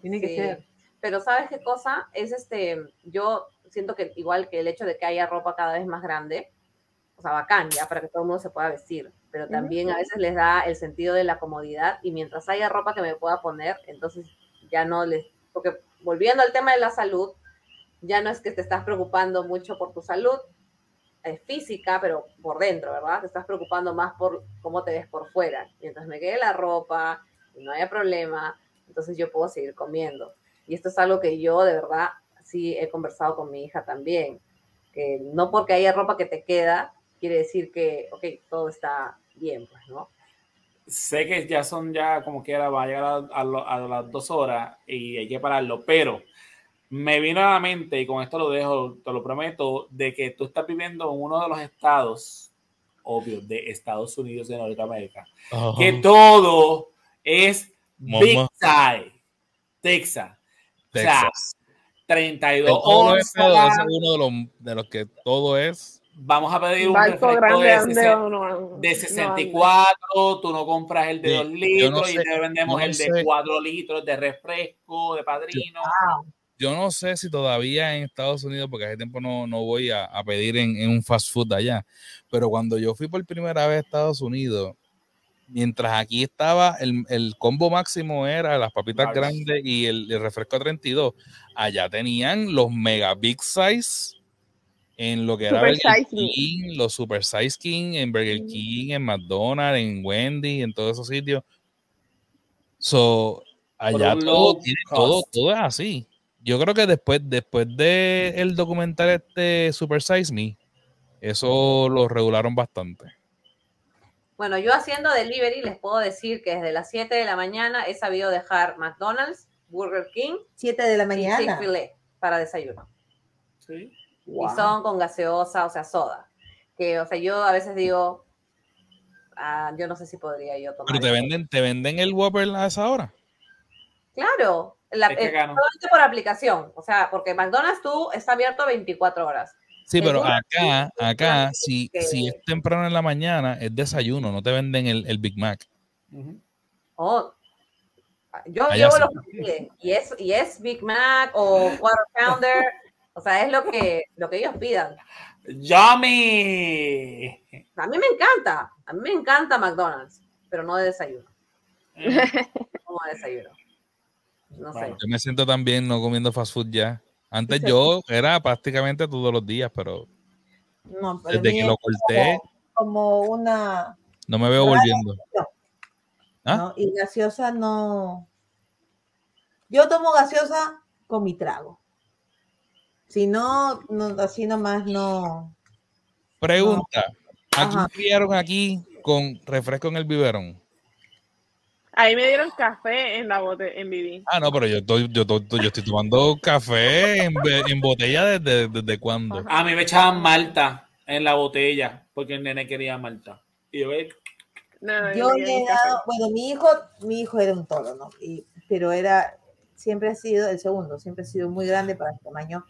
Tiene que Sí. ser. Pero ¿sabes qué cosa? Es este, yo siento que igual que el hecho de que haya ropa cada vez más grande, o sea, bacán ya para que todo el mundo se pueda vestir, pero también a veces les da el sentido de la comodidad y mientras haya ropa que me pueda poner, entonces ya no les, porque volviendo al tema de la salud, ya no es que te estás preocupando mucho por tu salud eh, física, pero por dentro, ¿verdad? Te estás preocupando más por cómo te ves por fuera. Mientras me quede la ropa y no haya problema, entonces yo puedo seguir comiendo. Y esto es algo que yo de verdad sí he conversado con mi hija también, que no porque haya ropa que te queda, quiere decir que, ok, todo está bien, pues, ¿no? Sé que ya son ya como quiera, va a llegar a, a lo- a las dos horas y hay que pararlo, pero me vino a la mente, y con esto lo dejo, te lo prometo, de que tú estás viviendo en uno de los estados, obvio, de Estados Unidos de Norteamérica, que todo es Big. Side, Texas. O sea, Texas. 32 De todos los estados, onzas. ese es uno de los, de los que todo es. Vamos a pedir un refresco grande de, donde 60 uno- de no 64, tú no compras el de Sí, 2 yo litros no y sé, te vendemos yo no el de sé. 4 litros de refresco, de padrino. Yo no sé si todavía en Estados Unidos, porque hace tiempo no, no voy a, a pedir en, en un fast food allá, pero cuando yo fui por primera vez a Estados Unidos, mientras aquí estaba el, el combo máximo era las papitas Claro. grandes y el, el refresco a 32, allá tenían los mega big size en lo que era Super Burger. King, los Super Size King, en Burger Mm. King, en McDonald's, en Wendy, en todos esos sitios. So, allá todo, tiene- todo, todo es así. Yo creo que después, después de el documental este Super Size Me, eso lo regularon bastante. Bueno, yo haciendo delivery les puedo decir que desde las 7 de la mañana he sabido dejar McDonald's, Burger King 7 de la y mañana. Chick-fil-A para desayuno. Sí. Wow. Y son con gaseosa, o sea, soda. Que, o sea, yo a veces digo, ah, yo no sé si podría yo tomar. Pero te eso. venden, te venden el Whopper a esa hora. Claro, la- Es que eh, por aplicación. O sea, porque McDonald's tú está abierto 24 horas. Sí, pero acá, acá, si, si es temprano en la mañana, es desayuno, no te venden el, el Big Mac. Oh, yo Allá llevo sí. lo que. Y es, y es Big Mac o Quarter Pounder. O sea, es lo que, lo que ellos pidan. ¡Yummy! A mí me encanta. A mí me encanta McDonald's, pero no de desayuno. Como de desayuno. No sé. Yo me siento tan bien no comiendo fast food ya. Antes yo era prácticamente todos los días, pero No, desde que lo corté, como una. no me veo volviendo. ¿Ah? ¿no? Y gaseosa no. Yo tomo gaseosa con mi trago. Si no, no así nomás no. Pregunta, ¿a Ajá. quién criaron aquí con refresco en el biberón? Ahí me dieron café en la bote, en Vivi. Ah, no, pero yo estoy, yo, to- yo estoy tomando café en, botella desde, desde cuándo. Ajá. A mí me echaban malta en la botella porque el nene quería malta. Y yo, eh, No, no, Yo le he dado, bueno, mi hijo, mi hijo era un toro, ¿no? Y, pero era, siempre ha sido, el segundo, siempre ha sido muy grande para el tamaño.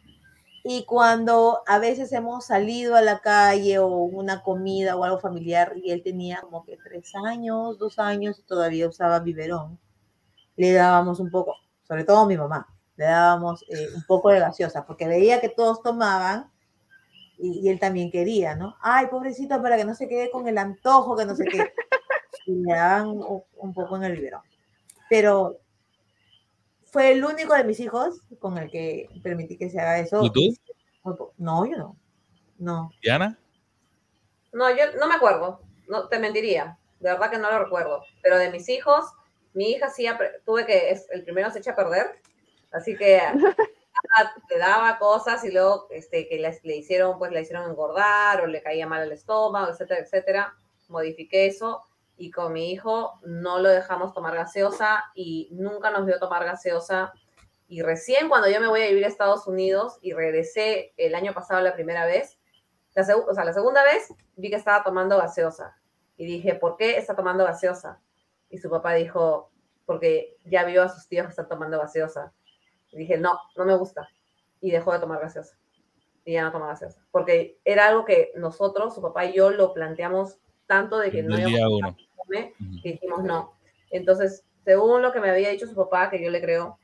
Y cuando a veces hemos salido a la calle o una comida o algo familiar y él tenía como que tres años, dos años y todavía usaba biberón, le dábamos un poco, sobre todo mi mamá, le dábamos eh, un poco de gaseosa porque veía que todos tomaban y, y él también quería, ¿no? Ay, pobrecito, para que no se quede con el antojo, que no sé qué. Y le daban un, un poco en el biberón. Pero fue el único de mis hijos con el que permití que se haga eso. ¿Y tú? No, yo no. No. ¿Diana? No, yo no me acuerdo. No te mentiría. De verdad que no lo recuerdo. Pero de mis hijos, Mi hija sí, apre- tuve que, es- el primero se echa a perder, así que ah, le daba cosas y luego este, que le, le hicieron, pues le hicieron engordar o le caía mal el estómago, etcétera, etcétera. Modifiqué eso y con mi hijo no lo dejamos tomar gaseosa y nunca nos vio tomar gaseosa. Y recién cuando yo me voy a vivir a Estados Unidos y regresé el año pasado la primera vez, la, o sea, la segunda vez vi que estaba tomando gaseosa y dije, ¿por qué está tomando gaseosa? Y su papá dijo, porque ya vio a sus tíos que están tomando gaseosa. Y dije, no, no me gusta. Y dejó de tomar gaseosa. Y ya no toma gaseosa. Porque era algo que nosotros, su papá y yo, lo planteamos tanto de que no íbamos que dijimos no. Entonces, según lo que me había dicho su papá, que yo le creo,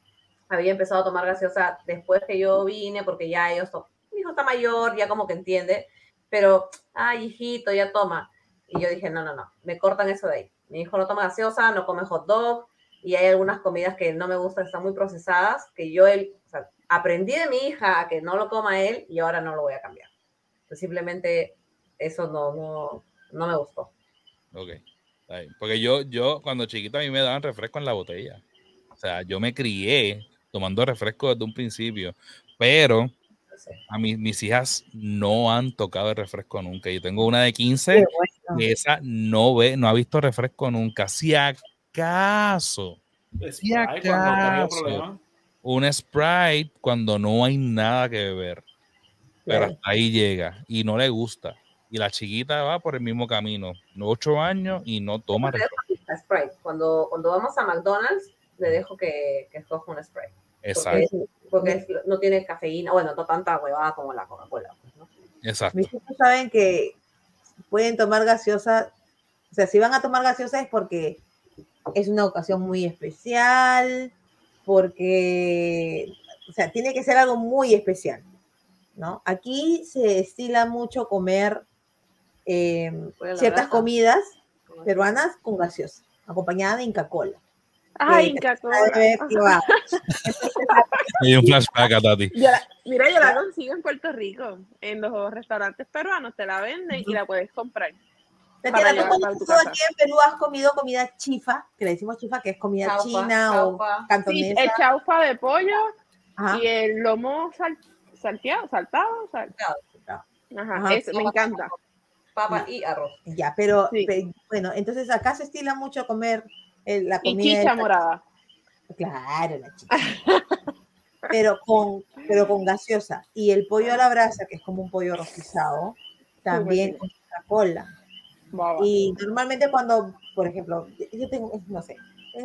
había empezado a tomar gaseosa después que yo vine, porque ya ellos, mi hijo está mayor, ya como que entiende, pero, ay, hijito, ya toma. Y yo dije, no, no, no, me cortan eso de ahí. Mi hijo no toma gaseosa, no come hot dog, y hay algunas comidas que no me gustan, están muy procesadas, que yo él, o sea, aprendí de mi hija a que no lo coma él y ahora no lo voy a cambiar. Entonces, simplemente eso no, no, no me gustó. Ok. Porque yo, yo, cuando chiquito, a mí me daban refresco en la botella. O sea, yo me crié tomando refresco desde un principio. Pero a mí, mis hijas no han tocado el refresco nunca. Yo tengo una de 15 que esa no ve, no ha visto refresco nunca. Si acaso tenido acaso. un Sprite cuando no hay nada que beber. Pero hasta ahí llega y no le gusta. Y la chiquita va por el mismo camino. Ocho años y no toma Sprite. Cuando, cuando vamos a McDonald's, le dejo que, que escoja un Sprite. Exacto, Porque, porque es- no tiene cafeína, bueno, no tanta huevada como la Coca-Cola. pues, ¿no? exacto. Mis hijos saben que pueden tomar gaseosa, o sea, si van a tomar gaseosa es porque es una ocasión muy especial, porque, o sea, tiene que ser algo muy especial, ¿no? Aquí se estila mucho comer eh, ciertas grasa. comidas peruanas con gaseosa, acompañada de Inca Cola. Ay, que Coca-Cola. Sabe ver que va. Me dio un flashback a Tati. Mira, yo la consigo en Puerto Rico. En los restaurantes peruanos te la venden y la puedes comprar. Tatiana, ¿tú cuando casa. aquí en Perú has comido comida chifa? Que le decimos chifa, que es comida Chaufa, china chaufa. o Sí, cantonesa. el chaufa de pollo Ajá. y el lomo sal- salteado, saltado. sal- Ajá, Ajá. ese me encanta. Papa y arroz. Ya, pero, Sí. pe- bueno, entonces acá se estila mucho comer eh, la Y comida. chicha esta- morada. Claro, la chicha. pero con, pero con gaseosa. Y el pollo a la brasa, que es como un pollo rostizado, también con Coca-Cola. Y normalmente cuando, por ejemplo, yo tengo, no sé,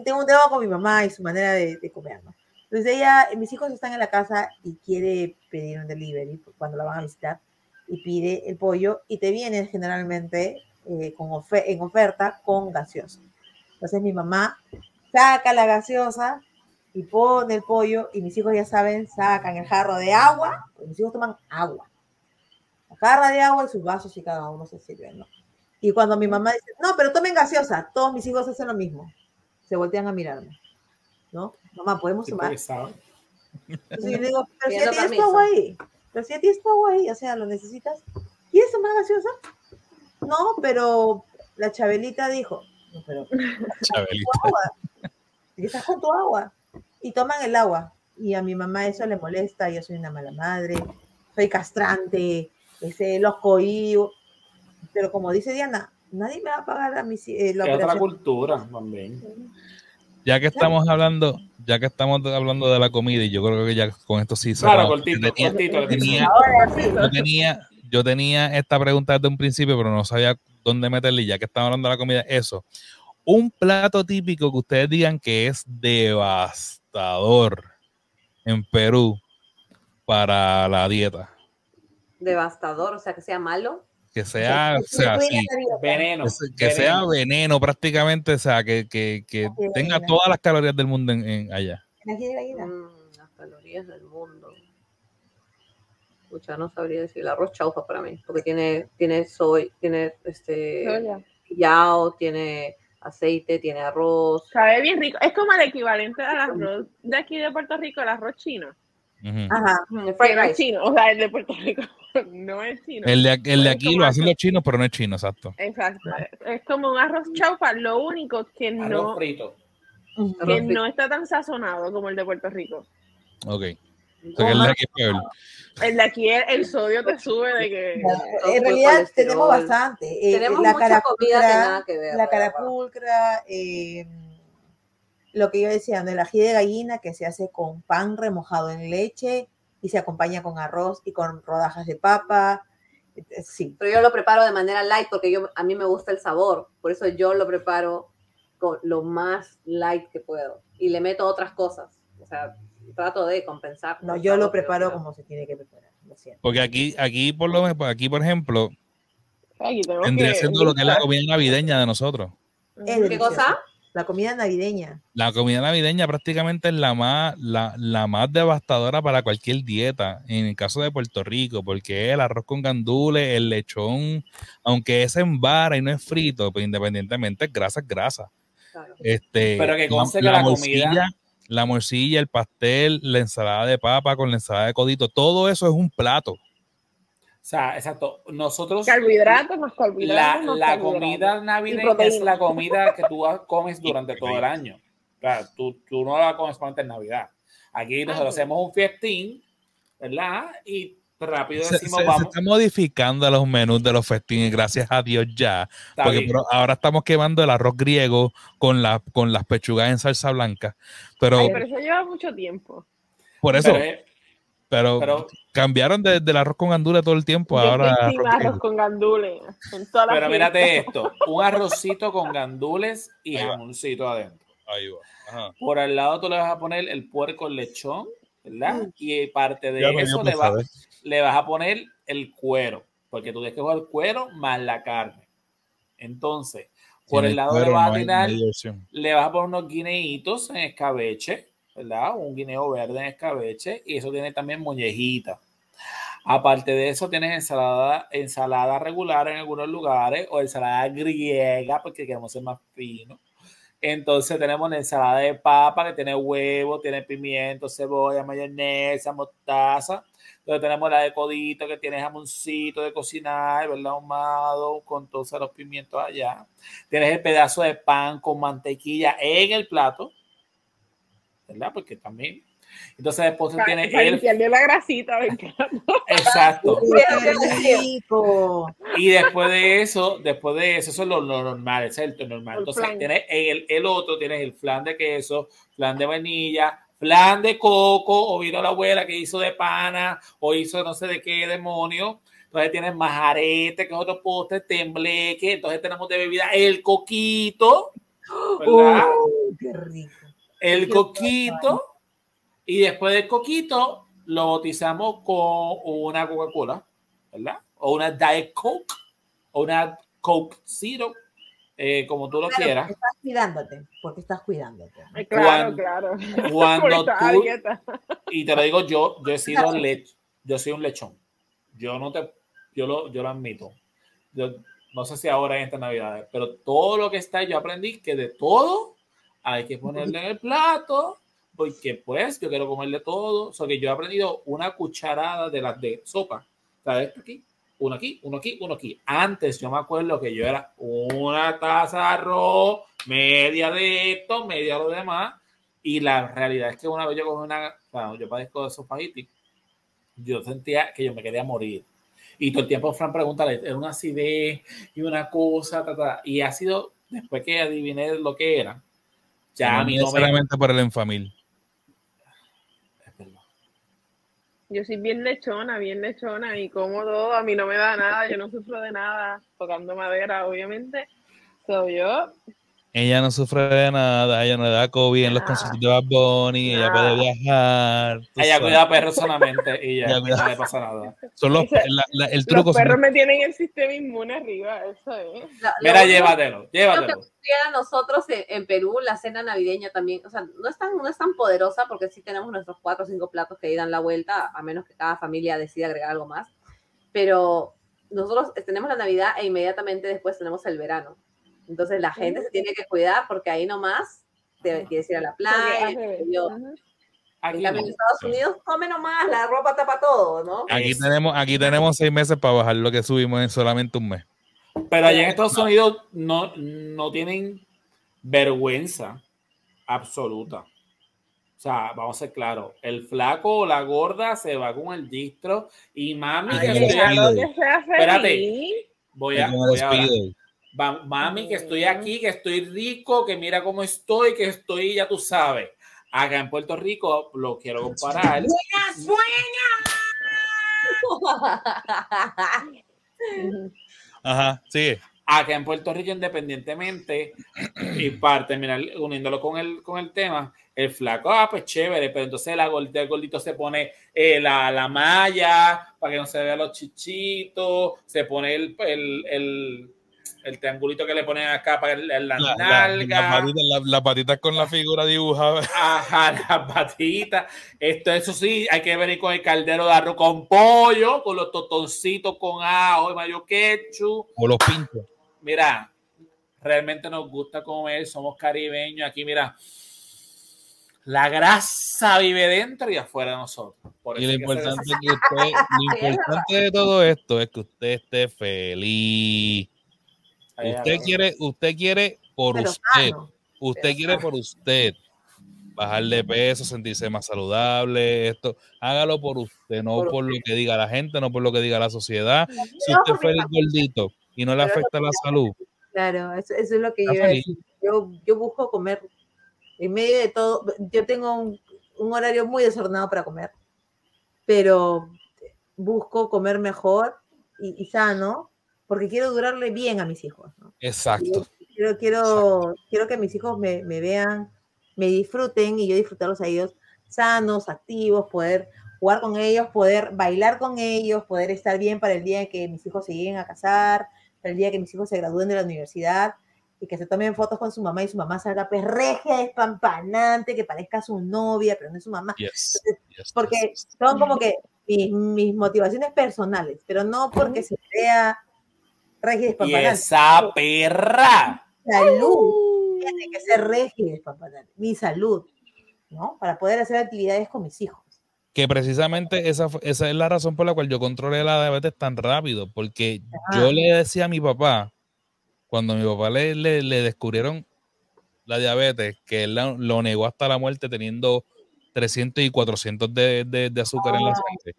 tengo un tema con mi mamá y su manera de, de comer, ¿no? Entonces ella, mis hijos están en la casa y quiere pedir un delivery cuando la van a visitar y pide el pollo y te viene generalmente eh, con ofe- en oferta con gaseosa. Entonces mi mamá saca la gaseosa y pone el pollo y mis hijos ya saben, sacan el jarro de agua, porque mis hijos toman agua. La jarra de agua y sus vasos y cada uno se sirve, ¿no? Y cuando mi mamá dice, no, pero tomen gaseosa, todos mis hijos hacen lo mismo. Se voltean a mirarme. ¿No? Mamá, ¿podemos sabe. Entonces yo digo, pero si ya tienes agua ahí. Pero si ya tienes tu agua ahí, o sea, ¿lo necesitas? ¿Quieres tomar gaseosa? No, pero la Chabelita dijo, no, pero Chabelita. agua. Y estás con tu agua. Y toman el agua. Y a mi mamá eso le molesta, yo soy una mala madre, soy castrante, ese los cohíbo. Pero como dice Diana, nadie me va a pagar a mi, eh, la Es otra cultura también. Ya que estamos hablando, ya que estamos hablando de la comida, y yo creo que ya con esto sí Claro, cortito, tenía- cortito. tenía- sí. yo tenía, yo tenía esta pregunta desde un principio, pero no sabía dónde meterle. y Ya que estamos hablando de la comida, eso. Un plato típico que ustedes digan que es devastador en Perú para la dieta. Devastador, o sea, que sea malo. Que sea, o sea, sí, Veneno. que, se- que sea veneno prácticamente, o sea, que, que, tenga todas las calorías del mundo en, en allá. Mm, las calorías del mundo. Escucha, no sabría decir. El arroz chaufa para mí, porque tiene, tiene soy, tiene este Soya. yao, tiene aceite, tiene arroz. Sabe bien rico. Es como el equivalente al arroz de aquí de Puerto Rico, el arroz chino. Ajá. Mm, Que Fried rice. chino, o sea, el de Puerto Rico no es chino. El de, el de aquí lo hacen los chinos, pero no es chino, exacto. Exacto. Es como un arroz chaufa, lo único que Arroz no. frito. Que no está tan sazonado como el de Puerto Rico. Ok. O sea, que es peor. El de aquí, el, el sodio te sube de que... En realidad tenemos bastante. Eh, Tenemos la mucha comida que nada que ver. la de carapulcra, eh, lo que yo decía, el ají de gallina que se hace con pan remojado en leche y se acompaña con arroz y con rodajas de papa. Eh, Sí, Pero yo lo preparo de manera light porque yo, a mí me gusta el sabor. Por eso yo lo preparo con lo más light que puedo. Y le meto otras cosas. O sea, trato de compensar. no, yo lo preparo como se tiene que preparar. Lo siento. Porque aquí, aquí por lo menos, aquí, por ejemplo, vendría que- siendo lo que es la comida navideña de nosotros. ¿Qué cosa? La comida navideña. La comida navideña prácticamente es la más, la, la más devastadora para cualquier dieta, en el caso de Puerto Rico, porque el arroz con gandules, el lechón, aunque es en vara y no es frito, pues independientemente es grasa, es grasa. Claro. Este, Pero que conste que la morcilla, comida- la morcilla, el pastel, la ensalada de papa con la ensalada de codito, todo eso es un plato. O sea, exacto. Nosotros. Carbohidratos más La, carbohidratos más la carbohidratos. comida navideña es la comida que tú comes durante todo el año. O sea, tú, tú no la comes en Navidad. Aquí nosotros hacemos un fiestín, ¿verdad? Y rápido Se, decimos, se- se vamos. están modificando los menús de los festines, gracias a Dios ya. está Porque bien. ahora estamos quemando el arroz griego con, la, con las pechugas en salsa blanca. Pero Ay, pero eso lleva mucho tiempo. por eso, Pero pero, pero- cambiaron de- del arroz con gandules todo el tiempo. Ahora arroz con gandules. Pero mírate esto: un arrocito con gandules y Ahí va. jamoncito adentro. Ahí va. Ajá. Por al lado tú le vas a poner el puerco lechón, ¿verdad? Y parte de Ya eso le, va- saber. le vas a poner el cuero, porque tú tienes que jugar el cuero más la carne. Entonces, por Sin el lado le vas a tirar, le vas a poner unos guineitos en escabeche, ¿verdad? Un guineo verde en escabeche, y eso tiene también mollejita. Aparte de eso, tienes ensalada, ensalada regular en algunos lugares, o ensalada griega, porque queremos ser más finos. Entonces tenemos la ensalada de papa que tiene huevo, tiene pimiento, cebolla, mayonesa, mostaza. Entonces tenemos la de codito que tiene jamoncito de cocinar, ¿verdad? Ahumado con todos los pimientos allá. Tienes el pedazo de pan con mantequilla en el plato, ¿verdad? Porque también. Entonces después tú tienes limpiarle la grasita. Exacto. Y después de eso, después de eso, eso es lo, lo normal, es el normal. Entonces, tienes el, el otro, tienes el flan de queso, flan de vainilla, flan de coco, o vino la abuela que hizo de pana, o hizo no sé de qué demonio. Entonces tienes majarete, que es otro postre, tembleque. Entonces tenemos de bebida el coquito, ¿verdad? ¡Uy, qué rico! El coquito. Y después del coquito, lo bautizamos con una Coca-Cola, ¿verdad? O una Diet Coke, o una Coke Zero, eh, como tú lo Claro, quieras. porque estás cuidándote, porque estás cuidándote. ¿no? Ay, Claro, Cuando- claro. Cuando tú, y te lo digo yo, yo he sido lech, yo soy un lechón. Yo no te, yo lo, yo lo admito. Yo no sé si ahora en esta Navidad, pero todo lo que está, yo aprendí que de todo hay que ponerle en el plato, porque pues yo quiero comerle todo. O sea que yo he aprendido una cucharada de las de sopa. ¿Sabes? Aquí, uno aquí, uno aquí, uno aquí. Antes yo me acuerdo que yo era una taza de arroz, media de esto, media de lo demás. Y la realidad es que una vez yo cogí una, bueno, yo padezco de espagueti, yo sentía que yo me quería morir. Y todo el tiempo Fran pregúntale, era una acidez y una cosa, ta, ta. y ha sido, después que adiviné lo que era, ya a mí no me... necesariamente por el enfamil. Es verdad. Yo soy bien lechona, bien lechona y como todo, a mí no me da nada, yo no sufro de nada, tocando madera, obviamente. So, yo, Ella no sufre de nada, ella no le da COVID en los conciertos de Bad Bunny, ella puede viajar. Ella sabes. cuida perros solamente y ya, Ella cuida- no le pasa nada. Son los, Ese- la- la- el truco los son perros me tienen el sistema inmune arriba, eso es. Lo- lo Mira, único llévatelo, que llévatelo. a nosotros en, en Perú la cena navideña también, o sea, no es tan, no es tan poderosa porque sí tenemos nuestros cuatro o cinco platos que ahí dan la vuelta, a menos que cada familia decida agregar algo más. Pero nosotros tenemos la Navidad e inmediatamente después tenemos el verano. Entonces la gente se tiene que cuidar porque ahí nomás te quieres ir a la playa. Ujú. En Aquí cambio, en Estados Unidos come nomás, la ropa tapa todo, ¿no? Aquí Es- tenemos, aquí tenemos seis meses para bajar lo que subimos en solamente un mes. Pero allá en Estados Unidos no, no tienen vergüenza absoluta. O sea, vamos a ser claros, el flaco o la gorda se va con el distro y mami, Ay, que el estoy despido. aquí, que sea Espérate. voy a, voy mami, que estoy aquí, que estoy rico, que mira cómo estoy, que estoy, ya tú sabes. Acá en Puerto Rico lo quiero comparar. Buenas, buenas. Ajá, sigue. Acá en Puerto Rico, independientemente, y para terminar uniéndolo con el, con el tema, el flaco, ah, pues chévere, pero entonces la gordita, el gordito se pone eh, la, la malla para que no se vean los chichitos, se pone el, el, el, el triangulito que le ponen acá para el- la, La- la- nalga. las patitas la- las patitas con la figura dibujada. Ajá, las patitas. Esto, eso sí, hay que venir con el caldero de arroz con pollo, con los totoncitos con ajo y mayo ketchup. O los pinchos. Mira, realmente nos gusta comer, somos caribeños. Aquí, mira, la grasa vive dentro y afuera de nosotros. Por Y lo importante, es que usted, lo importante de todo esto es que usted esté feliz. Usted quiere, usted quiere por Pero usted. sano. Usted pero quiere sano. por usted. Bajar de peso, sentirse más saludable, esto, hágalo por usted, no Por por lo que diga la gente, no por lo que diga la sociedad. Si No, usted mi feliz gordito y no le Pero afecta la salud, Claro, eso, eso es lo que yo Está iba a feliz. decir. Yo, yo busco comer en medio de todo. Yo tengo un, un horario muy desordenado para comer, pero busco comer mejor y, y sano porque quiero durarle bien a mis hijos. ¿no? exacto. Quiero, quiero, quiero que mis hijos me, me vean, me disfruten y yo disfrutarlos a ellos sanos, activos, poder jugar con ellos, poder bailar con ellos, poder estar bien para el día que mis hijos se lleguen a casar, para el día que mis hijos se gradúen de la universidad y que se tomen fotos con su mamá y su mamá salga pues regia, despampanante, que parezca su novia, pero no es su mamá. Yes, yes, Porque yes. son como que mis, mis motivaciones personales, pero no porque se vea regia y Y esa perra. Salud tiene que ser y despampanante. Mi salud, ¿no? Para poder hacer actividades con mis hijos. que precisamente esa, esa es la razón por la cual yo controlé la diabetes tan rápido, porque Ajá. yo le decía a mi papá, cuando a mi papá le, le, le descubrieron la diabetes, que él la- lo negó hasta la muerte teniendo 300 y 400 de, de- de azúcar en la sangre.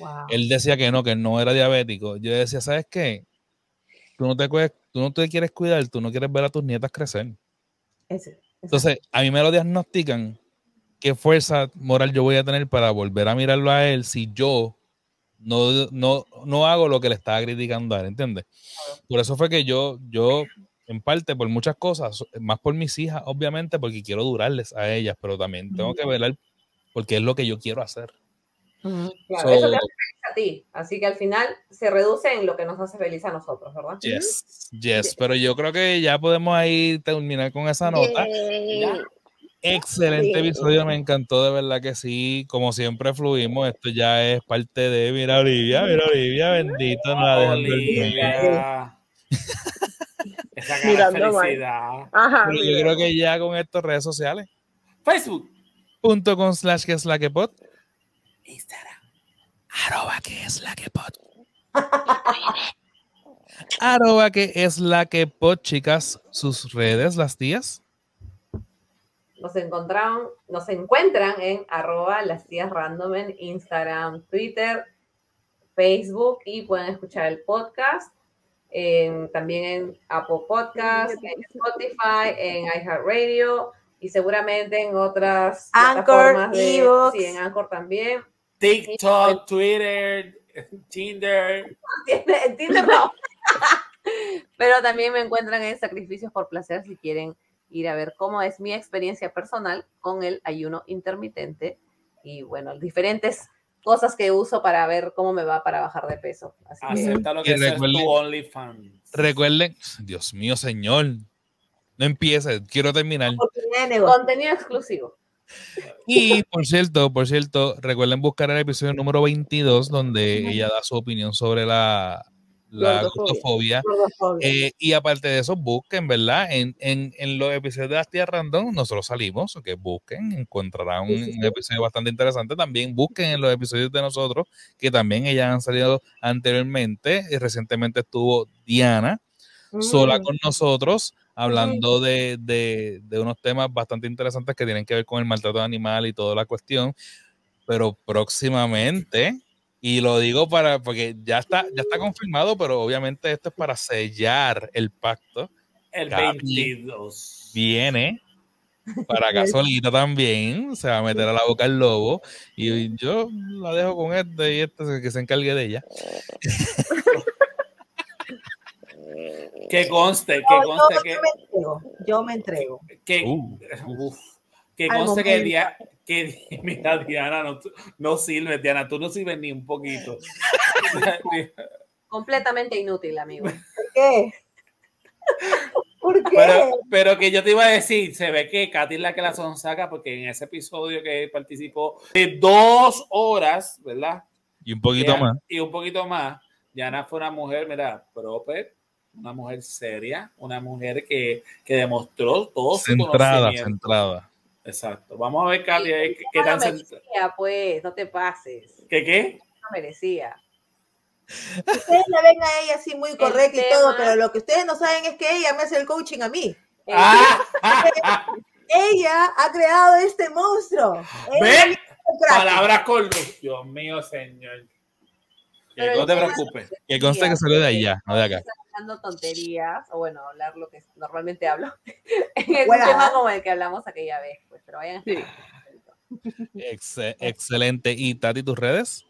Wow. Él decía que no, que no era diabético. Yo decía, ¿sabes qué? Tú no te, tú no te quieres cuidar, tú no quieres ver a tus nietas crecer. Entonces, a mí me lo diagnostican. ¿Qué fuerza moral yo voy a tener para volver a mirarlo a él si yo no, no, no hago lo que le estaba criticando a él? ¿Entiendes? Por eso fue que yo, yo, en parte, por muchas cosas, más por mis hijas, obviamente, porque quiero durarles a ellas, pero también tengo que velar porque es lo que yo quiero hacer. Claro, So- eso te hace feliz a ti. Así que al final se reduce en lo que nos hace feliz a nosotros, ¿verdad? Yes, yes, pero yo creo que ya podemos ahí terminar con esa nota. Excelente Sí. episodio, me encantó, de verdad que sí. Como siempre fluimos, esto ya es parte de, mira Olivia, mira Olivia, bendito, no la. Olivia. Esa cara de Mirando felicidad. Ajá. Pero yo creo que ya con estas redes sociales, Facebook. punto con slash que es la que pod, Instagram. arroba que es la que pod. arroba que es la que pod, chicas, sus redes, las tías. Nos encontraron, nos encuentran en arroba las tías random en Instagram, Twitter, Facebook y pueden escuchar el podcast. en- también en Apple Podcast, en Spotify, en iHeartRadio y seguramente en otras Anchor, plataformas de, sí, en Anchor también. TikTok, Twitter, Tinder. En Tinder no. Pero también me encuentran en Sacrificios por Placer si quieren ir a ver cómo es mi experiencia personal con el ayuno intermitente y bueno, diferentes cosas que uso para ver cómo me va para bajar de peso. Así que Acepta lo Y que es recuerde- tu OnlyFans. Recuerden, Dios mío, señor, no empieces, quiero terminar. Contenido exclusivo. Y por cierto, por cierto, recuerden buscar el episodio número 22 donde ella da su opinión sobre la, la Gordofobia. Eh, y aparte de eso, busquen, ¿verdad? En, en, en los episodios de las tías random, nosotros salimos, que busquen, encontrarán un, Sí, sí, sí. un episodio bastante interesante. También busquen en los episodios de nosotros, que también ellas han salido anteriormente. Y recientemente estuvo Diana. Sola Mm. con nosotros, hablando de, de- de unos temas bastante interesantes que tienen que ver con el maltrato animal y toda la cuestión. Pero próximamente, y lo digo para, porque ya está, ya está confirmado, pero obviamente esto es para sellar el pacto. El Capi. 22. Viene para acá solita también, se va a meter a la boca el lobo y yo la dejo con este y este que se encargue de ella. Que conste, que Yo, conste yo que, me entrego, yo me entrego. que, Uh. uf, que Al conste que, momento. Dia- que mira, Diana, no, no sirves, Diana, tú no sirves ni un poquito. Completamente inútil, amigo. ¿Por qué? ¿Por qué? Pero, pero que yo te iba a decir, se ve que Katy es la que la sonsaca porque en ese episodio que participó de dos horas, ¿verdad? Y un poquito Ya- más. Y un poquito más. Diana fue una mujer, mira, proper, una mujer seria, una mujer que, que demostró todo su Centrada, conocimiento. centrada. Exacto. Vamos a ver, Katy, ahí qué, qué No tan merecía, pues, no te pases. ¿Qué qué? No merecía. Ustedes la ven a ella así muy correcta y todo, pero lo que ustedes no saben es que ella me hace el coaching a mí. Eh, ¡Ah! Ella ha creado este monstruo. ¿Ven? Palabras con luz. Dios mío, señor. Que Pero no te preocupes. Que conste que salió de allá, no de acá. Estás hablando tonterías, o bueno, hablar lo que normalmente hablo. es Bueno. un tema como el que hablamos aquella vez, pues, pero vayan. Sí. Exe- excelente. ¿Y Tati, tus redes?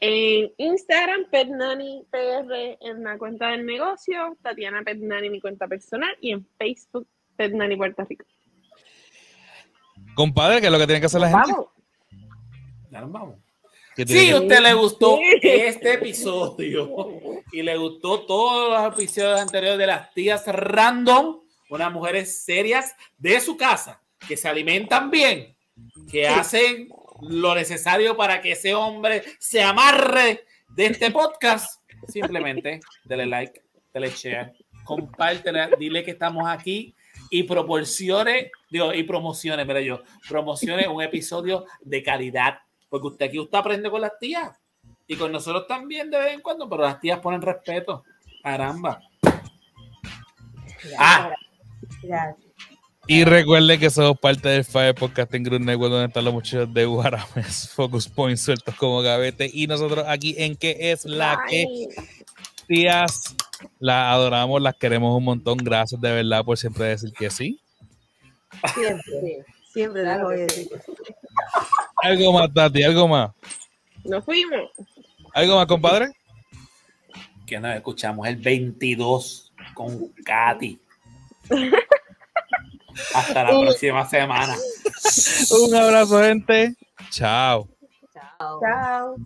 En Instagram, Petnani PR en la cuenta del negocio, Tatiana Petnani mi cuenta personal y en Facebook, Petnani Puerto Rico. Compadre, ¿qué es lo que tiene que hacer la gente? Vamos. Ya nos vamos. ¿Qué tiene Si usted le gustó Sí. este episodio y le gustó todos los episodios anteriores de las tías random, unas mujeres serias de su casa, que se alimentan bien, que hacen lo necesario para que ese hombre se amarre de este podcast, simplemente dele like, dele share, compártela, dile que estamos aquí y proporcione, digo, y promocione, mira yo, promocione un episodio de calidad, porque usted aquí usted aprende con las tías y con nosotros también de vez en cuando, pero las tías ponen respeto, caramba. Ah, Gracias. Y recuerde que somos parte del Fire Podcasting Group Network, donde están los muchachos de Guarames, Focus Point, sueltos como gavete. Y nosotros aquí en que es la que tías las adoramos, las queremos un montón. Gracias de verdad por siempre decir que sí. Siempre, siempre les Claro voy a que decir. Algo más, Tati, algo más. Nos fuimos. ¿Algo más, compadre? que nos escuchamos el 22 con Katy. Hasta la próxima semana. Un abrazo, gente. Chao. Chao. Chao.